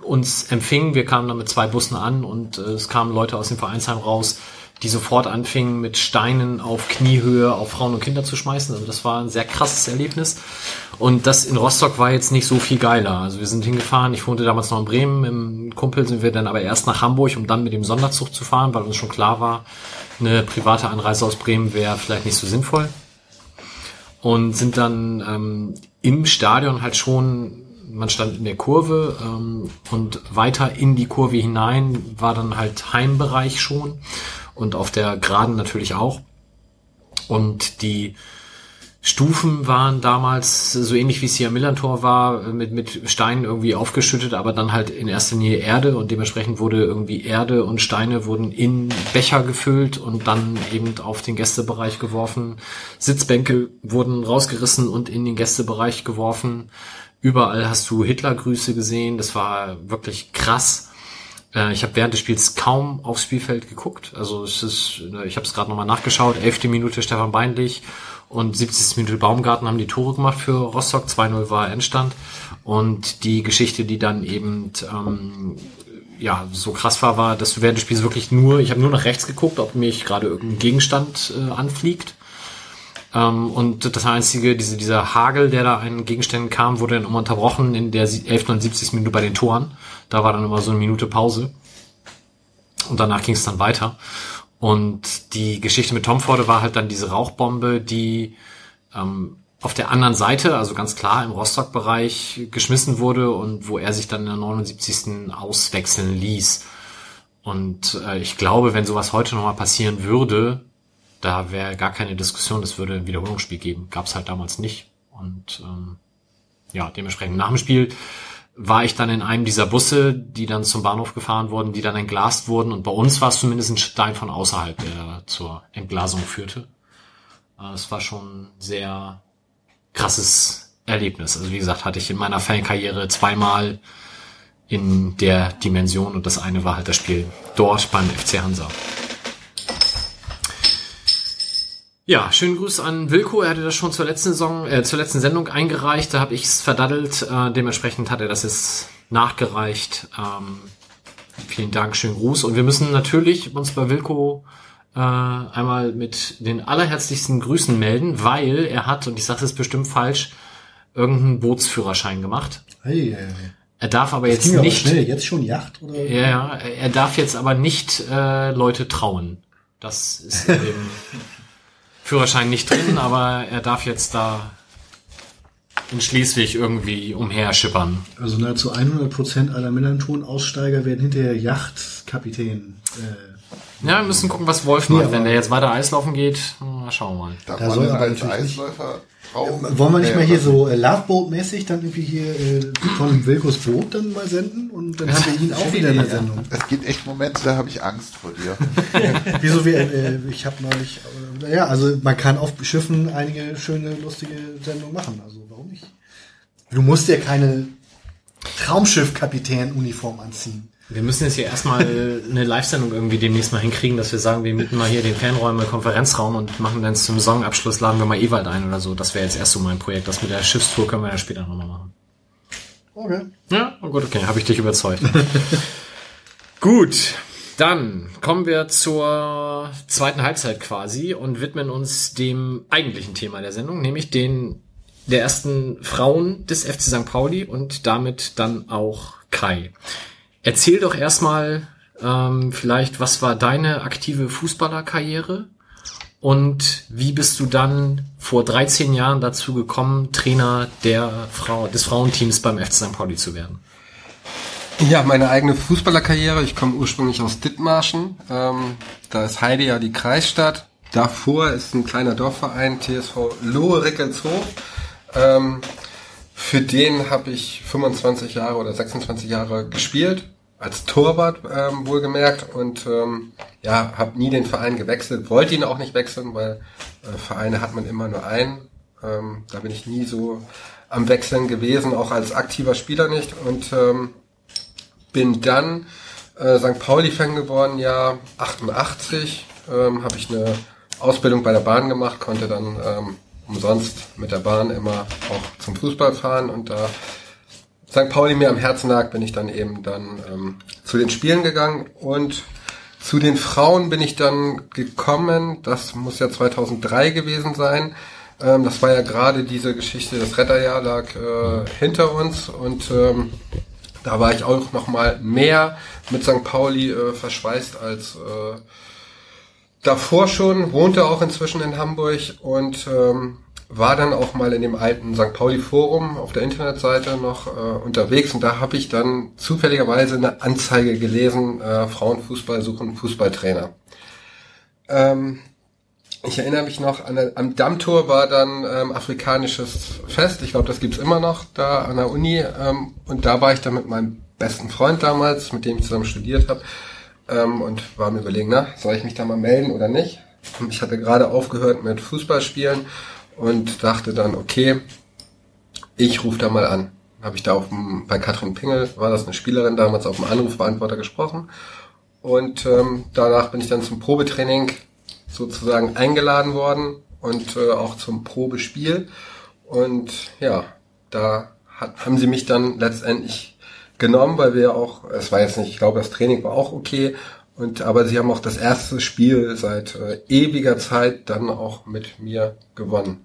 uns empfing. Wir kamen dann mit zwei Bussen an und äh, es kamen Leute aus dem Vereinsheim raus, die sofort anfingen, mit Steinen auf Kniehöhe auf Frauen und Kinder zu schmeißen. Also das war ein sehr krasses Erlebnis. Und das in Rostock war jetzt nicht so viel geiler. Also wir sind hingefahren, ich wohnte damals noch in Bremen, im Kumpel sind wir dann aber erst nach Hamburg, um dann mit dem Sonderzug zu fahren, weil uns schon klar war, eine private Anreise aus Bremen wäre vielleicht nicht so sinnvoll. Und sind dann ähm, im Stadion halt schon, man stand in der Kurve ähm, und weiter in die Kurve hinein war dann halt Heimbereich schon und auf der Geraden natürlich auch. Und die Stufen waren damals so ähnlich wie es hier am Millantor war, mit, mit Steinen irgendwie aufgeschüttet, aber dann halt in erster Linie Erde und dementsprechend wurde irgendwie Erde und Steine wurden in Becher gefüllt und dann eben auf den Gästebereich geworfen. Sitzbänke wurden rausgerissen und in den Gästebereich geworfen. Überall hast du Hitlergrüße gesehen, das war wirklich krass. Äh, ich habe während des Spiels kaum aufs Spielfeld geguckt. Also es ist, ich habe es gerade nochmal nachgeschaut, elfte Minute Stefan Beinlich und 70. Minute Baumgarten haben die Tore gemacht für Rostock. 2-0 war Endstand. Und die Geschichte, die dann eben ähm, ja so krass war, war, dass während des Spiels wirklich nur, ich habe nur nach rechts geguckt, ob mich gerade irgendein Gegenstand äh, anfliegt. Ähm, und das einzige, diese, dieser Hagel, der da an Gegenständen kam, wurde dann immer unterbrochen in der 11. und 70. Minute bei den Toren. Da war dann immer so eine Minute Pause. Und danach ging es dann weiter. Und die Geschichte mit Tom Forde war halt dann diese Rauchbombe, die ähm, auf der anderen Seite, also ganz klar im Rostock-Bereich geschmissen wurde und wo er sich dann in der 79. auswechseln ließ. Und äh, ich glaube, wenn sowas heute nochmal passieren würde, da wäre gar keine Diskussion, das würde ein Wiederholungsspiel geben. Gab es halt damals nicht. Und ähm, ja, dementsprechend nach dem Spiel war ich dann in einem dieser Busse, die dann zum Bahnhof gefahren wurden, die dann entglast wurden. Und bei uns war es zumindest ein Stein von außerhalb, der zur Entglasung führte. Äh, es war schon sehr krasses Erlebnis. Also wie gesagt, hatte ich in meiner Fankarriere zweimal in der Dimension und das eine war halt das Spiel dort beim FC Hansa. Ja, schönen Gruß an Wilko. Er hatte das schon zur letzten Saison, äh, zur letzten Sendung eingereicht. Da habe ich es verdaddelt. Äh, dementsprechend hat er das jetzt nachgereicht. Ähm, vielen Dank, schönen Gruß. Und wir müssen natürlich uns bei Wilko äh, einmal mit den allerherzlichsten Grüßen melden, weil er hat, und ich sage es bestimmt falsch, irgendeinen Bootsführerschein gemacht. Hey, hey, hey. Er darf aber Das jetzt aber nicht. schnell. Jetzt schon Yacht oder? Ja, ja, er darf jetzt aber nicht äh, Leute trauen. Das ist dem Führerschein nicht drin, aber er darf jetzt da in Schleswig irgendwie umherschippern. Also nahezu 100 Prozent aller Millanton-Aussteiger werden hinterher Yachtkapitän. Äh, Ja, wir müssen gucken, was Wolf macht. Wenn der jetzt weiter Eislaufen geht, mal schauen wir mal. Darf Da man soll aber als Eisläufer Frau. Wollen wir nicht Ja, mal hier so äh, Loveboat-mäßig dann irgendwie hier äh, von Wilkos Boot dann mal senden und dann haben wir ihn auch wieder in der Sendung. Es gibt echt Momente, da habe ich Angst vor dir. Wieso wir, äh, ich habe neulich, äh, ja, also man kann auf Schiffen einige schöne, lustige Sendungen machen, also? Du musst ja keine Traumschiff-Kapitän-Uniform anziehen. Wir müssen jetzt hier erstmal eine Live-Sendung irgendwie demnächst mal hinkriegen, dass wir sagen, wir mieten mal hier den Fanräume, Konferenzraum und machen dann zum Saisonabschluss, laden wir mal Ewald ein oder so. Das wäre jetzt erst so mein Projekt. Das mit der Schiffstour können wir ja später nochmal machen. Okay. Ja, oh gut, okay, habe ich dich überzeugt. gut, dann kommen wir zur zweiten Halbzeit quasi und widmen uns dem eigentlichen Thema der Sendung, nämlich den der ersten Frauen des FC St. Pauli und damit dann auch Kai. Erzähl doch erstmal ähm, vielleicht, was war deine aktive Fußballerkarriere und wie bist du dann vor 13 Jahren dazu gekommen, Trainer der Frau, des Frauenteams beim FC St. Pauli zu werden? Ja, meine eigene Fußballerkarriere. Ich komme ursprünglich aus Dithmarschen. Ähm, da ist Heide ja die Kreisstadt. Davor ist ein kleiner Dorfverein, TSV Lohe-Rickelshof. Ähm, für den habe ich 25 Jahre oder 26 Jahre gespielt. Als Torwart ähm, wohlgemerkt und ähm, ja, habe nie den Verein gewechselt, wollte ihn auch nicht wechseln, weil äh, Vereine hat man immer nur einen. Ähm, da bin ich nie so am Wechseln gewesen, auch als aktiver Spieler nicht. Und ähm, bin dann äh, St. Pauli-Fan geworden, ja 88. Ähm, habe ich eine Ausbildung bei der Bahn gemacht, konnte dann ähm, umsonst mit der Bahn immer auch zum Fußball fahren und da St. Pauli mir am Herzen lag, bin ich dann eben dann ähm, zu den Spielen gegangen und zu den Frauen bin ich dann gekommen, das muss ja 2003 gewesen sein. Ähm, das war ja gerade diese Geschichte, das Retterjahr lag äh, hinter uns und ähm, da war ich auch noch mal mehr mit St. Pauli äh, verschweißt als äh, davor schon, wohnte auch inzwischen in Hamburg und ähm, war dann auch mal in dem alten St. Pauli Forum auf der Internetseite noch äh, unterwegs und da habe ich dann zufälligerweise eine Anzeige gelesen, äh, Frauenfußball suchen Fußballtrainer. Ähm, ich erinnere mich noch, an am Dammtor war dann ähm, afrikanisches Fest, ich glaube, das gibt's immer noch da an der Uni ähm, und da war ich dann mit meinem besten Freund damals, mit dem ich zusammen studiert habe ähm, und war mir überlegen, na, soll ich mich da mal melden oder nicht? Ich hatte gerade aufgehört mit Fußballspielen und dachte dann, okay, ich rufe da mal an. Habe ich da auf dem, bei Katrin Pingel, war das eine Spielerin damals, auf dem Anrufbeantworter gesprochen. Und ähm, danach bin ich dann zum Probetraining sozusagen eingeladen worden und äh, auch zum Probespiel. Und ja, da hat, haben sie mich dann letztendlich genommen, weil wir auch, es war jetzt nicht, ich glaube, das Training war auch okay. Und aber sie haben auch das erste Spiel seit äh, ewiger Zeit dann auch mit mir gewonnen.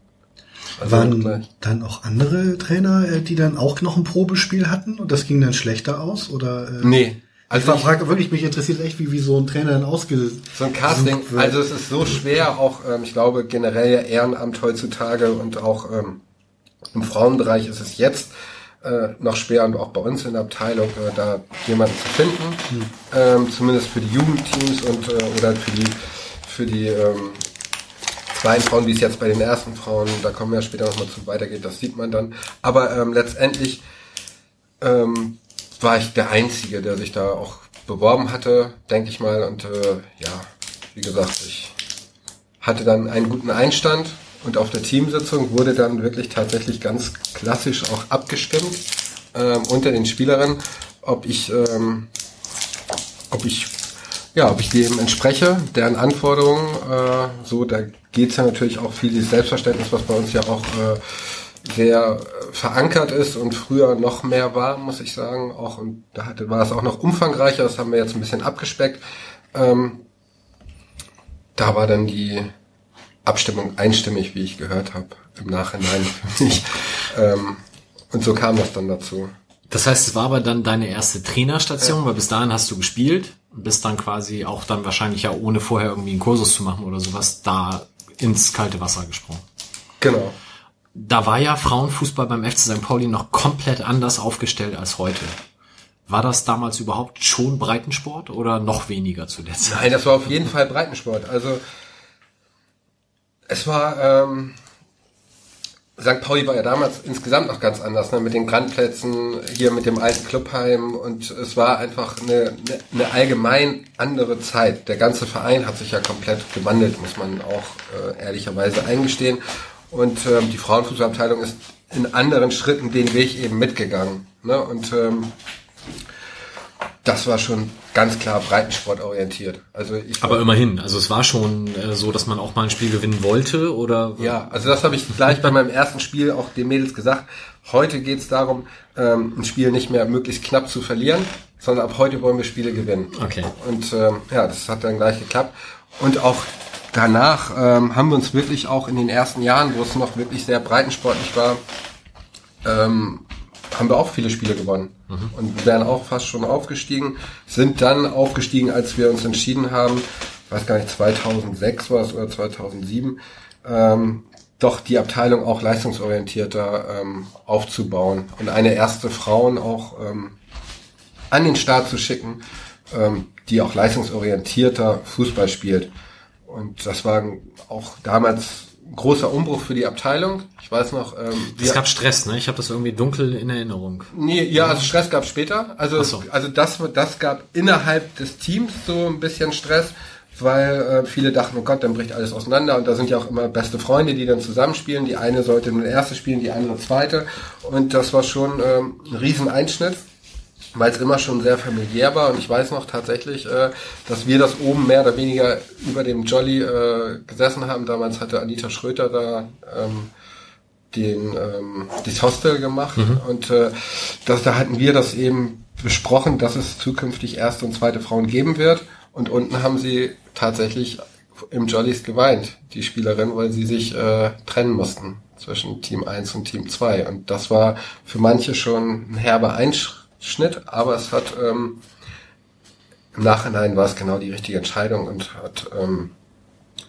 Also Waren dann auch andere Trainer, äh, die dann auch noch ein Probespiel hatten und das ging dann schlechter aus? Oder, äh, Nee. Also Also ich frage wirklich, mich interessiert echt, wie, wie so ein Trainer dann ausge... So ein Casting, also es ist so schwer, auch ähm, ich glaube generell ja Ehrenamt heutzutage und auch ähm, im Frauenbereich ist es jetzt äh, noch schwer und auch bei uns in der Abteilung äh, da jemanden zu finden, ähm, zumindest für die Jugendteams und äh, oder für die für die ähm, zweiten Frauen, wie es jetzt bei den ersten Frauen, da kommen wir ja später nochmal zu weitergeht, das sieht man dann. Aber ähm, letztendlich ähm, war ich der Einzige, der sich da auch beworben hatte, denke ich mal. Und äh, ja, wie gesagt, ich hatte dann einen guten Einstand und auf der Teamsitzung wurde dann wirklich tatsächlich ganz klassisch auch abgestimmt ähm, unter den Spielerinnen, ob ich, ähm, ob ich ja, ob ich dem entspreche, deren Anforderungen, äh, so, da geht's ja natürlich auch viel dieses Selbstverständnis, was bei uns ja auch äh, sehr äh, verankert ist und früher noch mehr war, muss ich sagen. Auch und da hatte, war es auch noch umfangreicher, das haben wir jetzt ein bisschen abgespeckt. Ähm, da war dann die Abstimmung einstimmig, wie ich gehört habe, im Nachhinein für mich. Ähm, und so kam das dann dazu. Das heißt, es war aber dann deine erste Trainerstation, weil bis dahin hast du gespielt und bist dann quasi auch dann wahrscheinlich ja ohne vorher irgendwie einen Kursus zu machen oder sowas da ins kalte Wasser gesprungen. Genau. Da war ja Frauenfußball beim FC St. Pauli noch komplett anders aufgestellt als heute. War das damals überhaupt schon Breitensport oder noch weniger zu der Zeit? Nein, das war auf jeden Fall Breitensport. Also es war, ähm, St. Pauli war ja damals insgesamt noch ganz anders, ne? mit den Grandplätzen, hier mit dem alten Clubheim und es war einfach eine, eine, allgemein andere Zeit. Der ganze Verein hat sich ja komplett gewandelt, muss man auch äh, ehrlicherweise eingestehen. Und ähm, die Frauenfußballabteilung ist in anderen Schritten den Weg eben mitgegangen. Ne? Und ähm, das war schon ganz klar Breitensport orientiert. Also ich Aber immerhin, also es war schon äh, so, dass man auch mal ein Spiel gewinnen wollte, oder? Ja, also das habe ich gleich bei meinem ersten Spiel auch den Mädels gesagt. Heute geht es darum, ähm, ein Spiel nicht mehr möglichst knapp zu verlieren, sondern ab heute wollen wir Spiele gewinnen. Okay. Und ähm, ja, das hat dann gleich geklappt. Und auch danach ähm, haben wir uns wirklich auch in den ersten Jahren, wo es noch wirklich sehr breitensportlich war, ähm, haben wir auch viele Spiele gewonnen mhm. und wären auch fast schon aufgestiegen, sind dann aufgestiegen, als wir uns entschieden haben, weiß gar nicht, 2006 war es oder 2007, ähm, doch die Abteilung auch leistungsorientierter ähm, aufzubauen und eine erste Frauen auch ähm, an den Start zu schicken, ähm, die auch leistungsorientierter Fußball spielt. Und das war auch damals großer Umbruch für die Abteilung. Ich weiß noch. Ähm, es gab Stress, ne? Ich habe das irgendwie dunkel in Erinnerung. Nee, ja, also Stress gab später. Also, so. also das, das gab innerhalb des Teams so ein bisschen Stress, weil äh, viele dachten, oh Gott, dann bricht alles auseinander. Und da sind ja auch immer beste Freunde, die dann zusammenspielen. Die eine sollte nur erste spielen, die andere zweite. Und das war schon ähm, ein Rieseneinschnitt weil es immer schon sehr familiär war. Und ich weiß noch tatsächlich, äh, dass wir das oben mehr oder weniger über dem Jolly äh, gesessen haben. Damals hatte Anita Schröter da ähm, den ähm, das Hostel gemacht. Mhm. und äh, das, da hatten wir das eben besprochen, dass es zukünftig erste und zweite Frauen geben wird. Und unten haben sie tatsächlich im Jollies geweint, die Spielerin, weil sie sich äh, trennen mussten zwischen Team 1 und Team 2 und das war für manche schon ein herber Einschritt Schnitt, aber es hat ähm, im Nachhinein war es genau die richtige Entscheidung und hat ähm,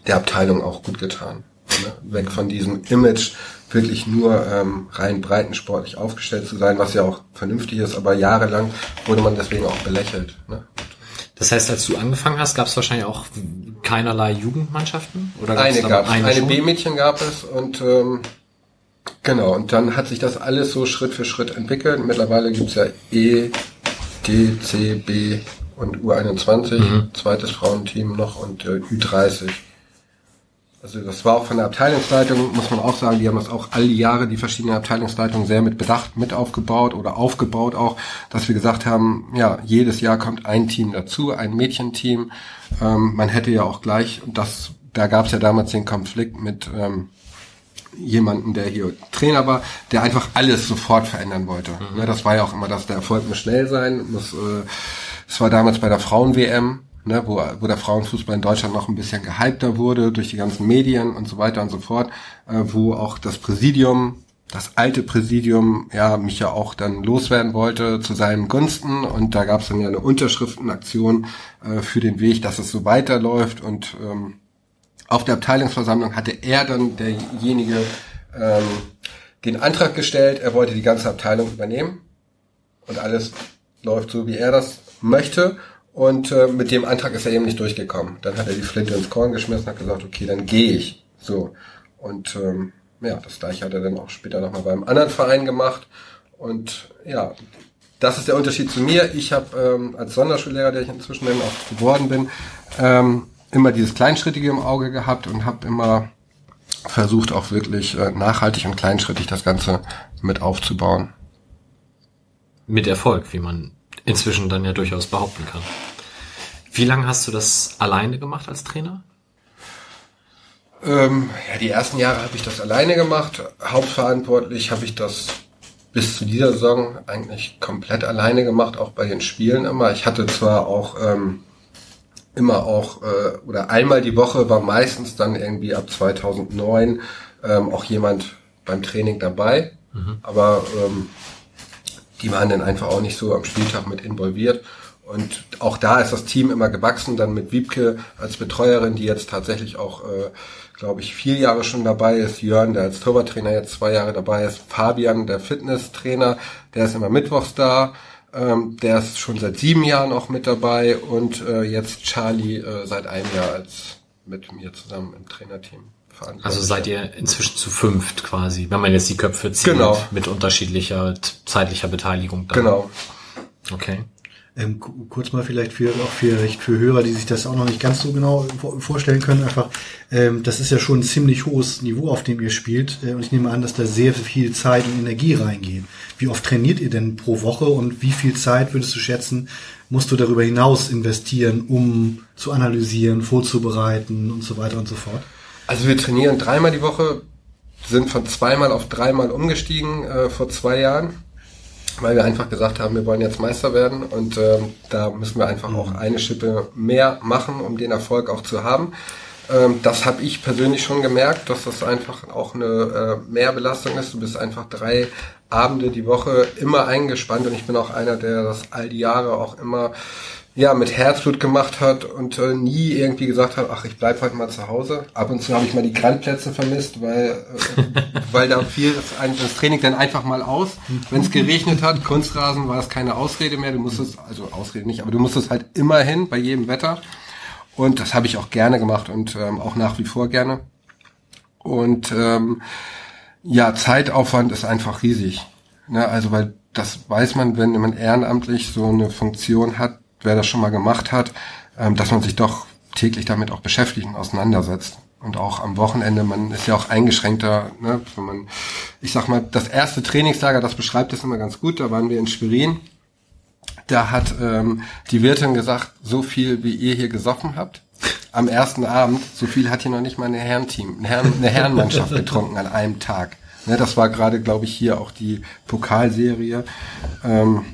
der Abteilung auch gut getan. Ne? Weg von diesem Image, wirklich nur ähm, rein breitensportlich aufgestellt zu sein, was ja auch vernünftig ist, aber jahrelang wurde man deswegen auch belächelt. Ne? Das heißt, als du angefangen hast, gab es wahrscheinlich auch keinerlei Jugendmannschaften? Oder eine gab es. Eine, eine B-Mädchen gab es und ähm, Genau, und dann hat sich das alles so Schritt für Schritt entwickelt. Mittlerweile gibt's ja E, D, C, B und U21, mhm. zweites Frauenteam noch und äh, Ü30. Also das war auch von der Abteilungsleitung, muss man auch sagen, die haben das auch alle Jahre, die verschiedenen Abteilungsleitungen sehr mit Bedacht mit aufgebaut oder aufgebaut auch, dass wir gesagt haben, ja, jedes Jahr kommt ein Team dazu, ein Mädchenteam. Ähm, man hätte ja auch gleich, und das, da gab es ja damals den Konflikt mit ähm, jemanden, der hier Trainer war, der einfach alles sofort verändern wollte. Mhm. Ne, das war ja auch immer, dass der Erfolg muss schnell sein. Muss, äh, das war damals bei der Frauen-WM, ne, wo, wo der Frauenfußball in Deutschland noch ein bisschen gehypter wurde durch die ganzen Medien und so weiter und so fort, äh, wo auch das Präsidium das alte Präsidium ja mich ja auch dann loswerden wollte zu seinen Gunsten und da gab es dann ja eine Unterschriftenaktion äh, für den Weg, dass es so weiterläuft und ähm, auf der Abteilungsversammlung hatte er dann derjenige ähm, den Antrag gestellt, er wollte die ganze Abteilung übernehmen und alles läuft so, wie er das möchte. Und äh, mit dem Antrag ist er eben nicht durchgekommen. Dann hat er die Flinte ins Korn geschmissen und hat gesagt, okay, dann gehe ich. So. Und ähm, ja, das gleiche hat er dann auch später nochmal beim anderen Verein gemacht. Und ja, das ist der Unterschied zu mir. Ich habe ähm, als Sonderschullehrer, der ich inzwischen dann auch geworden bin, ähm, immer dieses Kleinschrittige im Auge gehabt und habe immer versucht, auch wirklich äh, nachhaltig und kleinschrittig das Ganze mit aufzubauen. Mit Erfolg, wie man inzwischen dann ja durchaus behaupten kann. Wie lange hast du das alleine gemacht als Trainer? Ähm, ja, die ersten Jahre habe ich das alleine gemacht. Hauptverantwortlich habe ich das bis zu dieser Saison eigentlich komplett alleine gemacht, auch bei den Spielen immer. Ich hatte zwar auch ähm, immer auch, äh, oder einmal die Woche war meistens dann irgendwie ab 2009 ähm, auch jemand beim Training dabei. Mhm. Aber ähm, die waren dann einfach auch nicht so am Spieltag mit involviert. Und auch da ist das Team immer gewachsen, dann mit Wiebke als Betreuerin, die jetzt tatsächlich auch, äh, glaube ich, vier Jahre schon dabei ist. Jörn, der als Torwarttrainer jetzt zwei Jahre dabei ist. Fabian, der Fitnesstrainer, der ist immer mittwochs da. Ähm, der ist schon seit sieben Jahren auch mit dabei und äh, jetzt Charlie äh, seit einem Jahr als mit mir zusammen im Trainerteam. verantwortlich. Also seid ihr inzwischen zu fünft quasi, wenn man jetzt die Köpfe zieht Genau. mit unterschiedlicher zeitlicher Beteiligung. Dann. Genau. Okay. Ähm, ku- kurz mal vielleicht für, auch vielleicht für Hörer, die sich das auch noch nicht ganz so genau vor- vorstellen können, einfach, ähm, das ist ja schon ein ziemlich hohes Niveau, auf dem ihr spielt. Äh, und ich nehme an, dass da sehr viel Zeit und Energie reingeht. Wie oft trainiert ihr denn pro Woche und wie viel Zeit würdest du schätzen, musst du darüber hinaus investieren, um zu analysieren, vorzubereiten und so weiter und so fort? Also wir trainieren dreimal die Woche, sind von zweimal auf dreimal umgestiegen äh, vor zwei Jahren, weil wir einfach gesagt haben, wir wollen jetzt Meister werden und ähm, da müssen wir einfach auch eine Schippe mehr machen, um den Erfolg auch zu haben. Ähm, das habe ich persönlich schon gemerkt, dass das einfach auch eine äh, Mehrbelastung ist. Du bist einfach drei Abende die Woche immer eingespannt und ich bin auch einer, der das all die Jahre auch immer ja, mit Herzblut gemacht hat und äh, nie irgendwie gesagt hat, ach, ich bleib heute mal zu Hause. Ab und zu habe ich mal die Grandplätze vermisst, weil, äh, weil da fiel das Training dann einfach mal aus. Wenn es geregnet hat, Kunstrasen, war es keine Ausrede mehr. Du musstest, also Ausrede nicht, aber du musstest halt immer hin, bei jedem Wetter. Und das habe ich auch gerne gemacht und ähm, auch nach wie vor gerne. Und ähm, ja, Zeitaufwand ist einfach riesig. Ne, also weil das weiß man, wenn man ehrenamtlich so eine Funktion hat, wer das schon mal gemacht hat, ähm, dass man sich doch täglich damit auch beschäftigt und auseinandersetzt. Und auch am Wochenende, man ist ja auch eingeschränkter, ne, wenn man, ich sag mal, das erste Trainingslager, das beschreibt es immer ganz gut, da waren wir in Schwerin. Da hat ähm, die Wirtin gesagt, so viel wie ihr hier gesoffen habt, am ersten Abend, so viel hat hier noch nicht mal ein Herrenteam, eine, Herren, eine Herrenmannschaft getrunken an einem Tag. Ne, das war gerade, glaube ich, hier auch die Pokalserie ähm,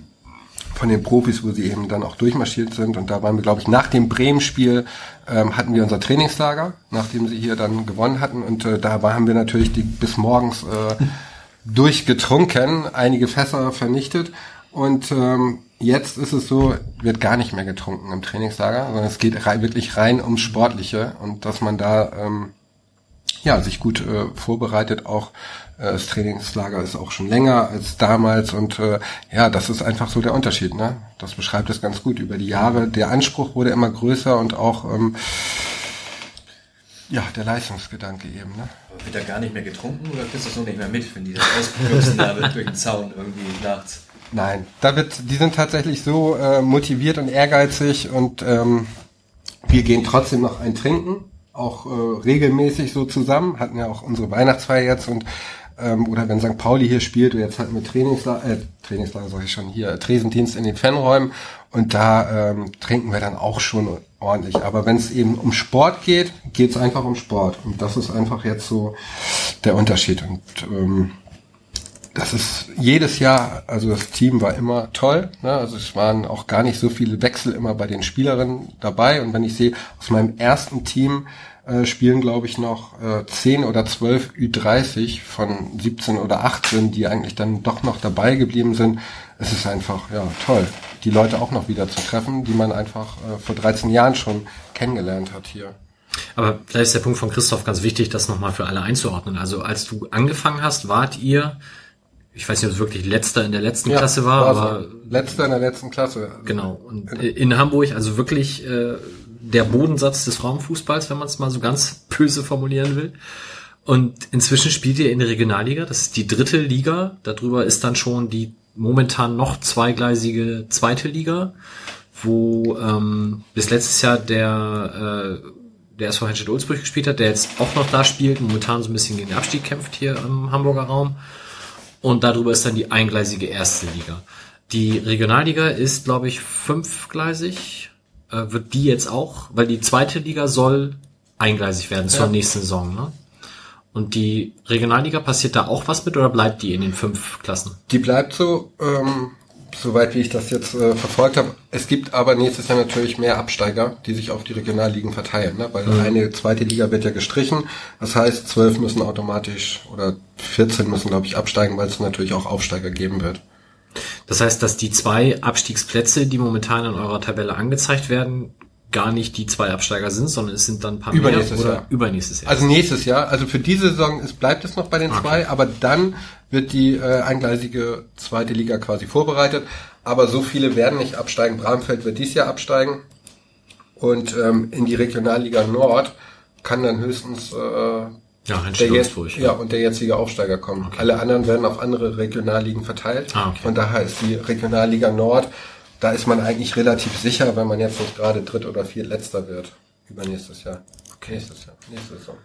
von den Profis, wo sie eben dann auch durchmarschiert sind. Und da waren wir, glaube ich, nach dem Bremen-Spiel ähm, hatten wir unser Trainingslager, nachdem sie hier dann gewonnen hatten. Und äh, da war, haben wir natürlich die, bis morgens äh, durchgetrunken, einige Fässer vernichtet. Und ähm, jetzt ist es so, wird gar nicht mehr getrunken im Trainingslager, sondern es geht rei wirklich rein ums Sportliche und dass man da ähm, ja sich gut äh, vorbereitet. Auch das Trainingslager ist auch schon länger als damals und äh, ja, das ist einfach so der Unterschied. Ne? Das beschreibt es ganz gut über die Jahre. Der Anspruch wurde immer größer und auch ähm, ja der Leistungsgedanke eben. Ne? Wird da gar nicht mehr getrunken oder kriegst du das noch nicht mehr mit, wenn die das ausklopsen da durch den Zaun irgendwie nachts? Nein, da wird, die sind tatsächlich so äh, motiviert und ehrgeizig und ähm, wir gehen trotzdem noch ein Trinken, auch äh, regelmäßig so zusammen, hatten ja auch unsere Weihnachtsfeier jetzt und ähm, oder wenn St. Pauli hier spielt, jetzt hatten wir Trainingslager, äh, Trainingslager sag ich schon hier, Tresendienst in den Fanräumen und da ähm, trinken wir dann auch schon ordentlich. Aber wenn es eben um Sport geht, geht es einfach um Sport und das ist einfach jetzt so der Unterschied und ähm, das ist jedes Jahr, also das Team war immer toll. Ne? Also es waren auch gar nicht so viele Wechsel immer bei den Spielerinnen dabei. Und wenn ich sehe, aus meinem ersten Team äh, spielen, glaube ich, noch äh, 10 oder 12 Ü30 von 17 oder 18, die eigentlich dann doch noch dabei geblieben sind. Es ist einfach, ja, toll, die Leute auch noch wieder zu treffen, die man einfach äh, vor 13 Jahren schon kennengelernt hat hier. Aber vielleicht ist der Punkt von Christoph ganz wichtig, das nochmal für alle einzuordnen. Also als du angefangen hast, wart ihr, ich weiß nicht, ob es wirklich letzter in der letzten Klasse war, so. aber letzter in der letzten Klasse. Also, genau. Und in Hamburg, also wirklich äh, der Bodensatz des Frauenfußballs, wenn man es mal so ganz böse formulieren will. Und inzwischen spielt ihr in der Regionalliga, das ist die dritte Liga. Darüber ist dann schon die momentan noch zweigleisige zweite Liga, wo ähm, bis letztes Jahr der äh, der SV Henschel Ulzburg gespielt hat, der jetzt auch noch da spielt, momentan so ein bisschen gegen den Abstieg kämpft hier im Hamburger Raum. Und darüber ist dann die eingleisige erste Liga. Die Regionalliga ist, glaube ich, fünfgleisig. Äh, wird die jetzt auch, weil die zweite Liga soll eingleisig werden zur Ja. nächsten Saison. Ne? Und die Regionalliga passiert da auch was mit oder bleibt die in den fünf Klassen? Die bleibt so, ähm, soweit wie ich das jetzt äh, verfolgt habe. Es gibt aber nächstes Jahr natürlich mehr Absteiger, die sich auf die Regionalligen verteilen, ne? weil eine zweite Liga wird ja gestrichen. Das heißt, zwölf müssen automatisch oder 14 müssen, glaube ich, absteigen, weil es natürlich auch Aufsteiger geben wird. Das heißt, dass die zwei Abstiegsplätze, die momentan in eurer Tabelle angezeigt werden, gar nicht die zwei Absteiger sind, sondern es sind dann ein paar Übernächstes mehr oder Jahr. übernächstes Jahr. Also nächstes Jahr, also für diese Saison ist, bleibt es noch bei den zwei, aber dann wird die äh, eingleisige zweite Liga quasi vorbereitet. Aber so viele werden nicht absteigen. Bramfeld wird dies Jahr absteigen. Und ähm, in die Regionalliga Nord kann dann höchstens äh, Ja, der jetzt, ja, und der jetzige Aufsteiger kommen. Alle anderen werden auf andere Regionalligen verteilt. Ah, okay. Von daher ist die Regionalliga Nord, da ist man eigentlich relativ sicher, wenn man jetzt nicht gerade Dritt- oder Viertletzter wird. Übernächstes Jahr. Okay. Nächstes Jahr. Nächste Saison.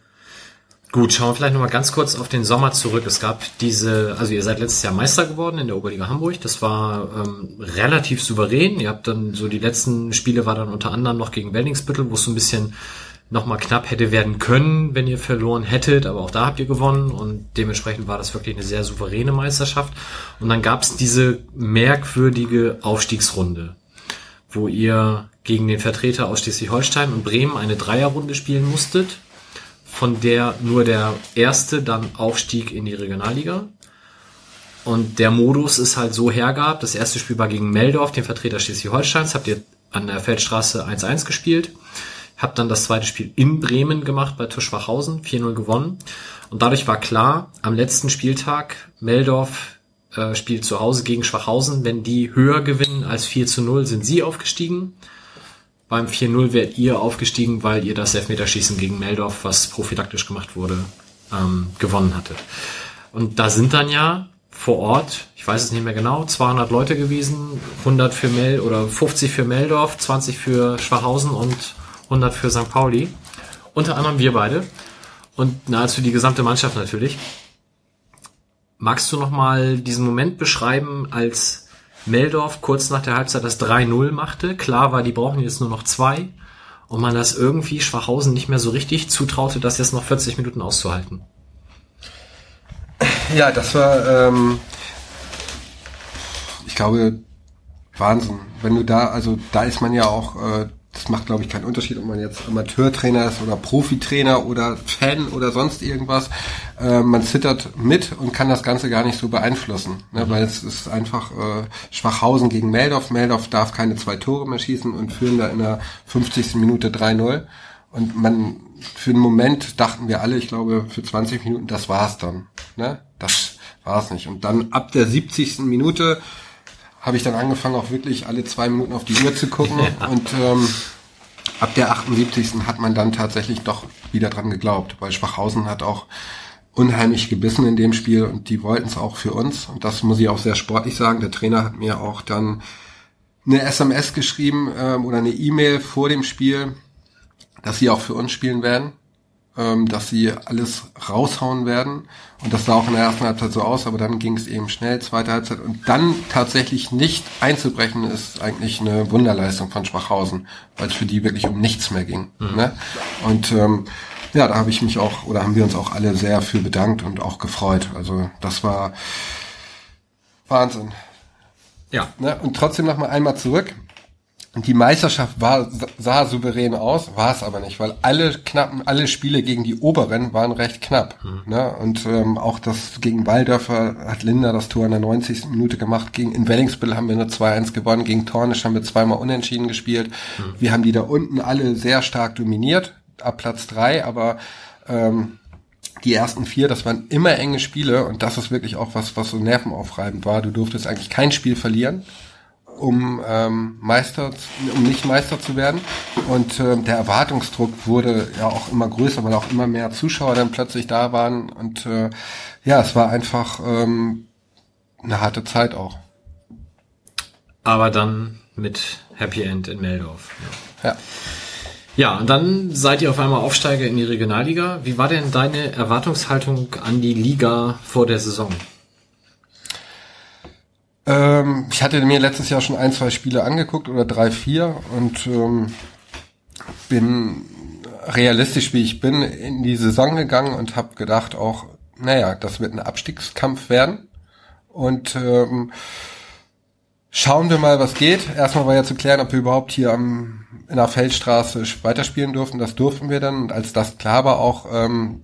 Gut, schauen wir vielleicht nochmal ganz kurz auf den Sommer zurück. Es gab diese, also ihr seid letztes Jahr Meister geworden in der Oberliga Hamburg. Das war ähm, relativ souverän. Ihr habt dann so die letzten Spiele war dann unter anderem noch gegen Wellingsbüttel, wo es so ein bisschen nochmal knapp hätte werden können, wenn ihr verloren hättet, aber auch da habt ihr gewonnen und dementsprechend war das wirklich eine sehr souveräne Meisterschaft. Und dann gab es diese merkwürdige Aufstiegsrunde, wo ihr gegen den Vertreter aus Schleswig-Holstein und Bremen eine Dreierrunde spielen musstet, von der nur der erste dann aufstieg in die Regionalliga. Und der Modus ist halt so hergab. Das erste Spiel war gegen Meldorf, den Vertreter Schleswig-Holsteins. Habt ihr an der Feldstraße 1-1 gespielt. Habt dann das zweite Spiel in Bremen gemacht bei TuS Schwachhausen, 4-0 gewonnen. Und dadurch war klar, am letzten Spieltag, Meldorf äh, spielt zu Hause gegen Schwachhausen. Wenn die höher gewinnen als 4 zu 0, sind sie aufgestiegen. Beim 4-0 werdet ihr aufgestiegen, weil ihr das Elfmeterschießen gegen Meldorf, was prophylaktisch gemacht wurde, ähm, gewonnen hattet. Und da sind dann ja vor Ort, ich weiß es nicht mehr genau, 200 Leute gewesen, 100 für Mel oder 50 für Meldorf, 20 für Schwachhausen und 100 für St. Pauli. Unter anderem wir beide und nahezu die gesamte Mannschaft natürlich. Magst du noch mal diesen Moment beschreiben, als Meldorf kurz nach der Halbzeit das 3-0 machte? Klar war, die brauchen jetzt nur noch zwei und man das irgendwie Schwachhausen nicht mehr so richtig zutraute, das jetzt noch 40 Minuten auszuhalten. Ja, das war, ähm, ich glaube, Wahnsinn. Wenn du da, also da ist man ja auch, äh, das macht, glaube ich, keinen Unterschied, ob man jetzt Amateurtrainer ist oder Profitrainer oder Fan oder sonst irgendwas. Äh, man zittert mit und kann das Ganze gar nicht so beeinflussen, ne? weil es ist einfach äh, Schwachhausen gegen Meldorf. Meldorf darf keine zwei Tore mehr schießen und führen da in der 50. Minute 3-0. Und man, für einen Moment dachten wir alle, ich glaube, für 20 Minuten, das war's dann. Ne? Das war's nicht. Und dann ab der 70. Minute habe ich dann angefangen, auch wirklich alle zwei Minuten auf die Uhr zu gucken. Und ähm, ab der 78. hat man dann tatsächlich doch wieder dran geglaubt, weil Schwachhausen hat auch unheimlich gebissen in dem Spiel und die wollten es auch für uns. Und das muss ich auch sehr sportlich sagen. Der Trainer hat mir auch dann eine SMS geschrieben ähm, oder eine E-Mail vor dem Spiel, dass sie auch für uns spielen werden, ähm, dass sie alles raushauen werden. Und das sah auch in der ersten Halbzeit so aus, aber dann ging es eben schnell, zweite Halbzeit. Und dann tatsächlich nicht einzubrechen, ist eigentlich eine Wunderleistung von Schwachhausen, weil es für die wirklich um nichts mehr ging. Ne? Und ähm, ja, da habe ich mich auch, oder haben wir uns auch alle sehr für bedankt und auch gefreut. Also das war Wahnsinn. Ja. Ne? Und trotzdem noch mal einmal zurück. Die Meisterschaft war, sah souverän aus, war es aber nicht, weil alle knappen, alle Spiele gegen die Oberen waren recht knapp. Ne? Und ähm, auch das gegen Waldörfer hat Linda das Tor in der 90. Minute gemacht. Gegen in Wellingsbill haben wir nur 2-1 gewonnen. Gegen Tornisch haben wir zweimal unentschieden gespielt. Wir haben die da unten alle sehr stark dominiert, ab Platz drei, aber ähm, die ersten vier, das waren immer enge Spiele und das ist wirklich auch was, was so nervenaufreibend war. Du durftest eigentlich kein Spiel verlieren, um ähm, Meister, um nicht Meister zu werden. Und ähm, der Erwartungsdruck wurde ja auch immer größer, weil auch immer mehr Zuschauer dann plötzlich da waren. Und äh, ja, es war einfach ähm, eine harte Zeit auch. Aber dann mit Happy End in Meldorf. Ja. Ja. Ja, und dann seid ihr auf einmal Aufsteiger in die Regionalliga. Wie war denn deine Erwartungshaltung an die Liga vor der Saison? Ähm, ich hatte mir letztes Jahr schon ein, zwei Spiele angeguckt oder drei, vier und ähm, bin realistisch wie ich bin in die Saison gegangen und habe gedacht auch, naja, das wird ein Abstiegskampf werden und ähm, schauen wir mal, was geht. Erstmal war ja zu klären, ob wir überhaupt hier am, in der Feldstraße weiterspielen durften. Das durften wir dann und als das klar war auch, ähm,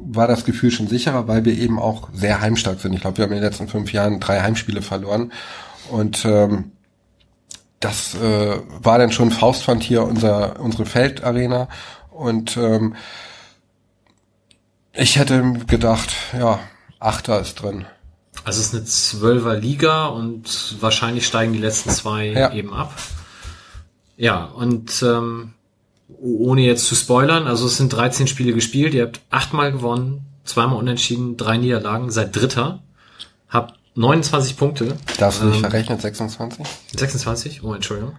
war das Gefühl schon sicherer, weil wir eben auch sehr heimstark sind. Ich glaube, wir haben in den letzten fünf Jahren drei Heimspiele verloren und ähm, das äh, war dann schon Faustpfand hier unser unsere Feldarena und ähm, ich hätte gedacht, ja, Achter ist drin. Also es ist eine Zwölfer Liga und wahrscheinlich steigen die letzten zwei Ja. eben ab. Ja, und ähm, ohne jetzt zu spoilern, also es sind 13 Spiele gespielt, ihr habt achtmal gewonnen, zweimal unentschieden, drei Niederlagen, seid Dritter, habt 29 Punkte. Darfst du nicht Ähm, verrechnen, 26? 26? Oh, Entschuldigung.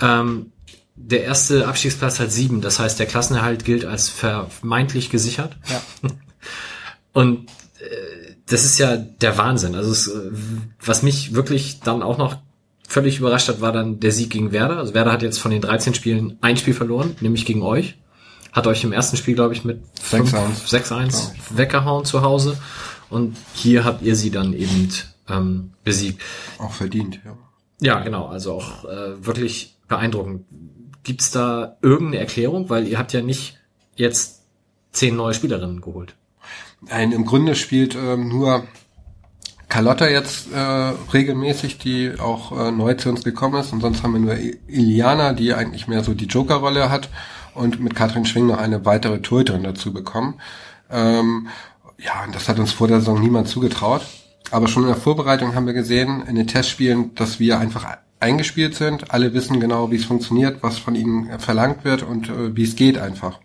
Ähm, der erste Abstiegsplatz hat sieben, das heißt, der Klassenerhalt gilt als vermeintlich gesichert. Ja. Und äh, das ist ja der Wahnsinn. Also es, äh, was mich wirklich dann auch noch völlig überrascht hat, war dann der Sieg gegen Werder. Also Werder hat jetzt von den 13 Spielen ein Spiel verloren, nämlich gegen euch. Hat euch im ersten Spiel, glaube ich, mit 6-1. 6-1 weggehauen zu Hause. Und hier habt ihr sie dann eben ähm, besiegt. Auch verdient, ja. Ja, genau. Also auch äh, wirklich beeindruckend. Gibt's da irgendeine Erklärung? Weil ihr habt ja nicht jetzt zehn neue Spielerinnen geholt. Nein, im Grunde spielt ähm, nur Carlotta jetzt äh, regelmäßig, die auch äh, neu zu uns gekommen ist. Und sonst haben wir nur Iliana, die eigentlich mehr so die Joker-Rolle hat. Und mit Katrin Schwing noch eine weitere Torhüterin dazu bekommen. Ähm, ja, und das hat uns vor der Saison niemand zugetraut. Aber schon in der Vorbereitung haben wir gesehen, in den Testspielen, dass wir einfach eingespielt sind. Alle wissen genau, wie es funktioniert, was von ihnen verlangt wird und äh, wie es geht einfach.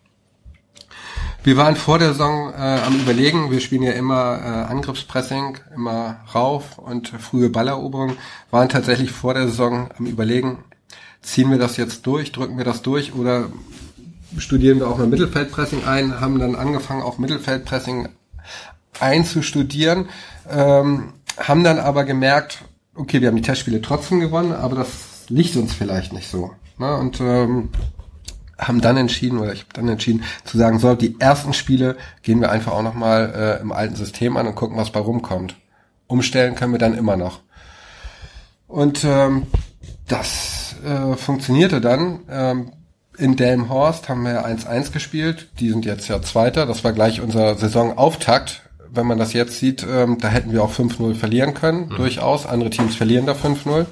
Wir waren vor der Saison äh, am überlegen, wir spielen ja immer äh, Angriffspressing, immer rauf und frühe Balleroberung, waren tatsächlich vor der Saison am überlegen, ziehen wir das jetzt durch, drücken wir das durch? Oder studieren wir auch mal Mittelfeldpressing ein, haben dann angefangen auch Mittelfeldpressing einzustudieren, ähm, haben dann aber gemerkt, okay, wir haben die Testspiele trotzdem gewonnen, aber das liegt uns vielleicht nicht so. Ne? Und ähm, haben dann entschieden, oder ich habe dann entschieden, zu sagen, so, die ersten Spiele gehen wir einfach auch nochmal äh, im alten System an und gucken, was bei rumkommt. Umstellen können wir dann immer noch. Und ähm, das äh, funktionierte dann. Ähm, in Delmhorst haben wir 1-1 gespielt. Die sind jetzt ja Zweiter. Das war gleich unser Saisonauftakt. Wenn man das jetzt sieht, ähm, da hätten wir auch 5-0 verlieren können, durchaus. Andere Teams verlieren da 5-0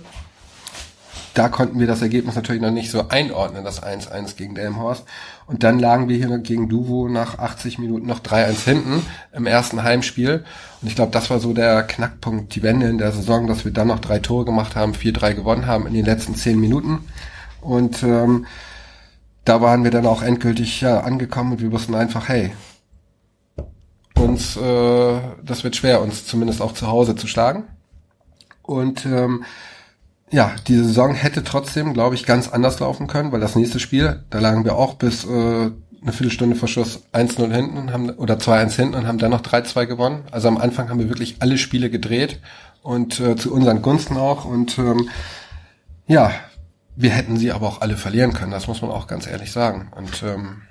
da konnten wir das Ergebnis natürlich noch nicht so einordnen, das 1-1 gegen Delmhorst. Und dann lagen wir hier gegen Duvo nach 80 Minuten noch 3-1 hinten im ersten Heimspiel. Und ich glaube, das war so der Knackpunkt, die Wende in der Saison, dass wir dann noch drei Tore gemacht haben, 4-3 gewonnen haben in den letzten zehn Minuten. Und ähm, da waren wir dann auch endgültig ja, angekommen und wir wussten einfach, hey, uns, äh, das wird schwer, uns zumindest auch zu Hause zu schlagen. Und ähm, ja, die Saison hätte trotzdem, glaube ich, ganz anders laufen können, weil das nächste Spiel, da lagen wir auch bis äh, eine Viertelstunde vor Schluss 1-0 hinten haben, oder 2-1 hinten und haben dann noch 3-2 gewonnen. Also am Anfang haben wir wirklich alle Spiele gedreht und äh, zu unseren Gunsten auch. Und ähm, ja, wir hätten sie aber auch alle verlieren können, das muss man auch ganz ehrlich sagen. Und ähm,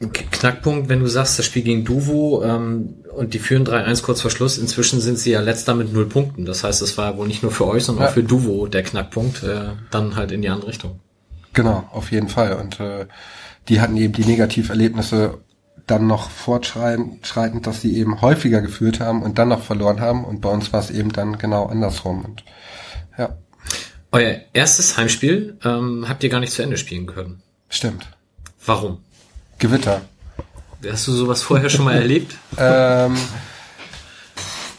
Knackpunkt, wenn du sagst, das Spiel gegen Duvo ähm, und die führen 3-1 kurz vor Schluss, inzwischen sind sie ja letzter mit null Punkten. Das heißt, es war wohl nicht nur für euch, sondern Ja. auch für Duvo der Knackpunkt, äh, dann halt in die andere Richtung. Genau, auf jeden Fall. Und äh, die hatten eben die Negativerlebnisse dann noch fortschreitend, dass sie eben häufiger geführt haben und dann noch verloren haben. Und bei uns war es eben dann genau andersrum. Und ja, Euer erstes Heimspiel ähm, habt ihr gar nicht zu Ende spielen können. stimmt. Warum? Gewitter. Hast du sowas vorher schon mal erlebt? Ähm,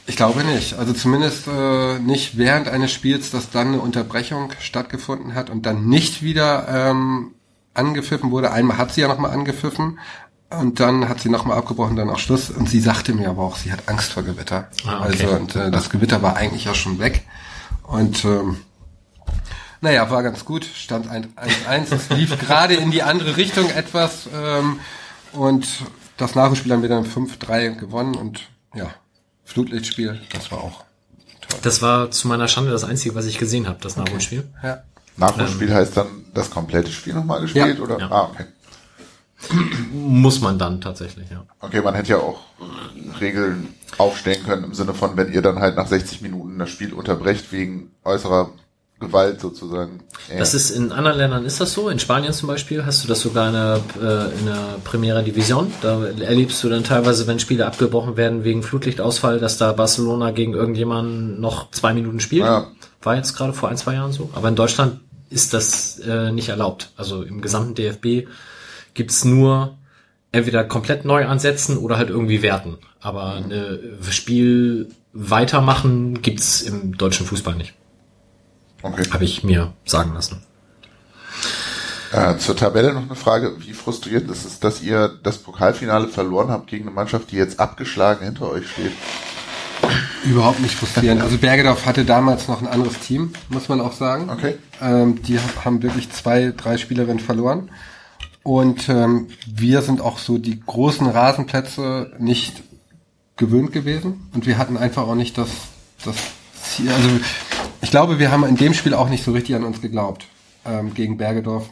ich glaube nicht. Also zumindest äh, nicht während eines Spiels, dass dann eine Unterbrechung stattgefunden hat und dann nicht wieder ähm, angepfiffen wurde. Einmal hat sie ja nochmal angepfiffen und dann hat sie nochmal abgebrochen, dann auch Schluss. Und sie sagte mir aber auch, sie hat Angst vor Gewitter. Ah, okay. Also und äh, das Gewitter war eigentlich auch schon weg. Und ähm, naja, war ganz gut. Stand 1-1. Es lief gerade in die andere Richtung etwas. Ähm, und das Nachspiel haben wir dann 5-3 gewonnen. Und ja, Flutlichtspiel, das war auch toll. Das war zu meiner Schande das Einzige, was ich gesehen habe, das Nachholspiel. Ja. Nachholspiel heißt dann das komplette Spiel nochmal gespielt? Ja. oder? Ja. Ah, okay. Muss man dann tatsächlich, ja. Okay, man hätte ja auch Regeln aufstellen können im Sinne von, wenn ihr dann halt nach 60 Minuten das Spiel unterbrecht wegen äußerer Gewalt sozusagen. Ja. Das ist in anderen Ländern ist das so. In Spanien zum Beispiel hast du das sogar in der, äh, in der Primera Division. Da erlebst du dann teilweise, wenn Spiele abgebrochen werden wegen Flutlichtausfall, dass da Barcelona gegen irgendjemanden noch zwei Minuten spielt. Ja. War jetzt gerade vor ein, zwei Jahren so. Aber in Deutschland ist das äh, nicht erlaubt. Also im gesamten DFB gibt's nur entweder komplett neu ansetzen oder halt irgendwie werten. Aber ein Spiel weitermachen gibt's im deutschen Fußball nicht. Okay. Habe ich mir sagen lassen. Äh, zur Tabelle noch eine Frage. Wie frustrierend ist es, dass ihr das Pokalfinale verloren habt gegen eine Mannschaft, die jetzt abgeschlagen hinter euch steht? Überhaupt nicht frustrierend. Also Bergedorf hatte damals noch ein anderes Team, muss man auch sagen. Okay. Ähm, die ha- haben wirklich zwei, drei Spielerinnen verloren. Und ähm, wir sind auch so die großen Rasenplätze nicht gewöhnt gewesen. Und wir hatten einfach auch nicht das, das Ziel. Also ich glaube, wir haben in dem Spiel auch nicht so richtig an uns geglaubt ähm, gegen Bergedorf.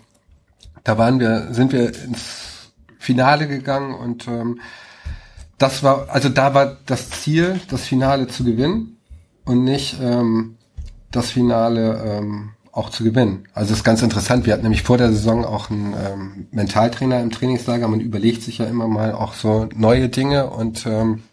Da waren wir, sind wir ins Finale gegangen und ähm, das war, also da war das Ziel, das Finale zu gewinnen und nicht ähm, das Finale ähm, auch zu gewinnen. Also das ist ganz interessant. Wir hatten nämlich vor der Saison auch einen ähm, Mentaltrainer im Trainingslager. Man überlegt sich ja immer mal auch so neue Dinge und ähm,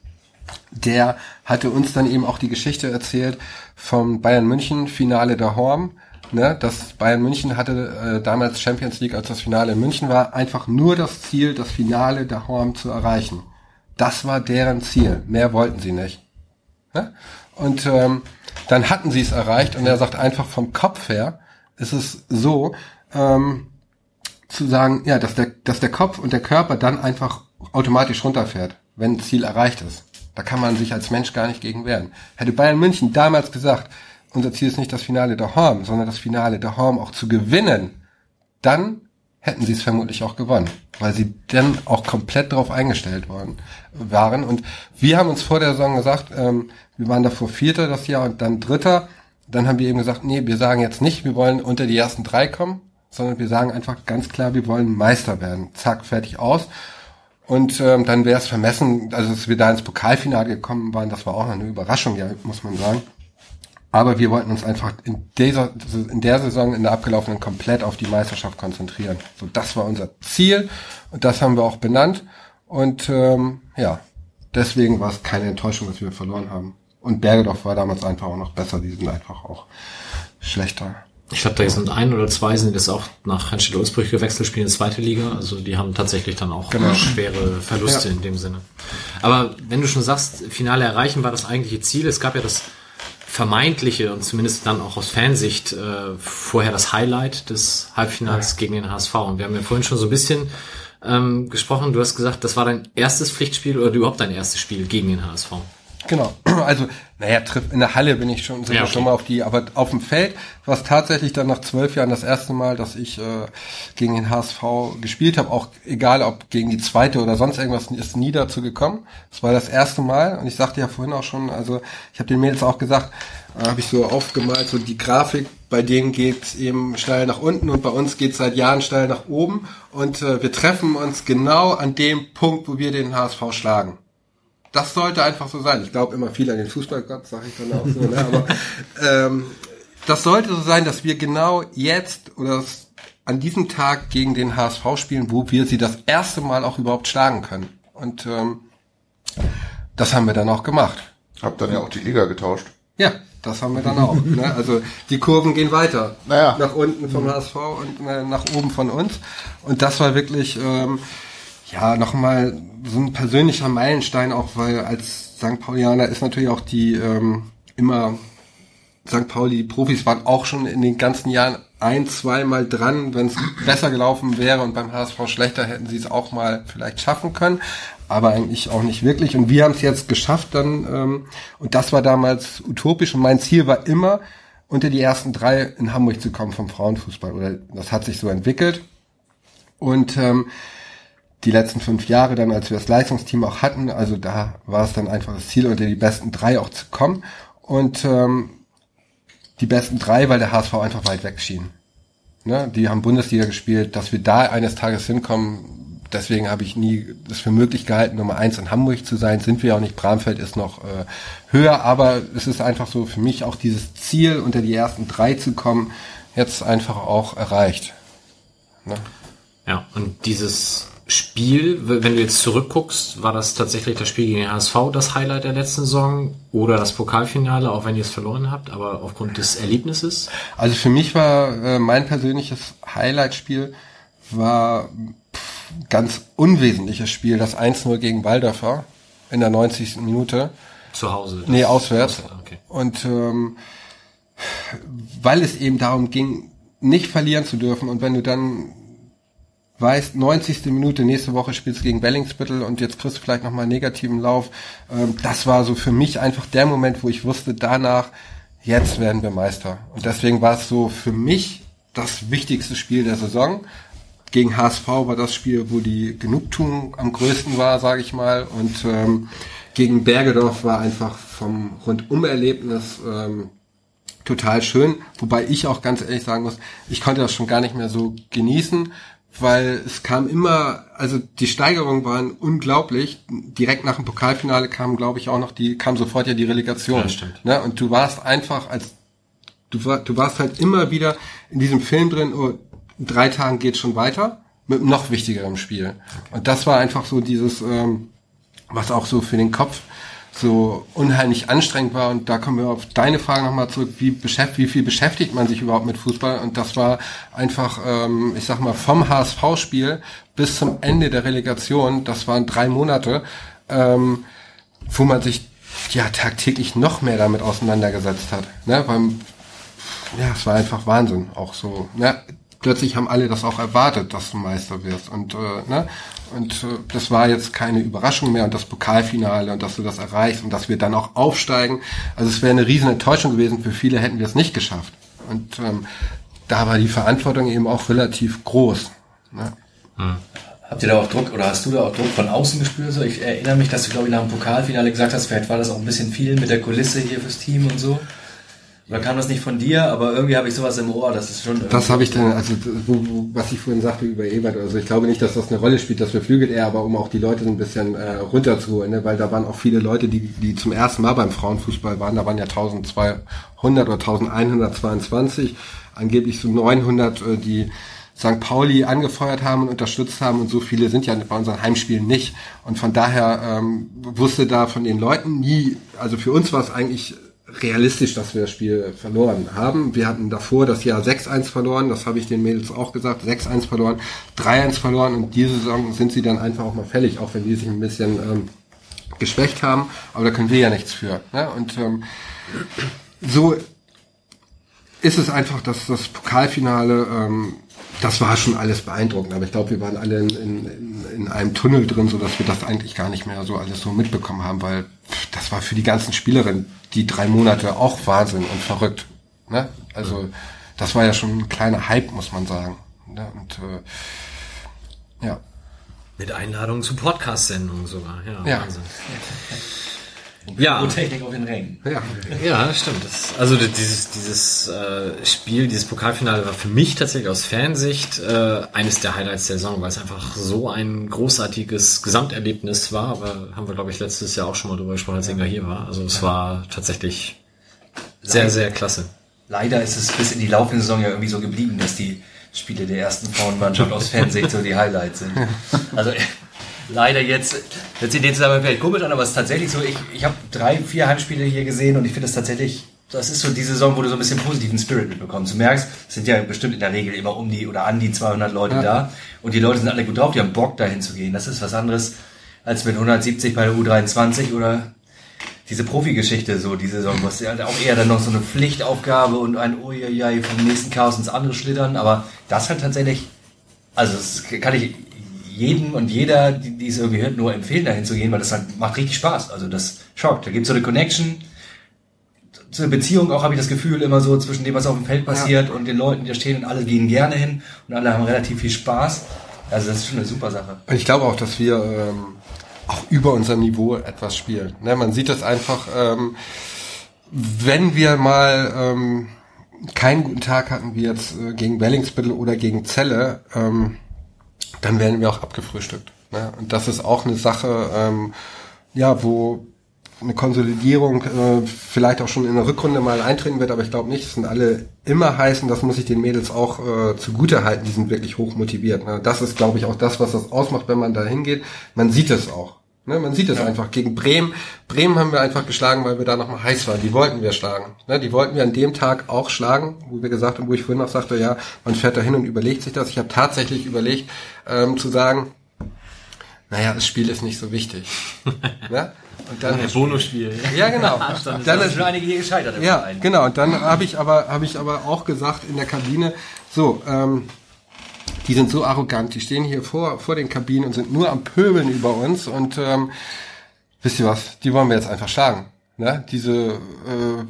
der hatte uns dann eben auch die Geschichte erzählt vom Bayern München Finale der Horm. Ne, das Bayern München hatte äh, damals Champions League, als das Finale in München war, einfach nur das Ziel, das Finale der Horm zu erreichen. Das war deren Ziel. Mehr wollten sie nicht. Ne? Und ähm, dann hatten sie es erreicht und er sagt einfach vom Kopf her ist es so, ähm, zu sagen, ja, dass der, dass der Kopf und der Körper dann einfach automatisch runterfährt, wenn ein Ziel erreicht ist. Da kann man sich als Mensch gar nicht gegen wehren. Hätte Bayern München damals gesagt, unser Ziel ist nicht das Finale der Horm, sondern das Finale der Horm auch zu gewinnen, dann hätten sie es vermutlich auch gewonnen, weil sie dann auch komplett darauf eingestellt worden waren. Und wir haben uns vor der Saison gesagt, ähm, wir waren davor Vierter das Jahr und dann Dritter. Dann haben wir eben gesagt, nee, wir sagen jetzt nicht, wir wollen unter die ersten drei kommen, sondern wir sagen einfach ganz klar, wir wollen Meister werden. Zack, fertig aus. Und ähm, dann wäre es vermessen, also dass wir da ins Pokalfinale gekommen waren, das war auch eine Überraschung, ja, muss man sagen. Aber wir wollten uns einfach in dieser, in der Saison, in der abgelaufenen, komplett auf die Meisterschaft konzentrieren. So, das war unser Ziel und das haben wir auch benannt. Und ähm, ja, deswegen war es keine Enttäuschung, dass wir verloren haben. Und Bergedorf war damals einfach auch noch besser. Die sind einfach auch schlechter. Ich glaube, da sind ein oder zwei sind jetzt auch nach Henstedt Ulzbrüch gewechselt, spielen in zweite Liga. Also die haben tatsächlich dann auch Genau. schwere Verluste Ja. in dem Sinne. Aber wenn du schon sagst, Finale erreichen war das eigentliche Ziel. Es gab ja das vermeintliche und zumindest dann auch aus Fansicht äh, vorher das Highlight des Halbfinals gegen den HSV. Und wir haben ja vorhin schon so ein bisschen ähm, gesprochen. Du hast gesagt, das war dein erstes Pflichtspiel oder überhaupt dein erstes Spiel gegen den HSV. Genau. Also, naja, in der Halle bin ich schon, sind Ja, wir okay. schon mal auf die, aber auf dem Feld war es tatsächlich dann nach zwölf Jahren das erste Mal, dass ich äh, gegen den HSV gespielt habe, auch egal ob gegen die zweite oder sonst irgendwas, ist nie dazu gekommen. Es war das erste Mal und ich sagte ja vorhin auch schon, also ich habe den Mädels auch gesagt, äh, habe ich so aufgemalt, so die Grafik, bei denen geht's eben steil nach unten und bei uns geht's seit Jahren steil nach oben und äh, wir treffen uns genau an dem Punkt, wo wir den HSV schlagen das sollte einfach so sein. Ich glaube immer viel an den Fußballgott, sage ich dann auch so. Ne? Aber ähm, das sollte so sein, dass wir genau jetzt oder an diesem Tag gegen den HSV spielen, wo wir sie das erste Mal auch überhaupt schlagen können. Und ähm, das haben wir dann auch gemacht. Habt dann ja auch die Liga getauscht. Ja, das haben wir dann auch. ne? Also die Kurven gehen weiter. Naja. Nach unten vom HSV und äh, nach oben von uns. Und das war wirklich, ähm, ja, nochmal so ein persönlicher Meilenstein, auch weil als St. Paulianer ist natürlich auch die ähm, immer St. Pauli, die Profis waren auch schon in den ganzen Jahren ein, zweimal dran. Wenn es besser gelaufen wäre und beim HSV schlechter, hätten sie es auch mal vielleicht schaffen können. Aber eigentlich auch nicht wirklich. Und wir haben es jetzt geschafft dann. Ähm, und das war damals utopisch. Und mein Ziel war immer, unter die ersten drei in Hamburg zu kommen vom Frauenfußball. Oder das hat sich so entwickelt. Und ähm, die letzten fünf Jahre dann, als wir das Leistungsteam auch hatten, also da war es dann einfach das Ziel, unter die besten drei auch zu kommen. Und ähm, die besten drei, weil der HSV einfach weit weg schien. Ne? Die haben Bundesliga gespielt, dass wir da eines Tages hinkommen. Deswegen habe ich nie das für möglich gehalten, Nummer eins in Hamburg zu sein. Sind wir auch nicht. Bramfeld ist noch äh, höher, aber es ist einfach so für mich auch dieses Ziel, unter die ersten drei zu kommen, jetzt einfach auch erreicht. Ne? Ja, und dieses Spiel, wenn du jetzt zurückguckst, war das tatsächlich das Spiel gegen den HSV das Highlight der letzten Saison oder das Pokalfinale, auch wenn ihr es verloren habt, aber aufgrund des Erlebnisses? Also für mich war äh, mein persönliches Highlight-Spiel war pff, ganz unwesentliches Spiel, das 1-0 gegen Waldorfer in der 90. Minute. Zu Hause? Nee, auswärts. Okay. Und ähm, weil es eben darum ging, nicht verlieren zu dürfen und wenn du dann weißt, 90. Minute, nächste Woche spielst du gegen Bellingsbüttel und jetzt kriegst du vielleicht nochmal einen negativen Lauf. Ähm, das war so für mich einfach der Moment, wo ich wusste, danach, jetzt werden wir Meister. Und deswegen war es so für mich das wichtigste Spiel der Saison. Gegen HSV war das Spiel, wo die Genugtuung am größten war, sage ich mal. Und ähm, gegen Bergedorf war einfach vom Rundumerlebnis ähm, total schön. Wobei ich auch ganz ehrlich sagen muss, ich konnte das schon gar nicht mehr so genießen, weil es kam immer, also die Steigerungen waren unglaublich. Direkt nach dem Pokalfinale kam, glaube ich, auch noch die, kam sofort ja die Relegation. Ja, stimmt. Ne? Und du warst einfach als, du, war, du warst halt immer wieder in diesem Film drin, oh, in drei Tagen geht's schon weiter, mit einem noch wichtigerem Spiel. Und das war einfach so dieses, ähm, was auch so für den Kopf so unheimlich anstrengend war. Und da kommen wir auf deine Frage nochmal zurück, wie, beschäftigt, wie viel beschäftigt man sich überhaupt mit Fußball? Und das war einfach, ähm, ich sag mal, vom HSV-Spiel bis zum Ende der Relegation, das waren drei Monate, ähm, wo man sich ja tagtäglich noch mehr damit auseinandergesetzt hat. Ne? Weil, ja, es war einfach Wahnsinn, auch so. Ne? Plötzlich haben alle das auch erwartet, dass du Meister wirst. Und, äh, ne? und äh, das war jetzt keine Überraschung mehr und das Pokalfinale und dass du das erreichst und dass wir dann auch aufsteigen. Also es wäre eine riesen Enttäuschung gewesen. Für viele hätten wir es nicht geschafft. Und ähm, da war die Verantwortung eben auch relativ groß. Ne? Habt ihr da auch Druck oder hast du da auch Druck von außen gespürt? So, ich erinnere mich, dass du, glaube ich, nach dem Pokalfinale gesagt hast, vielleicht war das auch ein bisschen viel mit der Kulisse hier fürs Team und so. Oder kam das nicht von dir, aber irgendwie habe ich sowas im Ohr, das ist schon. Das habe ich dann, also wo, wo, was ich vorhin sagte über Ebert, also ich glaube nicht, dass das eine Rolle spielt, das beflügelt er, aber um auch die Leute so ein bisschen äh, runterzuholen, ne? weil da waren auch viele Leute, die, die zum ersten Mal beim Frauenfußball waren, da waren ja 1200 oder 1122, angeblich so 900, äh, die St. Pauli angefeuert haben und unterstützt haben und so viele sind ja bei unseren Heimspielen nicht. Und von daher ähm, wusste da von den Leuten nie, also für uns war es eigentlich realistisch, dass wir das Spiel verloren haben. Wir hatten davor das Jahr 6-1 verloren, das habe ich den Mädels auch gesagt, 6-1 verloren, 3-1 verloren und diese Saison sind sie dann einfach auch mal fällig, auch wenn die sich ein bisschen ähm, geschwächt haben, aber da können wir ja nichts für. Ne? Und ähm, so ist es einfach, dass das Pokalfinale, ähm, das war schon alles beeindruckend, aber ich glaube, wir waren alle in, in, in einem Tunnel drin, so dass wir das eigentlich gar nicht mehr so alles so mitbekommen haben, weil das war für die ganzen Spielerinnen die drei Monate auch Wahnsinn und verrückt. Ne? Also das war ja schon ein kleiner Hype, muss man sagen. Ne? Und äh, ja. Mit Einladung zu Podcast-Sendungen sogar. Ja, Ja. Wahnsinn. Ja. Und Technik auf den Rängen. Ja. Ja, stimmt. Das, also dieses, dieses äh, Spiel, dieses Pokalfinale war für mich tatsächlich aus Fansicht äh, eines der Highlights der Saison, weil es einfach so ein großartiges Gesamterlebnis war. Aber haben wir, glaube ich, letztes Jahr auch schon mal drüber gesprochen, als Inga hier war. Also es war tatsächlich sehr, sehr klasse. Leider ist es bis in die laufende Saison ja irgendwie so geblieben, dass die Spiele der ersten Frauenmannschaft aus Fansicht so die Highlights sind. Also leider jetzt, jetzt in den Zusammenhang vielleicht komisch an, aber es ist tatsächlich so, ich, ich habe drei, vier Heimspiele hier gesehen und ich finde es tatsächlich, das ist so die Saison, wo du so ein bisschen positiven Spirit mitbekommst. Du merkst, es sind ja bestimmt in der Regel immer um die oder an die 200 Leute da und die Leute sind alle gut drauf, die haben Bock dahin zu gehen. Das ist was anderes als mit 170 bei der U23 oder diese Profi-Geschichte, so die Saison, was ja auch eher dann noch so eine Pflichtaufgabe und ein Uiuiui vom nächsten Chaos ins andere schlittern, aber das halt tatsächlich, also das kann ich jedem und jeder, die, die es irgendwie hört, nur empfehlen, dahin zu gehen, weil das halt macht richtig Spaß. Also das schockt. Da gibt's so eine Connection, so eine Beziehung auch, habe ich das Gefühl, immer so zwischen dem, was auf dem Feld passiert und den Leuten, die da stehen und alle gehen gerne hin und alle haben relativ viel Spaß. Also das ist schon eine super Sache. Und ich glaube auch, dass wir ähm, auch über unser Niveau etwas spielen. Ne, man sieht das einfach, ähm, wenn wir mal ähm, keinen guten Tag hatten, wie jetzt äh, gegen Wellingsbüttel oder gegen Celle, ähm, dann werden wir auch abgefrühstückt. Ne? Und das ist auch eine Sache, ähm, ja, wo eine Konsolidierung äh, vielleicht auch schon in der Rückrunde mal eintreten wird, aber ich glaube nicht, es sind alle immer heiß und das muss ich den Mädels auch äh, zugute halten, die sind wirklich hoch motiviert. Ne? Das ist, glaube ich, auch das, was das ausmacht, wenn man da hingeht. Man sieht es auch. Ne? Man sieht es einfach. Gegen Bremen, Bremen haben wir einfach geschlagen, weil wir da nochmal heiß waren. Die wollten wir schlagen. Ne? Die wollten wir an dem Tag auch schlagen, wo wir gesagt haben, wo ich vorhin auch sagte, ja, man fährt da hin und überlegt sich das. Ich habe tatsächlich überlegt, ähm, zu sagen, naja, das Spiel ist nicht so wichtig. ne? Und dann Ein Bonusspiel. ja, genau. Dann Dann sind ist, schon einige hier gescheitert ja, Verein. genau. Und dann habe ich aber habe ich aber auch gesagt in der Kabine, so, ähm, die sind so arrogant, die stehen hier vor, vor den Kabinen und sind nur am Pöbeln über uns und ähm, wisst ihr was, die wollen wir jetzt einfach schlagen. Ne? Diese äh,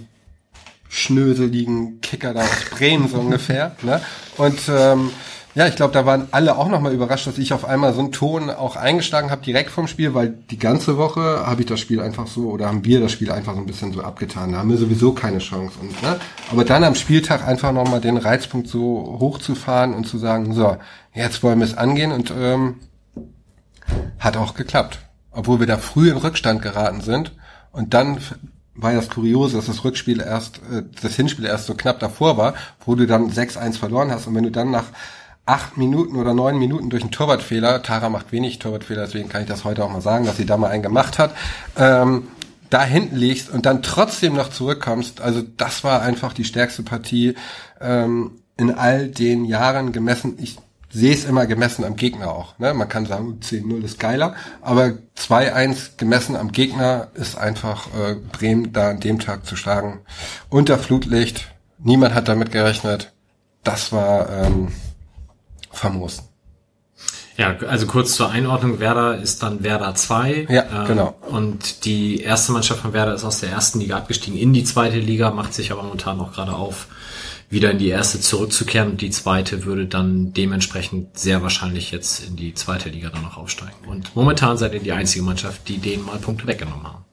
schnöseligen Kicker da aus Bremen so ungefähr. Ne? Und ähm, ja, ich glaube, da waren alle auch nochmal überrascht, dass ich auf einmal so einen Ton auch eingeschlagen habe direkt vom Spiel, weil die ganze Woche habe ich das Spiel einfach so oder haben wir das Spiel einfach so ein bisschen so abgetan. Da haben wir sowieso keine Chance. Und, ne? Aber dann am Spieltag einfach nochmal den Reizpunkt so hochzufahren und zu sagen, so, jetzt wollen wir es angehen und ähm, hat auch geklappt. Obwohl wir da früh in Rückstand geraten sind und dann war ja das Kuriose, dass das Rückspiel erst, äh, das Hinspiel erst so knapp davor war, wo du dann 6-1 verloren hast und wenn du dann nach acht Minuten oder neun Minuten durch einen Torwartfehler, Tara macht wenig Torwartfehler, deswegen kann ich das heute auch mal sagen, dass sie da mal einen gemacht hat, ähm, da hinten liegst und dann trotzdem noch zurückkommst, also das war einfach die stärkste Partie ähm, in all den Jahren gemessen. Ich sehe es immer gemessen am Gegner auch. Ne? Man kann sagen, 10-0 ist geiler, aber 2-1 gemessen am Gegner ist einfach äh, Bremen da an dem Tag zu schlagen. Unter Flutlicht, niemand hat damit gerechnet. Das war ähm, famos. Ja, also kurz zur Einordnung, Werder ist dann Werder 2. Ja, ähm, genau. Und die erste Mannschaft von Werder ist aus der ersten Liga abgestiegen in die zweite Liga, macht sich aber momentan noch gerade auf, wieder in die erste zurückzukehren. Und die zweite würde dann dementsprechend sehr wahrscheinlich jetzt in die zweite Liga dann noch aufsteigen. Und momentan seid ihr die einzige Mannschaft, die denen mal Punkte weggenommen haben.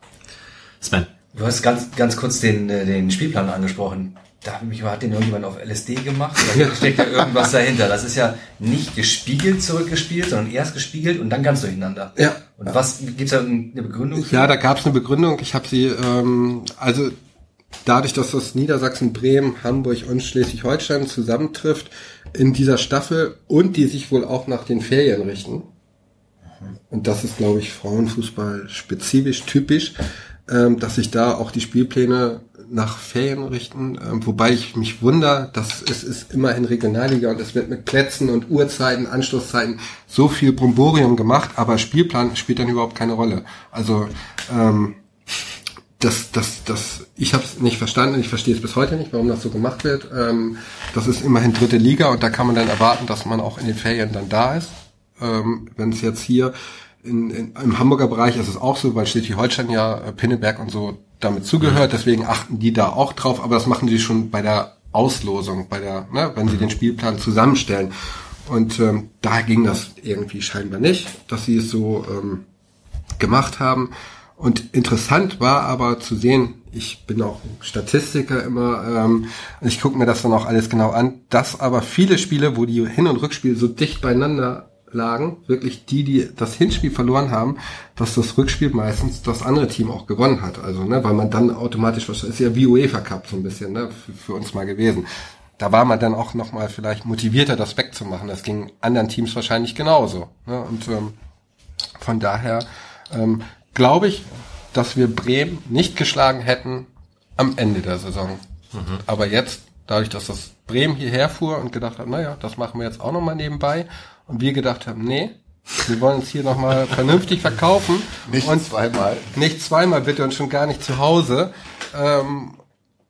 Sven. Du hast ganz, ganz kurz den, äh, den Spielplan angesprochen. Da hat mich, hat den irgendjemand auf LSD gemacht? Da steckt ja irgendwas dahinter. Das ist ja nicht gespiegelt zurückgespielt, sondern erst gespiegelt und dann ganz durcheinander. Ja. Und was, gibt's da eine Begründung? für? Ja, da gab es eine Begründung. Ich habe sie, ähm, also dadurch, dass das Niedersachsen, Bremen, Hamburg und Schleswig-Holstein zusammentrifft in dieser Staffel und die sich wohl auch nach den Ferien richten. Und das ist, glaube ich, Frauenfußball spezifisch, typisch, ähm, dass sich da auch die Spielpläne nach Ferien richten, ähm, wobei ich mich wunder, dass es ist immerhin Regionalliga und es wird mit Plätzen und Uhrzeiten, Anschlusszeiten so viel Bromborium gemacht, aber Spielplan spielt dann überhaupt keine Rolle. Also ähm, das, das, das, ich habe es nicht verstanden, ich verstehe es bis heute nicht, warum das so gemacht wird. Ähm, das ist immerhin dritte Liga und da kann man dann erwarten, dass man auch in den Ferien dann da ist. Ähm, Wenn es jetzt hier in, in, im Hamburger Bereich ist es auch so, weil Schleswig-Holstein ja äh, Pinneberg und so damit zugehört, deswegen achten die da auch drauf, aber das machen die schon bei der Auslosung, bei der, ne, wenn sie den Spielplan zusammenstellen. Und ähm, da ging das irgendwie scheinbar nicht, dass sie es so ähm, gemacht haben. Und interessant war aber zu sehen, ich bin auch Statistiker immer, ähm, ich gucke mir das dann auch alles genau an, dass aber viele Spiele, wo die Hin- und Rückspiele so dicht beieinander lagen, wirklich die, die das Hinspiel verloren haben, dass das Rückspiel meistens das andere Team auch gewonnen hat. Also, ne, weil man dann automatisch, das ist ja wie UEFA Cup so ein bisschen, ne, für, für uns mal gewesen. Da war man dann auch nochmal vielleicht motivierter, das wegzumachen. Das ging anderen Teams wahrscheinlich genauso. Ne? Und ähm, von daher ähm, glaube ich, dass wir Bremen nicht geschlagen hätten am Ende der Saison. Aber jetzt, dadurch, dass das Bremen hierher fuhr und gedacht hat, naja, das machen wir jetzt auch nochmal nebenbei, und wir gedacht haben, nee, wir wollen uns hier nochmal vernünftig verkaufen. Nicht und zweimal. nicht zweimal bitte und schon gar nicht zu Hause. Ähm,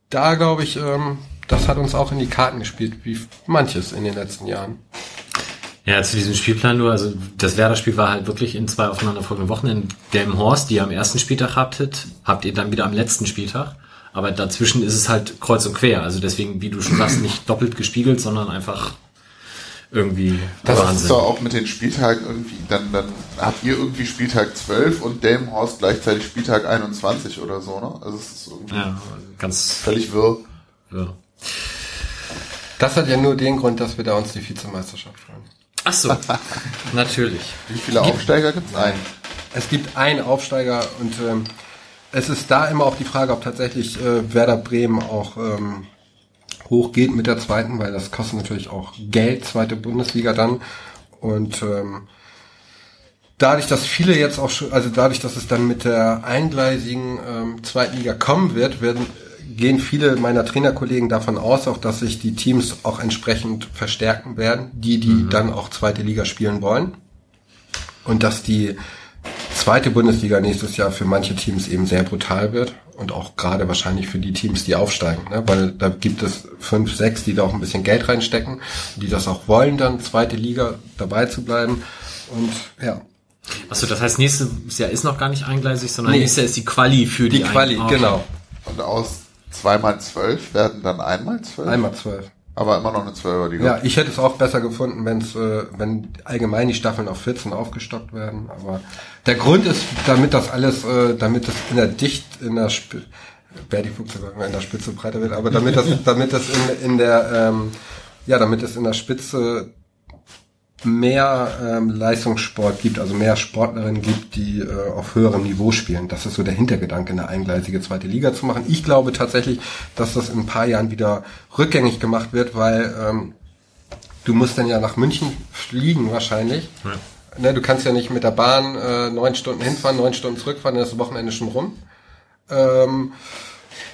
da glaube ich, ähm, das hat uns auch in die Karten gespielt, wie manches in den letzten Jahren. Ja, zu diesem Spielplan nur, also das Werder-Spiel war halt wirklich in zwei aufeinanderfolgenden Wochen. In Delmenhorst, die ihr am ersten Spieltag habtet, habt ihr dann wieder am letzten Spieltag. Aber dazwischen ist es halt kreuz und quer. Also deswegen, wie du schon sagst, nicht doppelt gespiegelt, sondern einfach irgendwie Das ist Wahnsinn. doch auch mit den Spieltagen irgendwie, dann, dann habt ihr irgendwie Spieltag 12 und Delmenhorst gleichzeitig Spieltag 21 oder so, ne? Also es ist irgendwie Ja, ganz völlig wirr. ja. Das hat ja nur den Grund, dass wir da uns die Vizemeisterschaft freuen. Ach so, natürlich. Wie viele Aufsteiger gibt's? Einen. Es gibt einen Aufsteiger und ähm, es ist da immer auch die Frage, ob tatsächlich äh, Werder Bremen auch ähm, hochgeht mit der zweiten, weil das kostet natürlich auch Geld, zweite Bundesliga dann. Und ähm, dadurch, dass viele jetzt auch schon, also dadurch, dass es dann mit der eingleisigen ähm, zweiten Liga kommen wird, werden gehen viele meiner Trainerkollegen davon aus, auch dass sich die Teams auch entsprechend verstärken werden, die die dann auch zweite Liga spielen wollen. Und dass die zweite Bundesliga nächstes Jahr für manche Teams eben sehr brutal wird Und auch gerade wahrscheinlich für die Teams, die aufsteigen, ne? weil da gibt es fünf, sechs, die da auch ein bisschen Geld reinstecken, die das auch wollen, dann zweite Liga dabei zu bleiben. Und ja, Achso, das heißt, nächstes Jahr ist noch gar nicht eingleisig, sondern Nee. nächstes Jahr ist die Quali für die, die Quali, Ein- okay. genau. Und aus zweimal zwölf werden dann einmal zwölf? Einmal zwölf. Aber immer noch eine Zwölferliga. Ja, ich hätte es auch besser gefunden, wenn's, äh, wenn allgemein die Staffeln auf 14 aufgestockt werden. Aber der Grund ist, damit das alles, äh, damit das in der Dicht, in der Spitze, Berdi Fuchs sogar in der Spitze breiter wird, aber damit das, damit das in, in der, ähm, ja, damit es in der Spitze mehr ähm, Leistungssport gibt, also mehr Sportlerinnen gibt, die äh, auf höherem Niveau spielen. Das ist so der Hintergedanke, eine eingleisige zweite Liga zu machen. Ich glaube tatsächlich, dass das in ein paar Jahren wieder rückgängig gemacht wird, weil ähm, du musst dann ja nach München fliegen wahrscheinlich. Ne, du kannst ja nicht mit der Bahn äh, neun Stunden hinfahren, neun Stunden zurückfahren, dann ist das Wochenende schon rum. Ähm,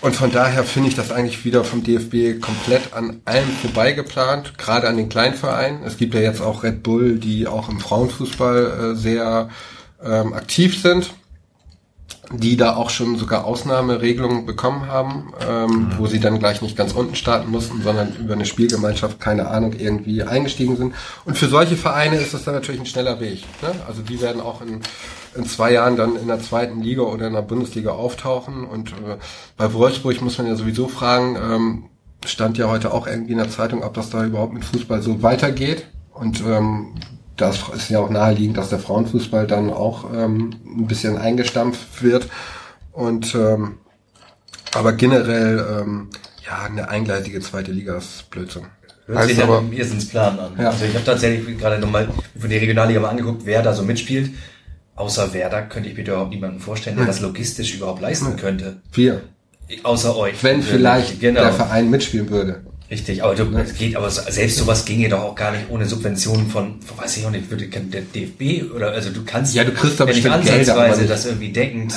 und von daher finde ich das eigentlich wieder vom DFB komplett an allem vorbei geplant, gerade an den Kleinvereinen. Es gibt ja jetzt auch Red Bull, die auch im Frauenfußball äh, sehr ähm, aktiv sind, die da auch schon sogar Ausnahmeregelungen bekommen haben, ähm, wo sie dann gleich nicht ganz unten starten mussten, sondern über eine Spielgemeinschaft, keine Ahnung, irgendwie eingestiegen sind. Und für solche Vereine ist das dann natürlich ein schneller Weg. Ne? Also die werden auch in, in zwei Jahren dann in der zweiten Liga oder in der Bundesliga auftauchen. Und äh, bei Wolfsburg muss man ja sowieso fragen, ähm, stand ja heute auch irgendwie in der Zeitung, ob das da überhaupt mit Fußball so weitergeht. Und ähm, das ist ja auch naheliegend, dass der Frauenfußball dann auch ähm, ein bisschen eingestampft wird. Und ähm, aber generell ähm, ja eine eingleisige zweite Liga ist Blödsinn. Hört Heißt sich aber- aber mir ins Plan an. Ja. Also ich habe tatsächlich gerade nochmal von der Regionalliga mal angeguckt, wer da so mitspielt. Außer Werder könnte ich mir überhaupt niemanden vorstellen, der das logistisch überhaupt leisten könnte. Wir. Außer euch. Wenn vielleicht genau. der Verein mitspielen würde. Richtig, aber du, es geht, aber selbst sowas ginge doch auch gar nicht ohne Subventionen von, weiß ich auch nicht, würde der DFB oder also du kannst Ja, du kriegst da bestimmt aber ansatzweise nicht- das irgendwie deckend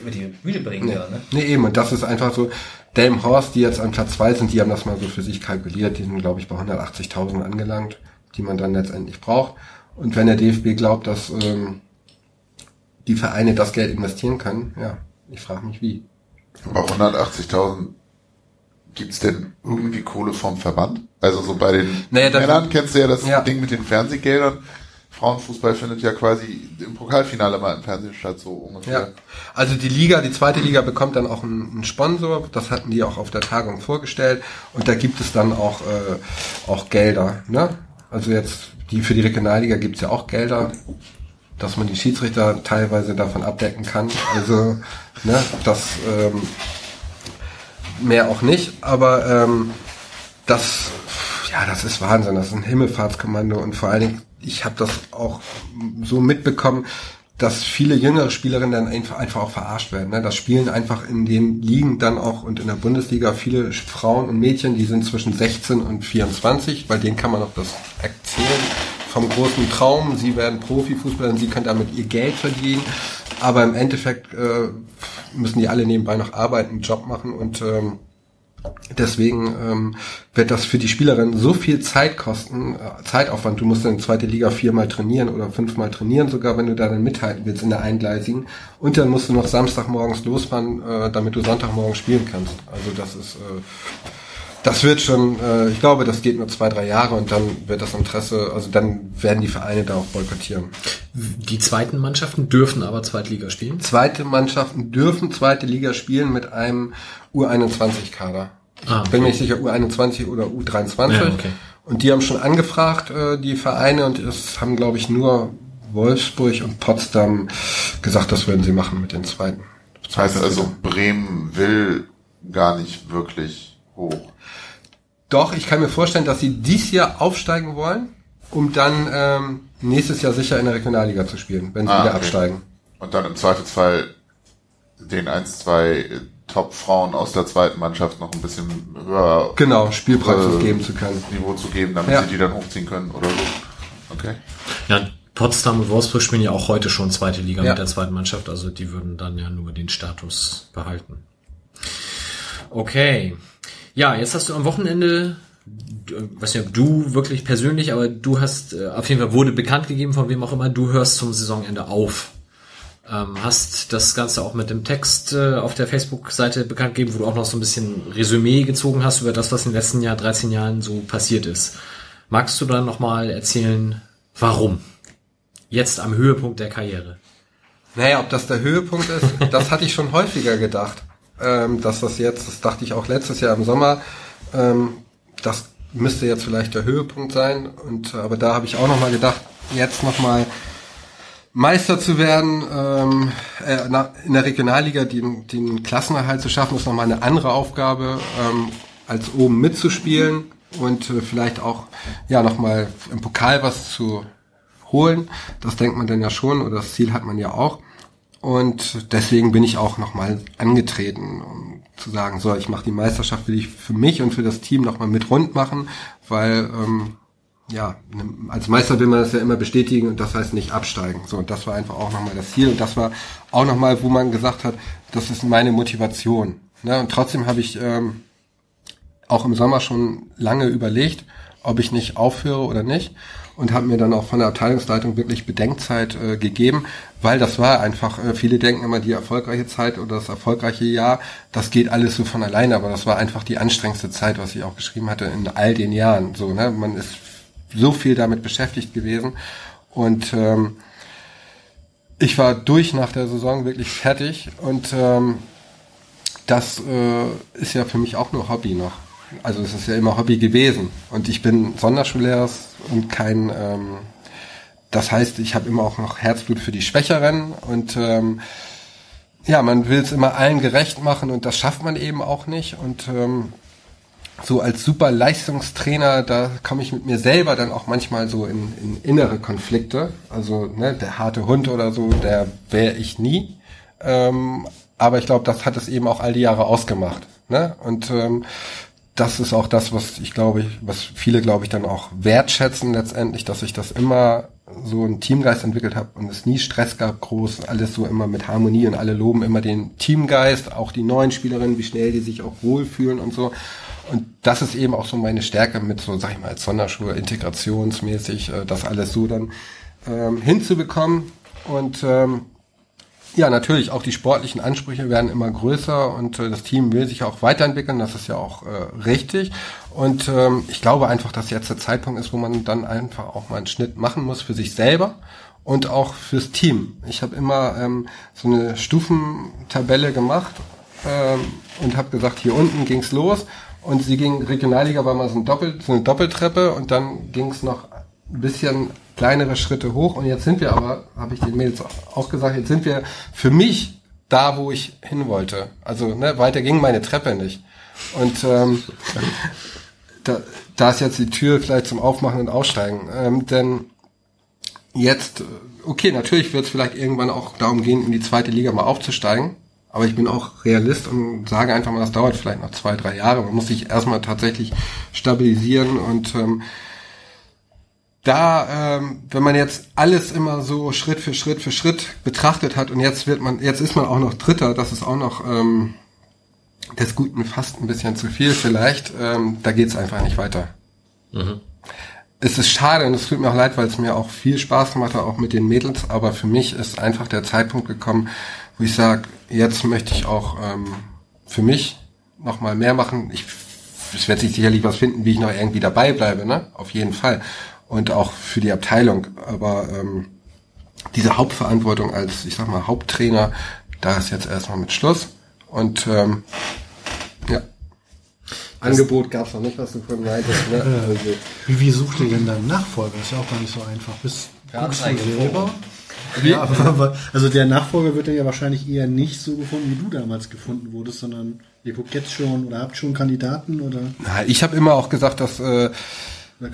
über die Bühne bringen, Nee. ja, ne? nee, eben. Und das ist einfach so. Delmenhorst, die jetzt an Platz zwei sind, die haben das mal so für sich kalkuliert. Die sind, glaube ich, bei 180.000 angelangt, die man dann letztendlich braucht. Und wenn der DFB glaubt, dass ähm, die Vereine das Geld investieren können, ja, ich frage mich wie. Aber 180.000 gibt's denn irgendwie Kohle vom Verband? Also so bei den Naja, Männern kennst du ja das Ja. Ding mit den Fernsehgeldern. Frauenfußball findet ja quasi im Pokalfinale mal im Fernsehen statt, so ungefähr. Ja, also die Liga, die zweite Liga bekommt dann auch einen, einen Sponsor. Das hatten die auch auf der Tagung vorgestellt. Und da gibt es dann auch, äh, auch Gelder. Ne? Also jetzt, die für die Regionalliga gibt's ja auch Gelder, dass man die Schiedsrichter teilweise davon abdecken kann. Also, ne, das ähm, mehr auch nicht. Aber ähm, das, ja, das ist Wahnsinn. Das ist ein Himmelfahrtskommando und vor allen Dingen, ich habe das auch so mitbekommen, dass viele jüngere Spielerinnen dann einfach, einfach auch verarscht werden. Ne? Das spielen einfach in den Ligen dann auch und in der Bundesliga viele Frauen und Mädchen, die sind zwischen 16 und 24, bei denen kann man noch das erzählen vom großen Traum. Sie werden Profifußballer und sie können damit ihr Geld verdienen. Aber im Endeffekt äh, müssen die alle nebenbei noch arbeiten, einen Job machen und ähm, Deswegen ähm, wird das für die Spielerin so viel Zeit kosten, äh, Zeitaufwand. Du musst dann in zweite Liga viermal trainieren oder fünfmal trainieren, sogar wenn du da dann mithalten willst in der Eingleisigen. Und dann musst du noch Samstagmorgens losfahren, äh, damit du Sonntagmorgen spielen kannst. Also das ist, äh, das wird schon, äh, ich glaube, das geht nur zwei, drei Jahre und dann wird das Interesse, also dann werden die Vereine da auch boykottieren. Die zweiten Mannschaften dürfen aber Zweitliga spielen. Zweite Mannschaften dürfen zweite Liga spielen mit einem U21-Kader. Ich Ah, bin mir nicht sicher, U21 oder U23. Ja, okay. Und die haben schon angefragt, äh, die Vereine, und es haben, glaube ich, nur Wolfsburg und Potsdam gesagt, das würden sie machen mit den zweiten. Das heißt also, Bremen will gar nicht wirklich hoch. Doch, ich kann mir vorstellen, dass sie dies Jahr aufsteigen wollen, um dann ähm, nächstes Jahr sicher in der Regionalliga zu spielen, wenn sie Ah, wieder okay. absteigen. Und dann im Zweifelsfall den 1, 2 Top-Frauen aus der zweiten Mannschaft noch ein bisschen höher Genau, Spielpraxis Äh, geben zu können. Niveau zu geben, damit Ja. sie die dann hochziehen können oder so. Okay. Ja, Potsdam und Wolfsburg spielen ja auch heute schon zweite Liga Ja. mit der zweiten Mannschaft, also die würden dann ja nur den Status behalten. Okay. Ja, jetzt hast du am Wochenende, äh, weiß nicht, ob du wirklich persönlich, aber du hast, äh, auf jeden Fall wurde bekannt gegeben, von wem auch immer, du hörst zum Saisonende auf. Ähm, hast das Ganze auch mit dem Text äh, auf der Facebook-Seite bekannt gegeben, wo du auch noch so ein bisschen Resümee gezogen hast über das, was in den letzten Jahr, 13 Jahren so passiert ist. Magst du dann nochmal erzählen, warum? Jetzt am Höhepunkt der Karriere. Naja, ob das der Höhepunkt ist, das hatte ich schon häufiger gedacht. Ähm, dass das jetzt, das dachte ich auch letztes Jahr im Sommer, ähm, das müsste jetzt vielleicht der Höhepunkt sein. Und aber da habe ich auch nochmal gedacht, jetzt nochmal Meister zu werden, ähm, äh, in der Regionalliga den, den Klassenerhalt zu schaffen, ist nochmal eine andere Aufgabe, ähm, als oben mitzuspielen und äh, vielleicht auch ja nochmal im Pokal was zu holen. Das denkt man dann ja schon oder das Ziel hat man ja auch. Und deswegen bin ich auch nochmal angetreten, um zu sagen, so, ich mache die Meisterschaft, will ich für mich und für das Team nochmal mit rund machen, weil ähm, ja, als Meister will man das ja immer bestätigen und das heißt nicht absteigen. So, und das war einfach auch nochmal das Ziel und das war auch nochmal, wo man gesagt hat, das ist meine Motivation. Ne? Und trotzdem habe ich ähm, auch im Sommer schon lange überlegt, ob ich nicht aufhöre oder nicht und habe mir dann auch von der Abteilungsleitung wirklich Bedenkzeit äh, gegeben, weil das war einfach, äh, viele denken immer, die erfolgreiche Zeit oder das erfolgreiche Jahr, das geht alles so von alleine, aber das war einfach die anstrengendste Zeit, was ich auch geschrieben hatte in all den Jahren. So, ne? Man ist so viel damit beschäftigt gewesen und ähm, ich war durch nach der Saison wirklich fertig und ähm, das äh, ist ja für mich auch nur Hobby noch also es ist ja immer Hobby gewesen. Und ich bin Sonderschullehrer und kein, ähm, das heißt, ich habe immer auch noch Herzblut für die Schwächeren und ähm, ja, man will es immer allen gerecht machen und das schafft man eben auch nicht. Und ähm, so als super Leistungstrainer, da komme ich mit mir selber dann auch manchmal so in, in innere Konflikte. Also ne, der harte Hund oder so, der wäre ich nie. Ähm, aber ich glaube, das hat es eben auch all die Jahre ausgemacht. Ne? Und ähm, das ist auch das, was ich glaube, was viele, glaube ich, dann auch wertschätzen letztendlich, dass ich das immer so einen Teamgeist entwickelt habe und es nie Stress gab, groß, alles so immer mit Harmonie und alle loben immer den Teamgeist, auch die neuen Spielerinnen, wie schnell die sich auch wohlfühlen und so. Und das ist eben auch so meine Stärke mit so, sag ich mal, als Sonderschule, integrationsmäßig, äh, das alles so dann ähm, hinzubekommen. Und ähm, ja, natürlich, auch die sportlichen Ansprüche werden immer größer und äh, das Team will sich auch weiterentwickeln, das ist ja auch äh, richtig. Und ähm, ich glaube einfach, dass jetzt der Zeitpunkt ist, wo man dann einfach auch mal einen Schnitt machen muss für sich selber und auch fürs Team. Ich habe immer ähm, so eine Stufentabelle gemacht ähm, und habe gesagt, hier unten ging's los und sie ging Regionalliga war mal so, ein Doppel, so eine Doppeltreppe und dann ging's noch ein bisschen kleinere Schritte hoch und jetzt sind wir aber, habe ich den Mädels auch gesagt, jetzt sind wir für mich da, wo ich hin wollte. Also ne, weiter ging meine Treppe nicht. Und ähm, da, da ist jetzt die Tür vielleicht zum Aufmachen und Aussteigen. Ähm, denn jetzt, okay, natürlich wird es vielleicht irgendwann auch darum gehen, in die zweite Liga mal aufzusteigen. Aber ich bin auch Realist und sage einfach mal, das dauert vielleicht noch zwei, drei Jahre. Man muss sich erstmal tatsächlich stabilisieren und ähm, da, ähm, wenn man jetzt alles immer so Schritt für Schritt für Schritt betrachtet hat und jetzt wird man, jetzt ist man auch noch Dritter, das ist auch noch ähm, des Guten fast ein bisschen zu viel vielleicht. Ähm, da geht's einfach nicht weiter. Mhm. Es ist schade und es tut mir auch leid, weil es mir auch viel Spaß gemacht hat, auch mit den Mädels. Aber für mich ist einfach der Zeitpunkt gekommen, wo ich sage, jetzt möchte ich auch ähm, für mich noch mal mehr machen. Ich, es wird sich sicherlich was finden, wie ich noch irgendwie dabei bleibe, ne? Auf jeden Fall und auch für die Abteilung. Aber ähm, diese Hauptverantwortung als, ich sag mal, Haupttrainer, da ist jetzt erstmal mit Schluss. Und ähm, ja. Das Angebot gab es noch nicht, was du vorhin meintest. Ne? Also, wie, wie sucht ihr denn deinen Nachfolger? ist ja auch gar nicht so einfach. Bist guckst du selber? Ja, aber, also der Nachfolger wird ja wahrscheinlich eher nicht so gefunden, wie du damals gefunden wurdest, sondern ihr guckt jetzt schon oder habt schon Kandidaten oder? Na, ich habe immer auch gesagt, dass äh,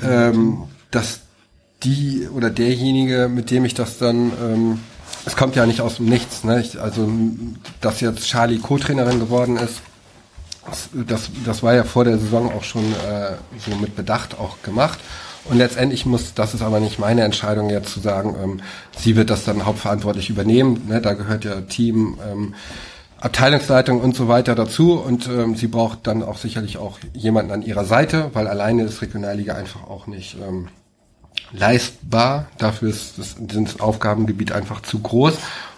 ähm, dass die oder derjenige, mit dem ich das dann, ähm, es kommt ja nicht aus dem Nichts, ne? Ich, also dass jetzt Charlie Co-Trainerin geworden ist, das, das war ja vor der Saison auch schon äh, so mit Bedacht auch gemacht. Und letztendlich muss, das ist aber nicht meine Entscheidung jetzt zu sagen, ähm, sie wird das dann hauptverantwortlich übernehmen. Ne? Da gehört ja Team, ähm, Abteilungsleitung und so weiter dazu. Und ähm, sie braucht dann auch sicherlich auch jemanden an ihrer Seite, weil alleine ist Regionalliga einfach auch nicht ähm, leistbar. Dafür ist das, das Aufgabengebiet einfach zu groß.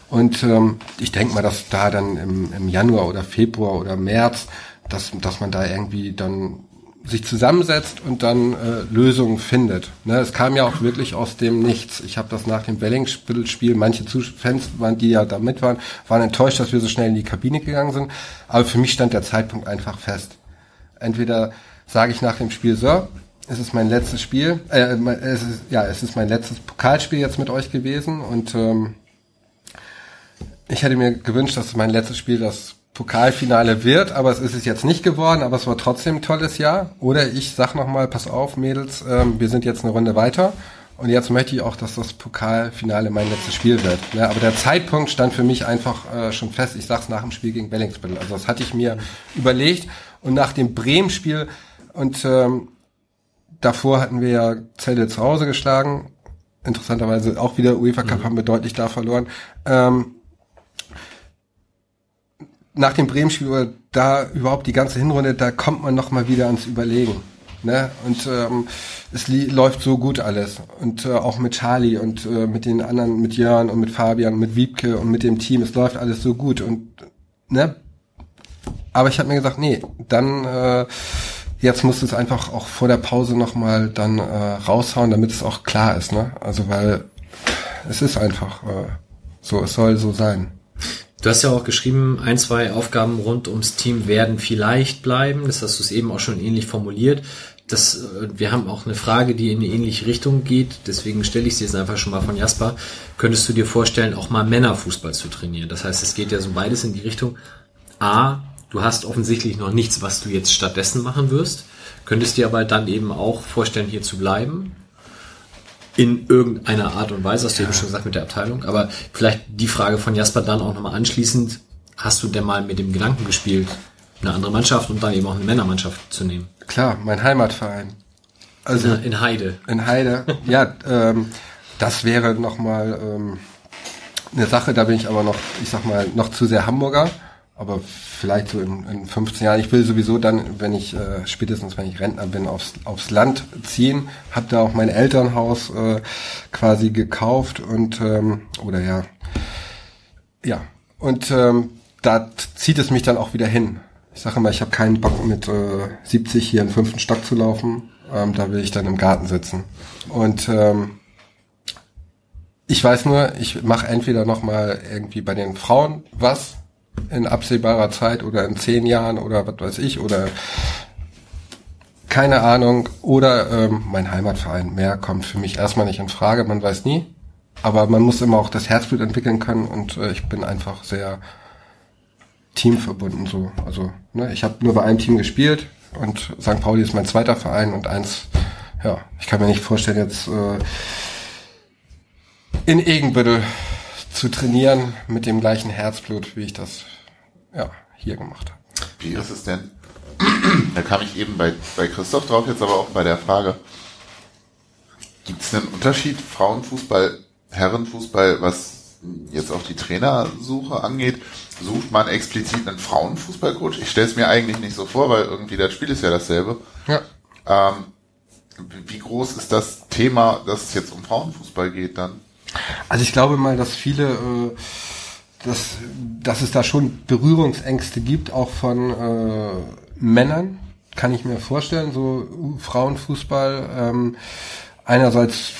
Und ähm, ich denke mal, dass da dann im, im Januar oder Februar oder März, dass, dass man da irgendwie dann sich zusammensetzt und dann äh, Lösungen findet. Ne, es kam ja auch wirklich aus dem Nichts. Ich habe das nach dem Welling-Spiel, manche Fans, waren, die ja da mit waren, waren enttäuscht, dass wir so schnell in die Kabine gegangen sind. Aber für mich stand der Zeitpunkt einfach fest. Entweder sage ich nach dem Spiel so, es ist mein letztes Spiel, äh, es ist, ja, es ist mein letztes Pokalspiel jetzt mit euch gewesen und ähm, ich hätte mir gewünscht, dass mein letztes Spiel das Pokalfinale wird, aber es ist es jetzt nicht geworden, aber es war trotzdem ein tolles Jahr. Oder ich sag nochmal, pass auf, Mädels, ähm, wir sind jetzt eine Runde weiter und jetzt möchte ich auch, dass das Pokalfinale mein letztes Spiel wird. Ja, aber der Zeitpunkt stand für mich einfach äh, schon fest. Ich sag's nach dem Spiel gegen Bellingsbüttel. Also das hatte ich mir überlegt und nach dem Bremen-Spiel und ähm, davor hatten wir ja Zelle zu Hause geschlagen. Interessanterweise auch wieder UEFA Cup mhm. haben wir deutlich da verloren. Ähm, nach dem Bremen-Spiel oder da überhaupt die ganze Hinrunde, da kommt man noch mal wieder ans Überlegen. Ne? Und ähm, es läuft so gut alles. Und äh, auch mit Charlie und äh, mit den anderen, mit Jörn und mit Fabian und mit Wiebke und mit dem Team, es läuft alles so gut. Und ne? Aber ich habe mir gesagt, nee, dann äh, jetzt muss es einfach auch vor der Pause noch mal dann äh, raushauen, damit es auch klar ist. Ne? Also weil es ist einfach äh, so, es soll so sein. Du hast ja auch geschrieben, ein, zwei Aufgaben rund ums Team werden vielleicht bleiben. Das hast du es eben auch schon ähnlich formuliert. Das, äh, wir haben auch eine Frage, die in eine ähnliche Richtung geht. Deswegen stelle ich sie jetzt einfach schon mal von Jasper. Könntest du dir vorstellen, auch mal Männerfußball zu trainieren? Das heißt, es geht ja so beides in die Richtung. A, du hast offensichtlich noch nichts, was du jetzt stattdessen machen wirst. Könntest dir aber dann eben auch vorstellen, hier zu bleiben in irgendeiner Art und Weise, hast du eben schon gesagt mit der Abteilung, aber vielleicht die Frage von Jasper dann auch nochmal anschließend, hast du denn mal mit dem Gedanken gespielt, eine andere Mannschaft und dann eben auch eine Männermannschaft zu nehmen? Klar, mein Heimatverein. Also in, in Heide. In Heide, ja, ähm, das wäre nochmal ähm, eine Sache, da bin ich aber noch, ich sag mal, noch zu sehr Hamburger aber vielleicht so in, in 15 Jahren. Ich will sowieso dann, wenn ich äh, spätestens wenn ich Rentner bin, aufs, aufs Land ziehen. Hab da auch mein Elternhaus äh, quasi gekauft und ähm, oder ja, ja und ähm, da zieht es mich dann auch wieder hin. Ich sage immer, ich habe keinen Bock mit äh, 70 hier in fünften Stock zu laufen. Ähm, da will ich dann im Garten sitzen und ähm, ich weiß nur, ich mache entweder noch mal irgendwie bei den Frauen was in absehbarer Zeit oder in zehn Jahren oder was weiß ich oder keine Ahnung oder ähm, mein Heimatverein. Mehr kommt für mich erstmal nicht in Frage, man weiß nie. Aber man muss immer auch das Herzblut entwickeln können und äh, ich bin einfach sehr teamverbunden so. Also ne, ich habe nur bei einem Team gespielt und St. Pauli ist mein zweiter Verein und eins, ja, ich kann mir nicht vorstellen jetzt äh, in Egenbüttel zu trainieren mit dem gleichen Herzblut, wie ich das ja, hier gemacht habe. Wie ist es denn? da kam ich eben bei, bei Christoph drauf, jetzt aber auch bei der Frage. Gibt es einen Unterschied Frauenfußball, Herrenfußball, was jetzt auch die Trainersuche angeht? Sucht man explizit einen Frauenfußballcoach? Ich stelle es mir eigentlich nicht so vor, weil irgendwie das Spiel ist ja dasselbe. Ja. Ähm, wie groß ist das Thema, dass es jetzt um Frauenfußball geht dann? Also ich glaube mal, dass viele, äh, dass, dass es da schon Berührungsängste gibt, auch von äh, Männern, kann ich mir vorstellen, so Frauenfußball. Ähm, einerseits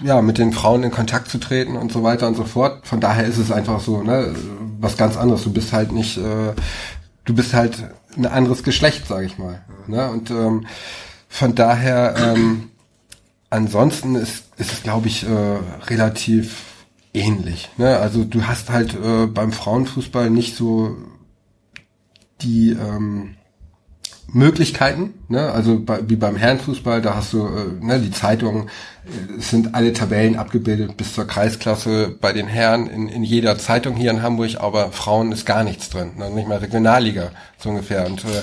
ja, mit den Frauen in Kontakt zu treten und so weiter und so fort. Von daher ist es einfach so, ne, was ganz anderes. Du bist halt nicht, äh, du bist halt ein anderes Geschlecht, sag ich mal. Ne? Und ähm, von daher ähm, ansonsten ist, ist es, glaube ich, äh, relativ ähnlich. Ne? Also du hast halt äh, beim Frauenfußball nicht so die ähm, Möglichkeiten, ne? also bei, wie beim Herrenfußball, da hast du äh, ne, die Zeitungen, äh, es sind alle Tabellen abgebildet bis zur Kreisklasse bei den Herren in, in jeder Zeitung hier in Hamburg, aber Frauen ist gar nichts drin, ne? nicht mal Regionalliga so ungefähr. Und äh,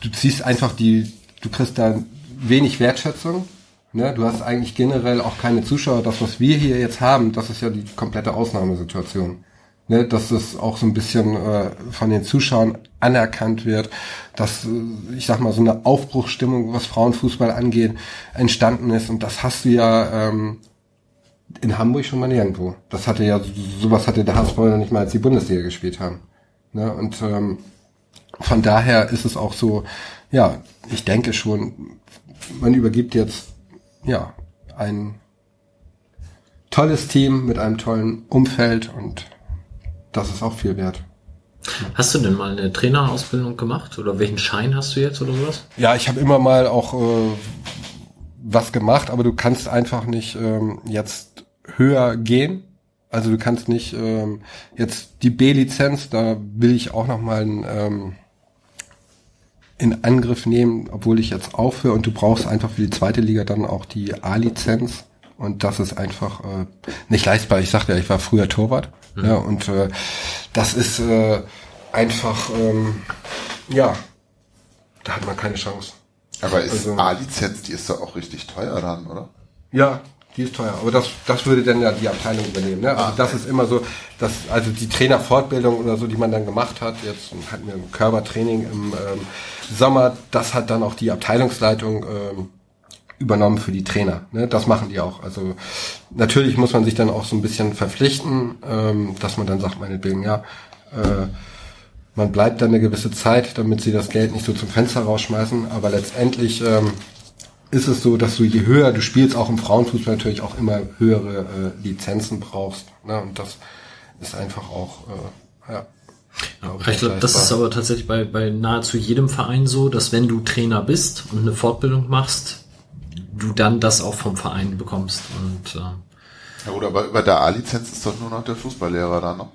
du ziehst einfach die, du kriegst da wenig Wertschätzung Ne, du hast eigentlich generell auch keine Zuschauer. Das, was wir hier jetzt haben, das ist ja die komplette Ausnahmesituation. Ne, dass es auch so ein bisschen äh, von den Zuschauern anerkannt wird, dass, äh, ich sag mal, so eine Aufbruchsstimmung, was Frauenfußball angeht, entstanden ist. Und das hast du ja ähm, in Hamburg schon mal nirgendwo. Das hatte ja, sowas hatte der HSV ja nicht mal, als die Bundesliga gespielt haben. Ne? Und ähm, von daher ist es auch so, ja, ich denke schon, man übergibt jetzt ja ein tolles Team mit einem tollen Umfeld und das ist auch viel wert. Hast du denn mal eine Trainerausbildung gemacht oder welchen Schein hast du jetzt oder sowas? Ja, ich habe immer mal auch äh, was gemacht, aber du kannst einfach nicht ähm, jetzt höher gehen. Also du kannst nicht ähm, jetzt die B-Lizenz, da will ich auch noch mal ein, ähm, in Angriff nehmen, obwohl ich jetzt aufhöre und du brauchst einfach für die zweite Liga dann auch die A-Lizenz und das ist einfach äh, nicht leistbar. Ich sagte ja, ich war früher Torwart mhm. ja, und äh, das ist äh, einfach, ähm, ja, da hat man keine Chance. Aber ist also, A-Lizenz, die ist doch auch richtig teuer dann, oder? Ja, die ist teuer. Aber das, das würde dann ja die Abteilung übernehmen. Ne? Also ah, das ist immer so, dass also die Trainerfortbildung oder so, die man dann gemacht hat, jetzt hatten wir ein Körpertraining im ähm, Sommer, das hat dann auch die Abteilungsleitung ähm, übernommen für die Trainer. Ne? Das machen die auch. Also natürlich muss man sich dann auch so ein bisschen verpflichten, ähm, dass man dann sagt, meinetwegen, ja, äh, man bleibt dann eine gewisse Zeit, damit sie das Geld nicht so zum Fenster rausschmeißen. Aber letztendlich ähm, ist es so, dass du je höher du spielst, auch im Frauenfußball natürlich auch immer höhere äh, Lizenzen brauchst. Ne? Und das ist einfach auch, äh, ja. Ja, ich glaube, das ist aber tatsächlich bei, bei nahezu jedem Verein so, dass wenn du Trainer bist und eine Fortbildung machst, du dann das auch vom Verein bekommst. Und, äh, ja gut, aber über der A-Lizenz ist doch nur noch der Fußballlehrer da, ne?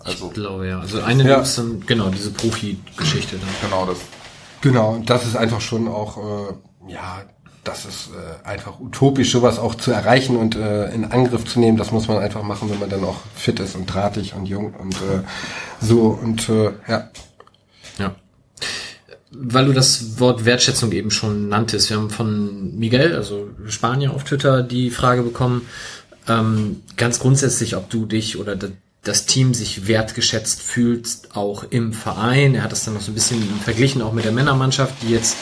Also, ich glaube ja. Also eine ja. ist dann, genau, diese Profi-Geschichte dann. Genau, das. Genau, und das ist einfach schon auch, äh, ja, das ist äh, einfach utopisch, sowas auch zu erreichen und äh, in Angriff zu nehmen. Das muss man einfach machen, wenn man dann auch fit ist und drahtig und jung und äh, so und äh, ja. Ja. Weil du das Wort Wertschätzung eben schon nanntest. Wir haben von Miguel, also Spanier auf Twitter, die Frage bekommen, ähm, ganz grundsätzlich, ob du dich oder das Team sich wertgeschätzt fühlt, auch im Verein. Er hat das dann noch so ein bisschen verglichen, auch mit der Männermannschaft, die jetzt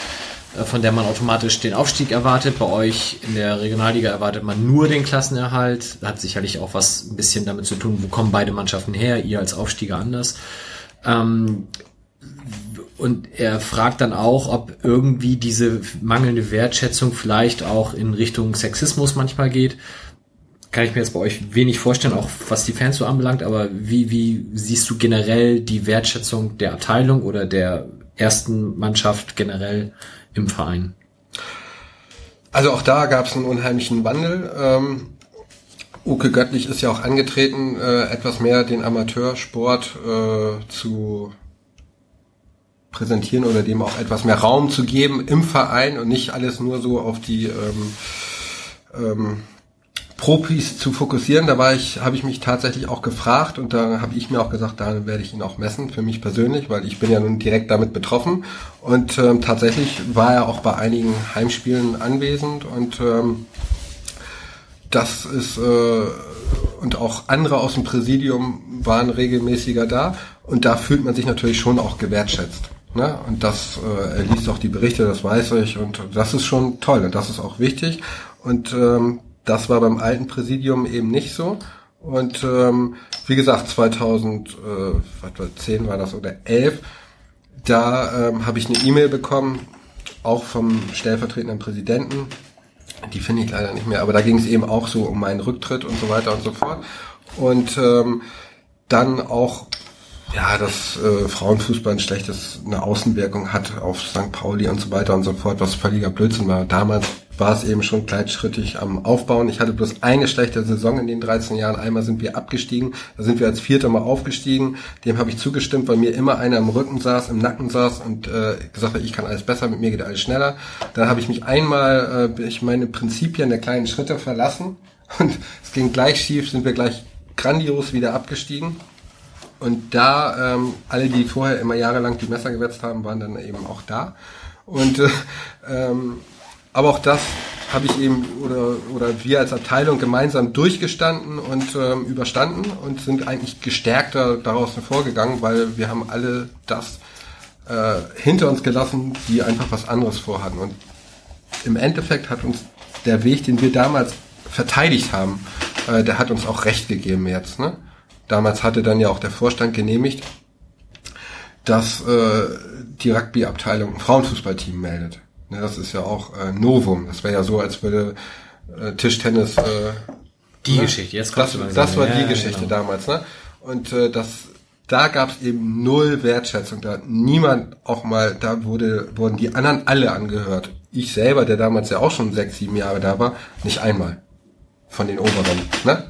von der man automatisch den Aufstieg erwartet. Bei euch in der Regionalliga erwartet man nur den Klassenerhalt. Hat sicherlich auch was ein bisschen damit zu tun, wo kommen beide Mannschaften her, ihr als Aufstieger anders. Ähm, und er fragt dann auch, ob irgendwie diese mangelnde Wertschätzung vielleicht auch in Richtung Sexismus manchmal geht. Kann ich mir jetzt bei euch wenig vorstellen, auch was die Fans so anbelangt, aber wie, wie siehst du generell die Wertschätzung der Abteilung oder der ersten Mannschaft generell im Verein? Also auch da gab es einen unheimlichen Wandel. Ähm, Uke Göttlich ist ja auch angetreten, äh, etwas mehr den Amateursport äh, zu präsentieren oder dem auch etwas mehr Raum zu geben im Verein und nicht alles nur so auf die ähm, ähm, Profis zu fokussieren. Da war ich, habe ich mich tatsächlich auch gefragt und da habe ich mir auch gesagt, da werde ich ihn auch messen für mich persönlich, weil ich bin ja nun direkt damit betroffen. Und ähm, tatsächlich war er auch bei einigen Heimspielen anwesend und ähm, das ist äh, und auch andere aus dem Präsidium waren regelmäßiger da und da fühlt man sich natürlich schon auch gewertschätzt. Ne? Und das, äh, er liest auch die Berichte, das weiß ich und das ist schon toll und das ist auch wichtig. Und ähm, das war beim alten Präsidium eben nicht so. Und ähm, wie gesagt, 2010 äh, war das oder 11, da ähm, habe ich eine E-Mail bekommen, auch vom stellvertretenden Präsidenten. Die finde ich leider nicht mehr, aber da ging es eben auch so um meinen Rücktritt und so weiter und so fort. Und ähm, dann auch ja, dass äh, Frauenfußball ein schlechtes eine Außenwirkung hat auf St. Pauli und so weiter und so fort, was völliger Blödsinn war. Damals war es eben schon gleitschrittig am Aufbauen. Ich hatte bloß eine schlechte Saison in den 13 Jahren. Einmal sind wir abgestiegen, da sind wir als Vierter mal aufgestiegen. Dem habe ich zugestimmt, weil mir immer einer im Rücken saß, im Nacken saß und äh, gesagt hat, ich kann alles besser, mit mir geht alles schneller. Dann habe ich mich einmal, äh, ich meine Prinzipien der kleinen Schritte verlassen und es ging gleich schief, sind wir gleich grandios wieder abgestiegen. Und da, ähm, alle, die vorher immer jahrelang die Messer gewetzt haben, waren dann eben auch da. Und äh, ähm, aber auch das habe ich eben oder oder wir als Abteilung gemeinsam durchgestanden und ähm, überstanden und sind eigentlich gestärkter daraus hervorgegangen, weil wir haben alle das äh, hinter uns gelassen, die einfach was anderes vorhatten. Und im Endeffekt hat uns der Weg, den wir damals verteidigt haben, äh, der hat uns auch Recht gegeben jetzt. Ne? Damals hatte dann ja auch der Vorstand genehmigt, dass äh, die Rugby-Abteilung ein Frauenfußballteam meldet. Ne, das ist ja auch äh, Novum. Das wäre ja so, als würde äh, Tischtennis äh, Die ne? Geschichte, jetzt das, kommst du langsam. das war Ja, die Geschichte genau. damals, ne? Und äh, das da gab es eben null Wertschätzung. Da hat niemand auch mal, da wurde, wurden die anderen alle angehört. Ich selber, der damals ja auch schon sechs, sieben Jahre da war, nicht einmal von den Oberen. Ne?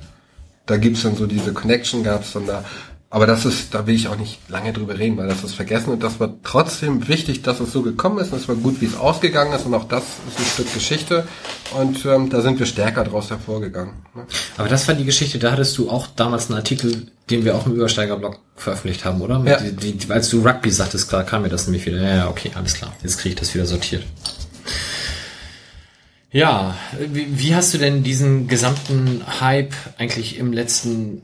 Da gibt's dann so diese Connection, gab's dann da. Aber das ist, da will ich auch nicht lange drüber reden, weil das ist vergessen und das war trotzdem wichtig, dass es so gekommen ist und es war gut, wie es ausgegangen ist und auch das ist ein Stück Geschichte und ähm, da sind wir stärker draus hervorgegangen. Ne? Aber das war die Geschichte, da hattest du auch damals einen Artikel, den wir auch im Übersteigerblog veröffentlicht haben, oder? Ja. Die, die, als du Rugby sagtest, klar kam mir das nämlich wieder. Ja, ja, okay, alles klar. Jetzt kriege ich das wieder sortiert. Ja, wie, wie hast du denn diesen gesamten Hype eigentlich im letzten,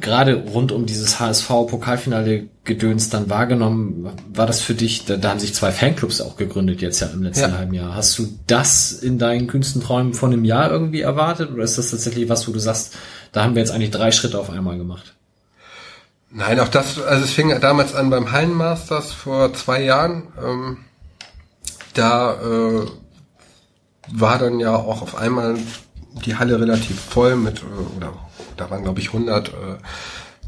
gerade rund um dieses HSV-Pokalfinale Gedöns dann wahrgenommen? War das für dich, da, da haben sich zwei Fanclubs auch gegründet jetzt ja im letzten Ja. halben Jahr. Hast du das in deinen kühnsten Träumen von einem Jahr irgendwie erwartet? Oder ist das tatsächlich was, wo du sagst, da haben wir jetzt eigentlich drei Schritte auf einmal gemacht? Nein, auch das, also es fing damals an beim Hallenmasters vor zwei Jahren. Ähm, da äh, war dann ja auch auf einmal die Halle relativ voll mit, äh, oder da waren glaube ich 100 äh,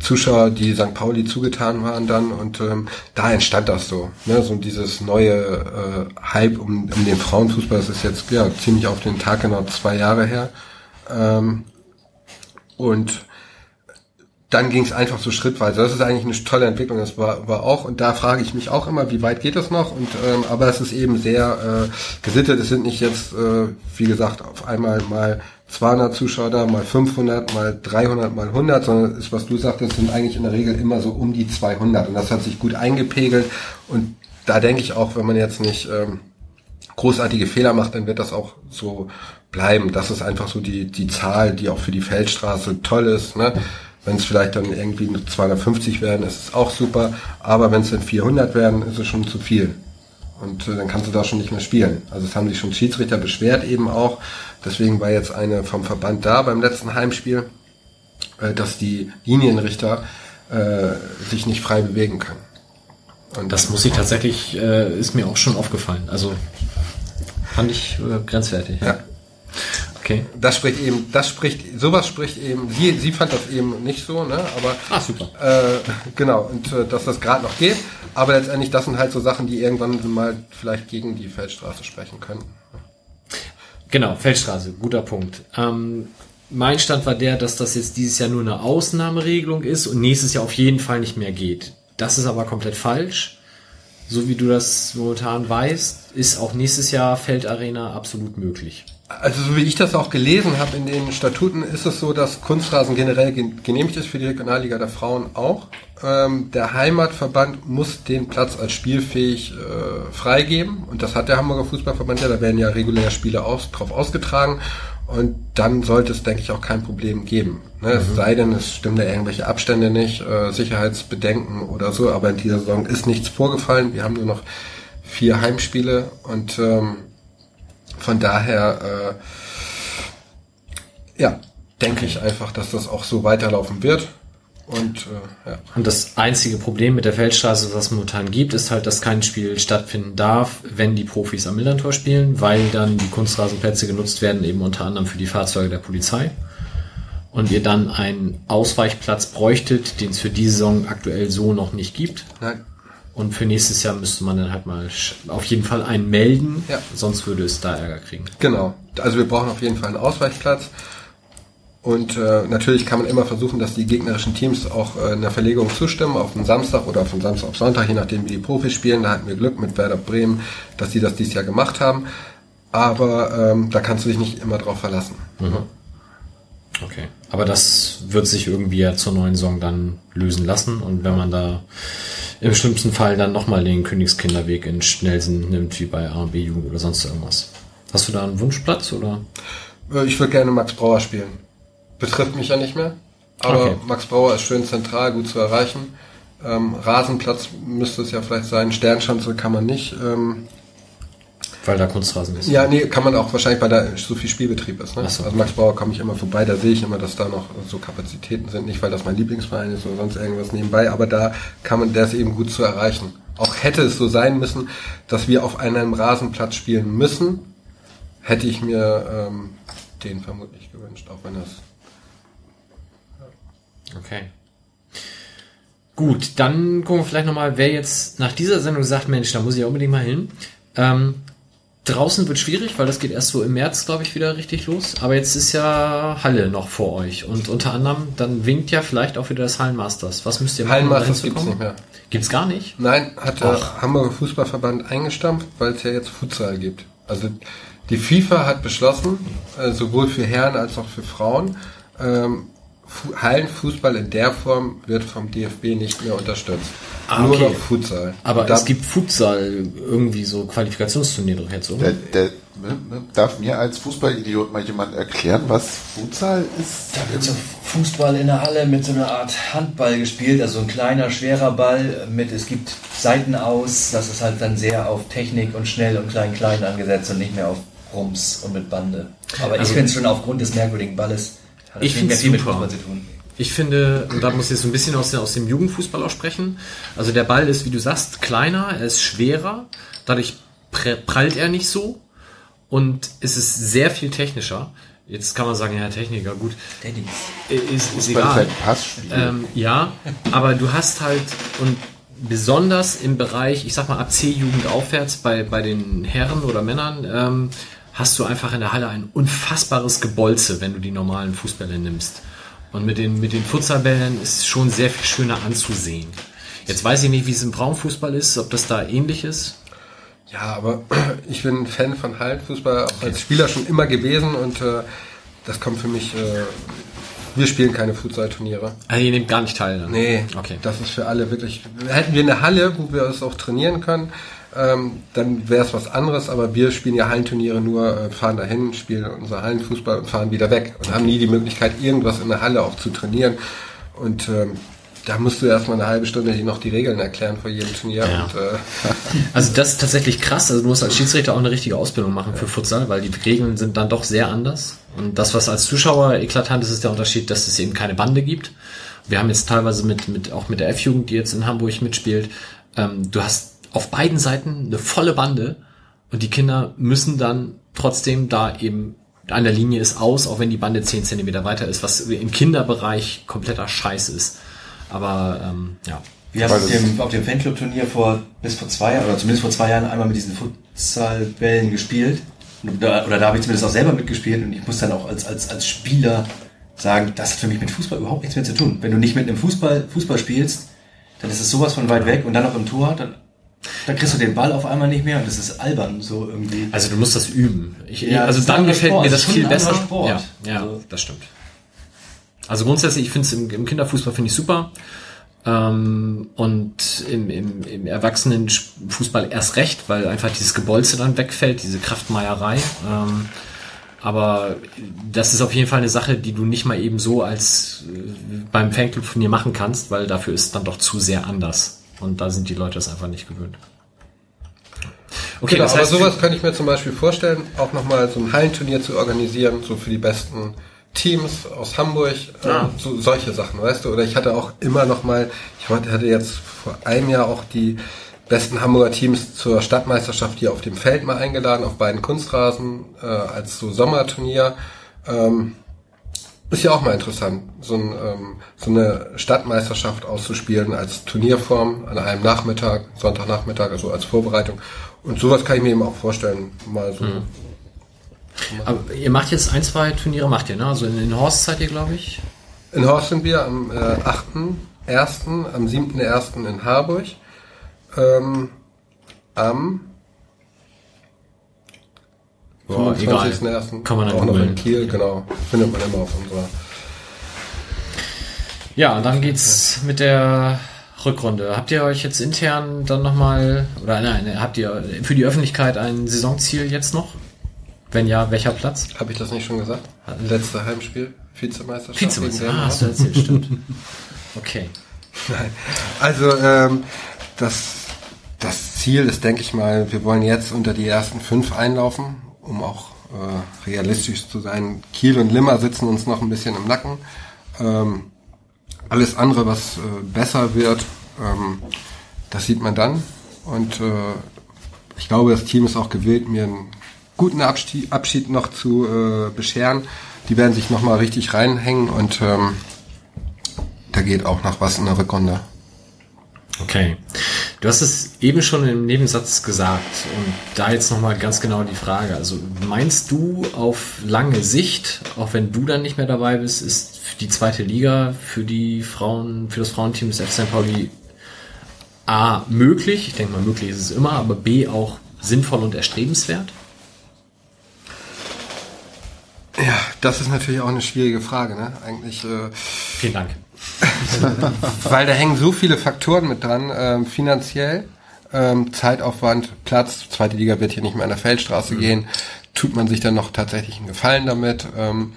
Zuschauer, die St. Pauli zugetan waren dann und ähm, da entstand das so, ne, so dieses neue äh, Hype um, um den Frauenfußball, das ist jetzt ja ziemlich auf den Tag genau zwei Jahre her ähm, und dann ging es einfach so schrittweise. Das ist eigentlich eine tolle Entwicklung. Das war, war auch, und da frage ich mich auch immer, wie weit geht das noch? Und ähm, aber es ist eben sehr äh, gesittet. Es sind nicht jetzt, äh, wie gesagt, auf einmal mal 200 Zuschauer da, mal 500, mal 300, mal 100, sondern ist, was du sagtest, sind eigentlich in der Regel immer so um die 200. Und das hat sich gut eingepegelt. Und da denke ich auch, wenn man jetzt nicht ähm, großartige Fehler macht, dann wird das auch so bleiben. Das ist einfach so die, die Zahl, die auch für die Feldstraße toll ist. Ne? Wenn es vielleicht dann irgendwie nur 250 werden, ist es auch super. Aber wenn es dann 400 werden, ist es schon zu viel. Und äh, dann kannst du da schon nicht mehr spielen. Also es haben sich schon Schiedsrichter beschwert eben auch. Deswegen war jetzt eine vom Verband da beim letzten Heimspiel, äh, dass die Linienrichter äh, sich nicht frei bewegen können. Und Das muss ich tatsächlich, äh, ist mir auch schon aufgefallen. Also fand ich äh, grenzwertig. Ja. Okay. Das spricht eben, das spricht, sowas spricht eben, sie, sie fand das eben nicht so, ne, aber, Ah, super. äh, genau, und äh, dass das gerade noch geht, aber letztendlich, das sind halt so Sachen, die irgendwann mal vielleicht gegen die Feldstraße sprechen können. Genau, Feldstraße, guter Punkt. Ähm, mein Stand war der, dass das jetzt dieses Jahr nur eine Ausnahmeregelung ist und nächstes Jahr auf jeden Fall nicht mehr geht. Das ist aber komplett falsch. So wie du das momentan weißt, ist auch nächstes Jahr Feldarena absolut möglich. Also so wie ich das auch gelesen habe in den Statuten, ist es so, dass Kunstrasen generell gen- genehmigt ist für die Regionalliga der Frauen auch. Ähm, der Heimatverband muss den Platz als spielfähig äh, freigeben und das hat der Hamburger Fußballverband ja, da werden ja regulär Spiele aus, drauf ausgetragen und dann sollte es, denke ich, auch kein Problem geben. Ne? Es sei denn, es stimmen da irgendwelche Abstände nicht, äh, Sicherheitsbedenken oder so, aber in dieser Saison ist nichts vorgefallen. Wir haben nur noch vier Heimspiele und ähm, von daher, äh, ja, denke ich einfach, dass das auch so weiterlaufen wird. Und äh, ja. Und das einzige Problem mit der Feldstraße, was es momentan gibt, ist halt, dass kein Spiel stattfinden darf, wenn die Profis am Millantor spielen, weil dann die Kunstrasenplätze genutzt werden, eben unter anderem für die Fahrzeuge der Polizei. Und ihr dann einen Ausweichplatz bräuchtet, den es für diese Saison aktuell so noch nicht gibt. Nein. Und für nächstes Jahr müsste man dann halt mal auf jeden Fall einen melden, Ja. sonst würde es da Ärger kriegen. Genau. Also wir brauchen auf jeden Fall einen Ausweichplatz. Und äh, natürlich kann man immer versuchen, dass die gegnerischen Teams auch äh, in der Verlegung zustimmen, auf den Samstag oder auf den Samstag auf Sonntag, je nachdem wie die Profis spielen. Da hatten wir Glück mit Werder Bremen, dass die das dieses Jahr gemacht haben. Aber ähm, da kannst du dich nicht immer drauf verlassen. Okay. Aber das wird sich irgendwie ja zur neuen Saison dann lösen lassen. Und wenn man da im schlimmsten Fall dann nochmal den Königskinderweg in Schnellsen nimmt, wie bei A&B Jugend oder sonst irgendwas. Hast du da einen Wunschplatz oder? Äh, Ich würde gerne Max Brauer spielen. Betrifft mich ja nicht mehr. Aber Okay. Max Brauer ist schön zentral, gut zu erreichen. Ähm, Rasenplatz müsste es ja vielleicht sein. Sternschanze kann man nicht. Ähm, Weil da Kunstrasen ist. Ja, nee, kann man auch wahrscheinlich, weil da so viel Spielbetrieb ist. Ne? So. Also Max Bauer komme ich immer vorbei, da sehe ich immer, dass da noch so Kapazitäten sind. Nicht, weil das mein Lieblingsverein ist oder sonst irgendwas nebenbei, aber da kann man, der ist eben gut zu erreichen. Auch hätte es so sein müssen, dass wir auf einem Rasenplatz spielen müssen, hätte ich mir ähm, den vermutlich gewünscht, auch wenn das Okay. Gut, dann gucken wir vielleicht nochmal, wer jetzt nach dieser Sendung sagt, Mensch, da muss ich ja unbedingt mal hin. Ähm, draußen wird schwierig, weil das geht erst so im März, glaube ich, wieder richtig los. Aber jetzt ist ja Halle noch vor euch. Und unter anderem, dann winkt ja vielleicht auch wieder das Hallenmasters. Was müsst ihr machen, Hallenmasters gibt's kommen? nicht mehr. Gibt's gar nicht? Nein, hat der Hamburger Fußballverband eingestampft, weil es ja jetzt Futsal gibt. Also die FIFA hat beschlossen, äh, sowohl für Herren als auch für Frauen, ähm, Hallenfußball in der Form wird vom DFB nicht mehr unterstützt. Ah, Nur okay. noch Futsal. Aber Da- es gibt Futsal irgendwie so Qualifikationsturniere doch jetzt, oder? Der, der, ne, darf mir als Fußballidiot mal jemand erklären, was Futsal ist? Da wird so Fußball in der Halle mit so einer Art Handball gespielt, also ein kleiner, schwerer Ball mit, es gibt Seiten aus, das ist halt dann sehr auf Technik und schnell und klein, klein angesetzt und nicht mehr auf Rums und mit Bande. Aber ich Also- finde es schon aufgrund des merkwürdigen Balles, hat Ich find's viel mit. Fußball zu tun. Ich finde, und da muss ich jetzt so ein bisschen aus, der- aus dem Jugendfußball auch sprechen. Also der Ball ist, wie du sagst, kleiner, er ist schwerer, dadurch prallt er nicht so und es ist sehr viel technischer. Jetzt kann man sagen, ja, Techniker, gut, Tennis. äh, ist, ist egal. halt Passspiel. Ähm, ja, aber du hast halt, und besonders im Bereich, ich sag mal, ab C-Jugend aufwärts bei, bei den Herren oder Männern, ähm, hast du einfach in der Halle ein unfassbares Gebolze, wenn du die normalen Fußbälle nimmst. Und mit den, mit den Futsalbällen ist es schon sehr viel schöner anzusehen. Jetzt weiß ich nicht, wie es im Frauenfußball ist, ob das da ähnlich ist. Ja, aber ich bin ein Fan von Hallenfußball, auch als Spieler schon immer gewesen und äh, das kommt für mich. Äh, wir spielen keine Futsal-Turniere. Also ihr nehmt gar nicht teil. Dann. Nee, Okay. das ist für alle wirklich. Hätten wir eine Halle, wo wir es auch trainieren können, ähm, dann wäre es was anderes, aber wir spielen ja Hallenturniere nur, äh, fahren dahin, spielen unser Hallenfußball und fahren wieder weg und haben nie die Möglichkeit, irgendwas in der Halle auch zu trainieren. Und ähm, da musst du erstmal eine halbe Stunde noch die Regeln erklären vor jedem Turnier. Ja. Und, äh, Also das ist tatsächlich krass. Also du musst als Schiedsrichter auch eine richtige Ausbildung machen für Futsal, weil die Regeln sind dann doch sehr anders. Und das, was als Zuschauer eklatant ist, ist der Unterschied, dass es eben keine Bande gibt. Wir haben jetzt teilweise mit, mit auch mit der F-Jugend, die jetzt in Hamburg mitspielt, ähm, du hast auf beiden Seiten eine volle Bande und die Kinder müssen dann trotzdem da eben an der Linie ist aus, auch wenn die Bande 10 Zentimeter weiter ist, was im Kinderbereich kompletter Scheiß ist. Aber ähm, ja, Wir haben auf dem, auf dem Fanclub-Turnier vor, bis vor zwei Jahren, oder zumindest vor zwei Jahren einmal mit diesen Futsalbällen gespielt. Da, oder da habe ich zumindest auch selber mitgespielt und ich muss dann auch als, als, als Spieler sagen, das hat für mich mit Fußball überhaupt nichts mehr zu tun. Wenn du nicht mit einem Fußball, Fußball spielst, dann ist es sowas von weit weg und dann noch im Tor, dann, dann kriegst du den Ball auf einmal nicht mehr und das ist albern, so irgendwie. Also du musst das üben. Ich, Ja, also dann gefällt Sport. mir Das viel besser. Sport. Ja, ja Also- das stimmt. Also grundsätzlich, ich finde es im, im Kinderfußball finde ich super. Ähm, und im, im, im Erwachsenenfußball erst recht, weil einfach dieses Gebolze dann wegfällt, diese Kraftmeierei. Ähm, aber das ist auf jeden Fall eine Sache, die du nicht mal eben so als äh, beim Fanclub von dir machen kannst, weil dafür ist es dann doch zu sehr anders. Und da sind die Leute das einfach nicht gewöhnt. Okay, genau, das aber heißt, sowas könnte ich mir zum Beispiel vorstellen, auch nochmal so ein Hallenturnier zu organisieren, so für die besten Teams aus Hamburg, Ja. äh, so, solche Sachen, weißt du? Oder ich hatte auch immer noch mal, ich hatte jetzt vor einem Jahr auch die besten Hamburger Teams zur Stadtmeisterschaft hier auf dem Feld mal eingeladen, auf beiden Kunstrasen, äh, als so Sommerturnier. Ähm, ist ja auch mal interessant, so, ein, ähm, so eine Stadtmeisterschaft auszuspielen als Turnierform an einem Nachmittag, Sonntagnachmittag, also als Vorbereitung. Und sowas kann ich mir eben auch vorstellen, mal so. Aber ihr macht jetzt ein, zwei Turniere, macht ihr, ne? Also in den Horst seid ihr, glaube ich. In Horst sind wir am äh, 8.1., am 7.1. in Harburg, ähm, am Boah, egal. 25.1. Kann man dann auch noch in. Kiel, genau. Findet man immer auf unserer. Ja, und dann geht's mit der Rückrunde. Habt ihr euch jetzt intern dann nochmal, oder nein, habt ihr für die Öffentlichkeit ein Saisonziel jetzt noch? Wenn ja, welcher Platz? Habe ich das nicht schon gesagt? Letzte Heimspiel, Vizemeisterschaft. Vizemeister. gegen Ah, hast du erzählt, stimmt. Okay. Nein. Also ähm, das das Ziel ist, denke ich mal, wir wollen jetzt unter die ersten fünf einlaufen, um auch äh, realistisch zu sein. Kiel und Limmer sitzen uns noch ein bisschen im Nacken. Ähm, alles andere, was äh, besser wird, ähm, das sieht man dann. Und äh, ich glaube, das Team ist auch gewillt, mir einen guten Abschied, Abschied noch zu äh, bescheren. Die werden sich nochmal richtig reinhängen und ähm, da geht auch noch was in der Rückrunde. Okay. Du hast es eben schon im Nebensatz gesagt und da jetzt nochmal ganz genau die Frage. Also meinst du auf lange Sicht, auch wenn du dann nicht mehr dabei bist, ist die zweite Liga für die Frauen, für das Frauenteam des FC St. Pauli A möglich? Ich denke mal, möglich ist es immer, aber B auch sinnvoll und erstrebenswert? Ja, das ist natürlich auch eine schwierige Frage. Ne? Eigentlich. Äh, Vielen Dank. weil da hängen so viele Faktoren mit dran, ähm, finanziell, ähm, Zeitaufwand, Platz, zweite Liga wird hier nicht mehr an der Feldstraße mhm. gehen, tut man sich dann noch tatsächlich einen Gefallen damit, ähm,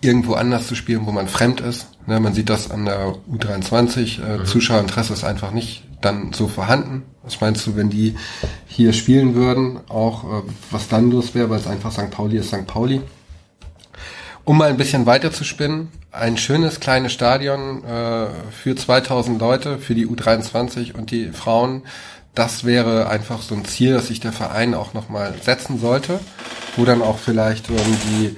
irgendwo anders zu spielen, wo man fremd ist. Ne, man sieht das an der U23, äh, mhm. Zuschauerinteresse ist einfach nicht dann so vorhanden. Was meinst du, wenn die hier spielen würden, auch äh, was dann los wäre, weil es einfach St. Pauli ist St. Pauli. Um mal ein bisschen weiter zu spinnen, ein schönes kleines Stadion äh, für 2000 Leute, für die U23 und die Frauen. Das wäre einfach so ein Ziel, das sich der Verein auch nochmal setzen sollte, wo dann auch vielleicht ähm, die,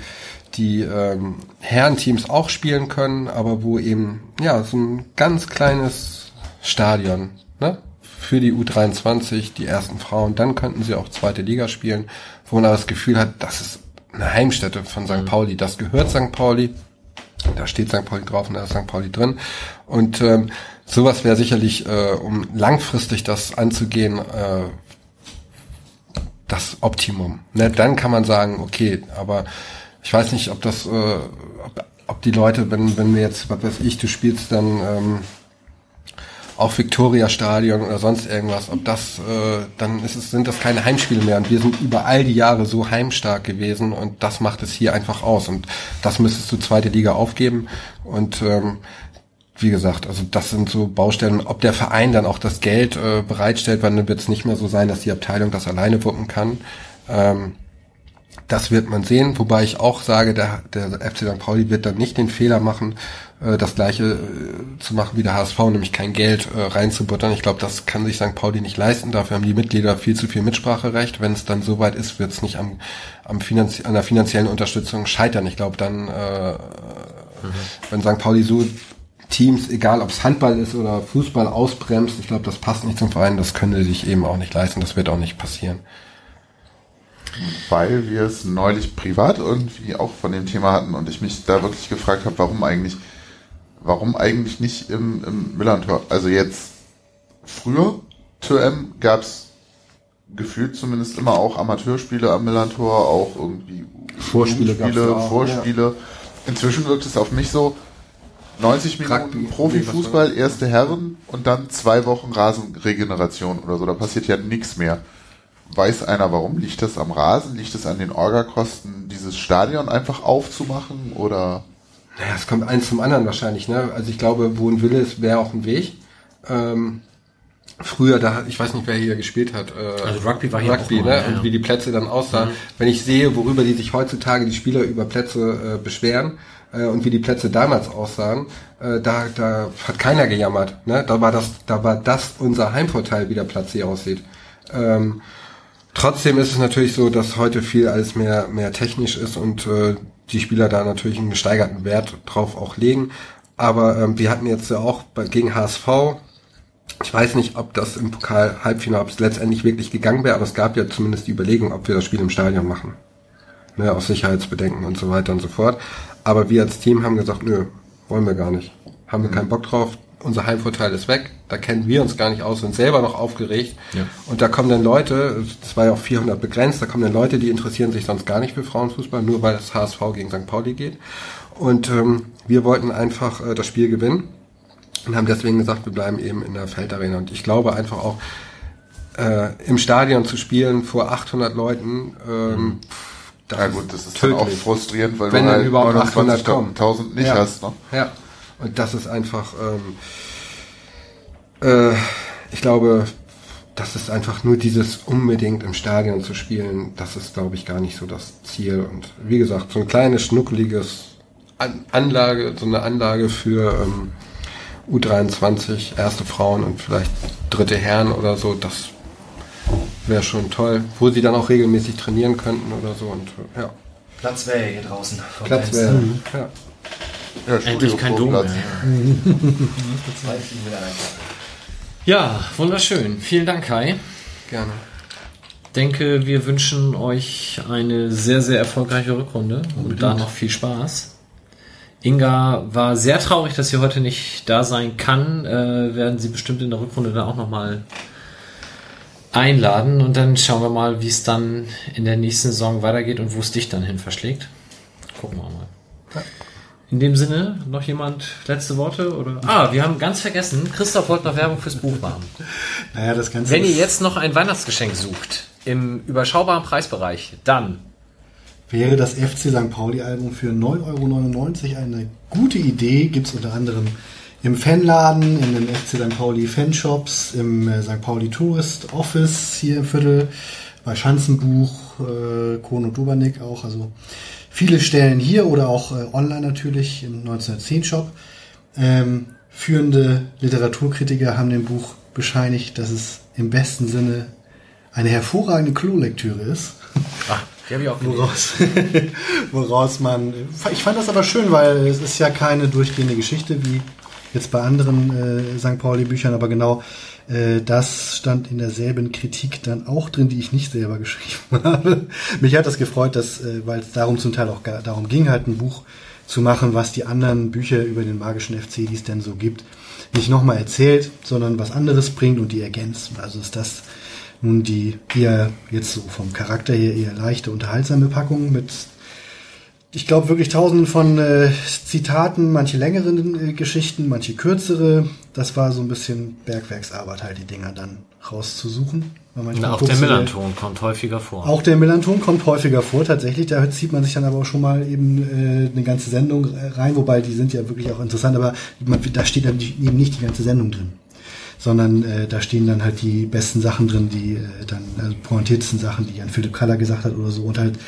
die ähm, Herrenteams auch spielen können, aber wo eben ja so ein ganz kleines Stadion ne, für die U23, die ersten Frauen, dann könnten sie auch zweite Liga spielen, wo man das Gefühl hat, das ist eine Heimstätte von St. Mhm. Pauli. Das gehört St. Pauli. Da steht St. Pauli drauf und da ist St. Pauli drin. Und ähm, sowas wäre sicherlich, äh, um langfristig das anzugehen, äh, das Optimum. Ne? Dann kann man sagen, okay, aber ich weiß nicht, ob das, äh, ob, ob die Leute, wenn, wenn wir jetzt, was weiß ich, du spielst dann ähm, auch Victoria Stadion oder sonst irgendwas, ob das, äh, dann ist es, sind das keine Heimspiele mehr. Und wir sind über all die Jahre so heimstark gewesen und das macht es hier einfach aus. Und das müsstest du zweite Liga aufgeben. Und ähm, wie gesagt, also das sind so Baustellen. Ob der Verein dann auch das Geld äh, bereitstellt, dann wird es nicht mehr so sein, dass die Abteilung das alleine wuppen kann. Ähm, das wird man sehen, wobei ich auch sage, der, der FC St. Pauli wird dann nicht den Fehler machen, äh, das gleiche äh, zu machen wie der HSV, nämlich kein Geld äh, reinzubuttern. Ich glaube, das kann sich St. Pauli nicht leisten. Dafür haben die Mitglieder viel zu viel Mitspracherecht. Wenn es dann soweit ist, wird es nicht am, am Finanzie an der finanziellen Unterstützung scheitern. Ich glaube, dann, äh, mhm. wenn St. Pauli so Teams, egal ob es Handball ist oder Fußball, ausbremst, ich glaube, das passt nicht zum Verein. Das können sie sich eben auch nicht leisten. Das wird auch nicht passieren weil wir es neulich privat irgendwie auch von dem Thema hatten und ich mich da wirklich gefragt habe, warum eigentlich warum eigentlich nicht im, im Millantor? Also jetzt früher, Tür M, gab es gefühlt zumindest immer auch Amateurspiele am Millantor, auch irgendwie Vorspiele, Spiele, auch, Vorspiele. Ja. Inzwischen wirkt es auf mich so, 90 Minuten Profifußball, erste Herren und dann zwei Wochen Rasenregeneration oder so. Da passiert ja nichts mehr. Weiß einer warum? Liegt das am Rasen? Liegt es an den Orgakosten, dieses Stadion einfach aufzumachen oder? Naja, es kommt eins zum anderen wahrscheinlich. Ne? Also ich glaube, wo ein Wille ist, wäre auch ein Weg. Ähm, früher, da, ich weiß nicht, wer hier gespielt hat. Äh, also Rugby war hier Rugby, auch mal, ne? Ja, und wie die Plätze dann aussahen. Mhm. Wenn ich sehe, worüber die sich heutzutage die Spieler über Plätze äh, beschweren äh, und wie die Plätze damals aussahen, äh, da, da hat keiner gejammert. Ne? Da war das, da war das unser Heimvorteil, wie der Platz hier aussieht. Ähm, Trotzdem ist es natürlich so, dass heute viel alles mehr, mehr technisch ist und äh, die Spieler da natürlich einen gesteigerten Wert drauf auch legen. Aber ähm, wir hatten jetzt ja auch bei, gegen HSV, ich weiß nicht, ob das im Pokal-Halbfinale, ob es letztendlich wirklich gegangen wäre, aber es gab ja zumindest die Überlegung, ob wir das Spiel im Stadion machen. Ne, aus Sicherheitsbedenken und so weiter und so fort. Aber wir als Team haben gesagt, nö, wollen wir gar nicht. Haben wir keinen Bock drauf. Unser Heimvorteil ist weg. Da kennen wir uns gar nicht aus, sind selber noch aufgeregt. Ja. Und da kommen dann Leute, das war ja auch 400 begrenzt, da kommen dann Leute, die interessieren sich sonst gar nicht für Frauenfußball, nur weil das HSV gegen St. Pauli geht. Und ähm, wir wollten einfach äh, das Spiel gewinnen und haben deswegen gesagt, wir bleiben eben in der Feldarena. Und ich glaube einfach auch, äh, im Stadion zu spielen vor 800 Leuten, ähm, mhm. das ja gut, das ist tödlich. dann auch frustrierend, weil Wenn du halt überhaupt 800.000 nicht ja. hast. Ne? Ja, und das ist einfach, ähm, äh, ich glaube, das ist einfach nur dieses unbedingt im Stadion zu spielen, das ist, glaube ich, gar nicht so das Ziel. Und wie gesagt, so ein kleines, schnuckeliges An Anlage, so eine Anlage für ähm, U23, erste Frauen und vielleicht dritte Herren oder so, das wäre schon toll, wo sie dann auch regelmäßig trainieren könnten oder so. Und äh, ja, Platz wäre hier draußen. Platz wäre. Ja. Ja, Endlich kein Dom mehr. Ja, wunderschön. Vielen Dank, Kai. Gerne. denke, wir wünschen euch eine sehr, sehr erfolgreiche Rückrunde und da noch viel Spaß. Inga war sehr traurig, dass sie heute nicht da sein kann. Äh, werden sie bestimmt in der Rückrunde dann auch nochmal einladen und dann schauen wir mal, wie es dann in der nächsten Saison weitergeht und wo es dich dann hin verschlägt. Gucken wir mal. In dem Sinne, noch jemand letzte Worte? Oder? Ah, wir haben ganz vergessen, Christoph wollte noch Werbung fürs Buch machen. Naja, das Ganze Wenn ihr jetzt noch ein Weihnachtsgeschenk sucht, im überschaubaren Preisbereich, dann wäre das FC St. Pauli-Album für 9,99 Euro eine gute Idee. Gibt es unter anderem im Fanladen, in den FC St. Pauli Fanshops, im äh, St. Pauli Tourist Office hier im Viertel, bei Schanzenbuch, äh, Kohn und Dubernick auch. Also viele Stellen hier oder auch äh, online natürlich im 1910 Shop. Ähm, führende Literaturkritiker haben dem Buch bescheinigt, dass es im besten Sinne eine hervorragende Klolektüre ist. die habe ich auch gelesen. Woraus, woraus man. Ich fand das aber schön, weil es ist ja keine durchgehende Geschichte wie jetzt bei anderen äh, St. Pauli-Büchern, aber genau äh, das stand in derselben Kritik dann auch drin, die ich nicht selber geschrieben habe. Mich hat das gefreut, dass, äh, weil es darum zum Teil auch gar, darum ging, halt ein Buch zu machen, was die anderen Bücher über den magischen FC, die es denn so gibt, nicht nochmal erzählt, sondern was anderes bringt und die ergänzt. Also ist das nun die eher jetzt so vom Charakter her eher leichte, unterhaltsame Packung mit, ich glaube, wirklich tausenden von äh, Zitaten, manche längeren äh, Geschichten, manche kürzere. Das war so ein bisschen Bergwerksarbeit, halt die Dinger dann rauszusuchen. Manchmal auch der Millanton kommt häufiger vor. Auch der Millanton kommt häufiger vor, tatsächlich. Da zieht man sich dann aber auch schon mal eben äh, eine ganze Sendung rein, wobei die sind ja wirklich auch interessant, aber man, da steht dann die- eben nicht die ganze Sendung drin. Sondern äh, da stehen dann halt die besten Sachen drin, die äh, dann also pointiertesten Sachen, die Jan Philipp Kaller gesagt hat oder so. Und halt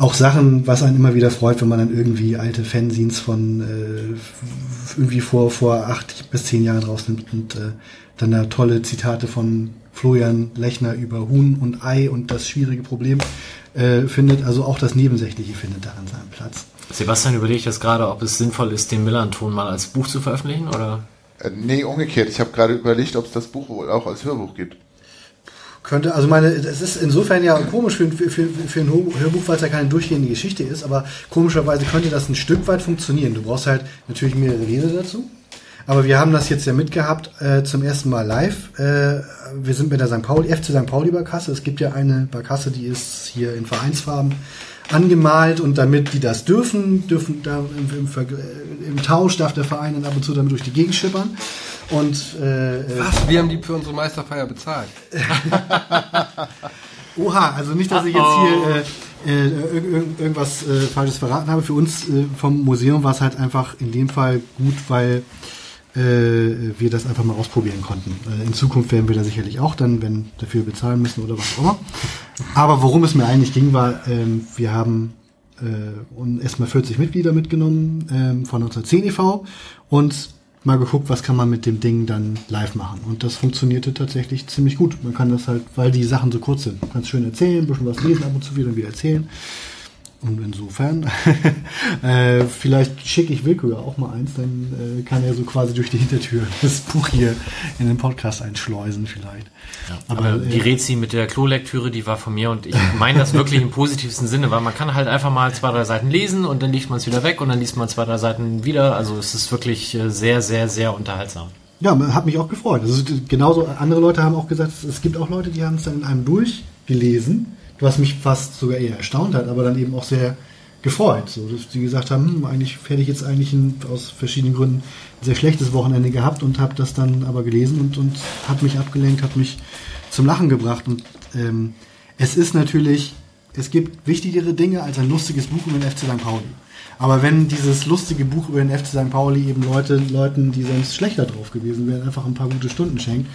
auch Sachen, was einen immer wieder freut, wenn man dann irgendwie alte Fanzines von äh, irgendwie vor, vor acht bis zehn Jahren rausnimmt und äh, dann da tolle Zitate von Florian Lechner über Huhn und Ei und das schwierige Problem äh, findet. Also auch das Nebensächliche findet daran seinen Platz. Sebastian überlegt jetzt gerade, ob es sinnvoll ist, den Millanton mal als Buch zu veröffentlichen, oder? Äh, nee, umgekehrt. Ich habe gerade überlegt, ob es das Buch wohl auch als Hörbuch gibt. Könnte, also meine, es ist insofern ja komisch für, für, für, für ein Hörbuch, weil es ja keine durchgehende Geschichte ist, aber komischerweise könnte das ein Stück weit funktionieren. Du brauchst halt natürlich mehrere Leser dazu. Aber wir haben das jetzt ja mitgehabt äh, zum ersten Mal live. Äh, wir sind mit der St. Pauli, FC St. Pauli Barkasse. Es gibt ja eine Barkasse, die ist hier in Vereinsfarben angemalt und damit die das dürfen, dürfen da im, im, äh, im Tausch darf der Verein dann ab und zu damit durch die Gegend schippern. Und äh, äh, Was? Wir haben die für unsere Meisterfeier bezahlt. Oha, also nicht, dass ich jetzt hier äh, äh, irg irg irgendwas äh, Falsches verraten habe. Für uns vom Museum war es halt einfach in dem Fall gut, weil wir das einfach mal ausprobieren konnten. Äh, in Zukunft werden wir da sicherlich auch dann, wenn dafür bezahlen müssen oder was auch immer. Aber worum es mir eigentlich ging, war, ähm, wir haben äh, erstmal 40 Mitglieder mitgenommen ähm, von 1910 e.V. und mal geguckt, was kann man mit dem Ding dann live machen. Und das funktionierte tatsächlich ziemlich gut. Man kann das halt, weil die Sachen so kurz sind, ganz schön erzählen, ein bisschen was lesen, ab und zu wieder und wieder erzählen. Und insofern, äh, vielleicht schicke ich Wilko ja auch mal eins, dann äh, kann er so quasi durch die Hintertür das Buch hier in den Podcast einschleusen vielleicht. Aber Aber, die äh, Rezi mit der Klolektüre, die war von mir und ich meine das wirklich im positivsten Sinne, weil man kann halt einfach mal zwei, drei Seiten lesen und dann liest man es wieder weg und dann liest man zwei, drei Seiten wieder. Also es ist wirklich äh, sehr, sehr, sehr unterhaltsam. Ja, hat mich auch gefreut. Also genauso andere Leute haben auch gesagt, es gibt auch Leute, die haben es dann in einem durchgelesen, was mich fast sogar eher erstaunt hat, aber dann eben auch sehr gefreut, so dass die gesagt haben, hm, eigentlich hätte ich jetzt eigentlich ein, aus verschiedenen Gründen ein sehr schlechtes Wochenende gehabt und habe das dann aber gelesen und, und hat mich abgelenkt, hat mich zum Lachen gebracht und ähm, es ist natürlich, es gibt wichtigere Dinge als ein lustiges Buch über den FC St. Pauli. Aber wenn dieses lustige Buch über den FC St. Pauli eben Leute, Leuten, die sonst schlechter drauf gewesen wären, einfach ein paar gute Stunden schenkt,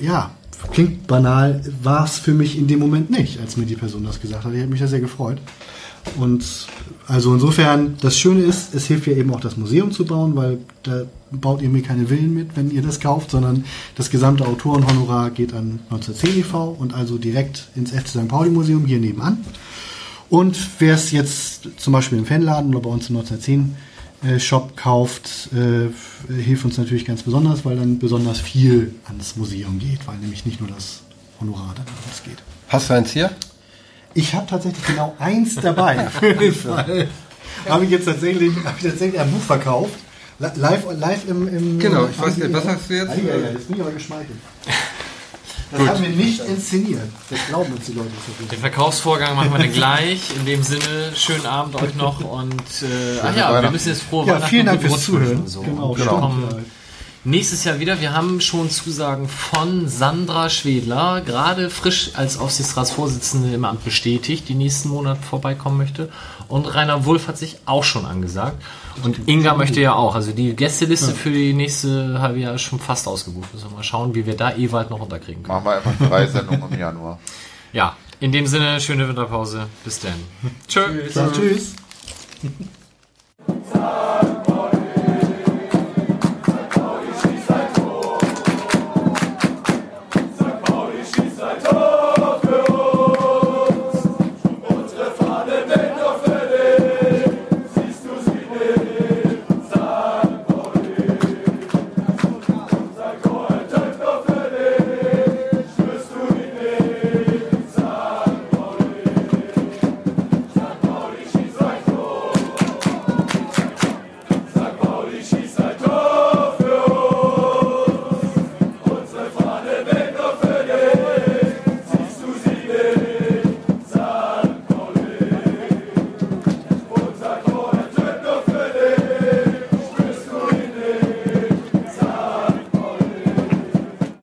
ja, klingt banal, war es für mich in dem Moment nicht, als mir die Person das gesagt hat. Ich habe mich da sehr gefreut. Und also insofern, das Schöne ist, es hilft ja eben auch das Museum zu bauen, weil da baut ihr mir keine Villen mit, wenn ihr das kauft, sondern das gesamte Autorenhonorar geht an 1910 e.V. und also direkt ins FC St. Pauli Museum hier nebenan. Und wer es jetzt zum Beispiel im Fanladen oder bei uns im 1910 äh, Shop kauft, äh, hilft uns natürlich ganz besonders, weil dann besonders viel ans Museum geht, weil nämlich nicht nur das Honorar dann an uns geht. Hast du eins hier? Ich habe tatsächlich genau eins dabei. Habe ich jetzt tatsächlich, habe ich tatsächlich ein Buch verkauft. Li- Live, live im, im Genau, ich weiß nicht, was hast du jetzt? Ja, ja, ja, jetzt bin ich aber geschmeichelt. Das haben wir nicht inszeniert. Das glauben uns die Leute nicht. Den Verkaufsvorgang machen wir dann gleich. In dem Sinne, schönen Abend euch noch und äh, ach ja, wir müssen jetzt frohe Ja, Weihnachten vielen Dank und fürs Zuhören. So. Genau, wir stimmt. Nächstes Jahr wieder. Wir haben schon Zusagen von Sandra Schwedler, gerade frisch als Aufsichtsratsvorsitzende im Amt bestätigt, die nächsten Monate vorbeikommen möchte. Und Rainer Wulff hat sich auch schon angesagt. Und Inga möchte ja auch. Also die Gästeliste für die nächste halbe Jahr ist schon fast ausgebucht. Müssen wir mal schauen, wie wir da Ewald noch unterkriegen können. Machen wir einfach drei Sendungen im Januar. Ja, in dem Sinne, schöne Winterpause. Bis dann. Tschö. Ja, tschüss.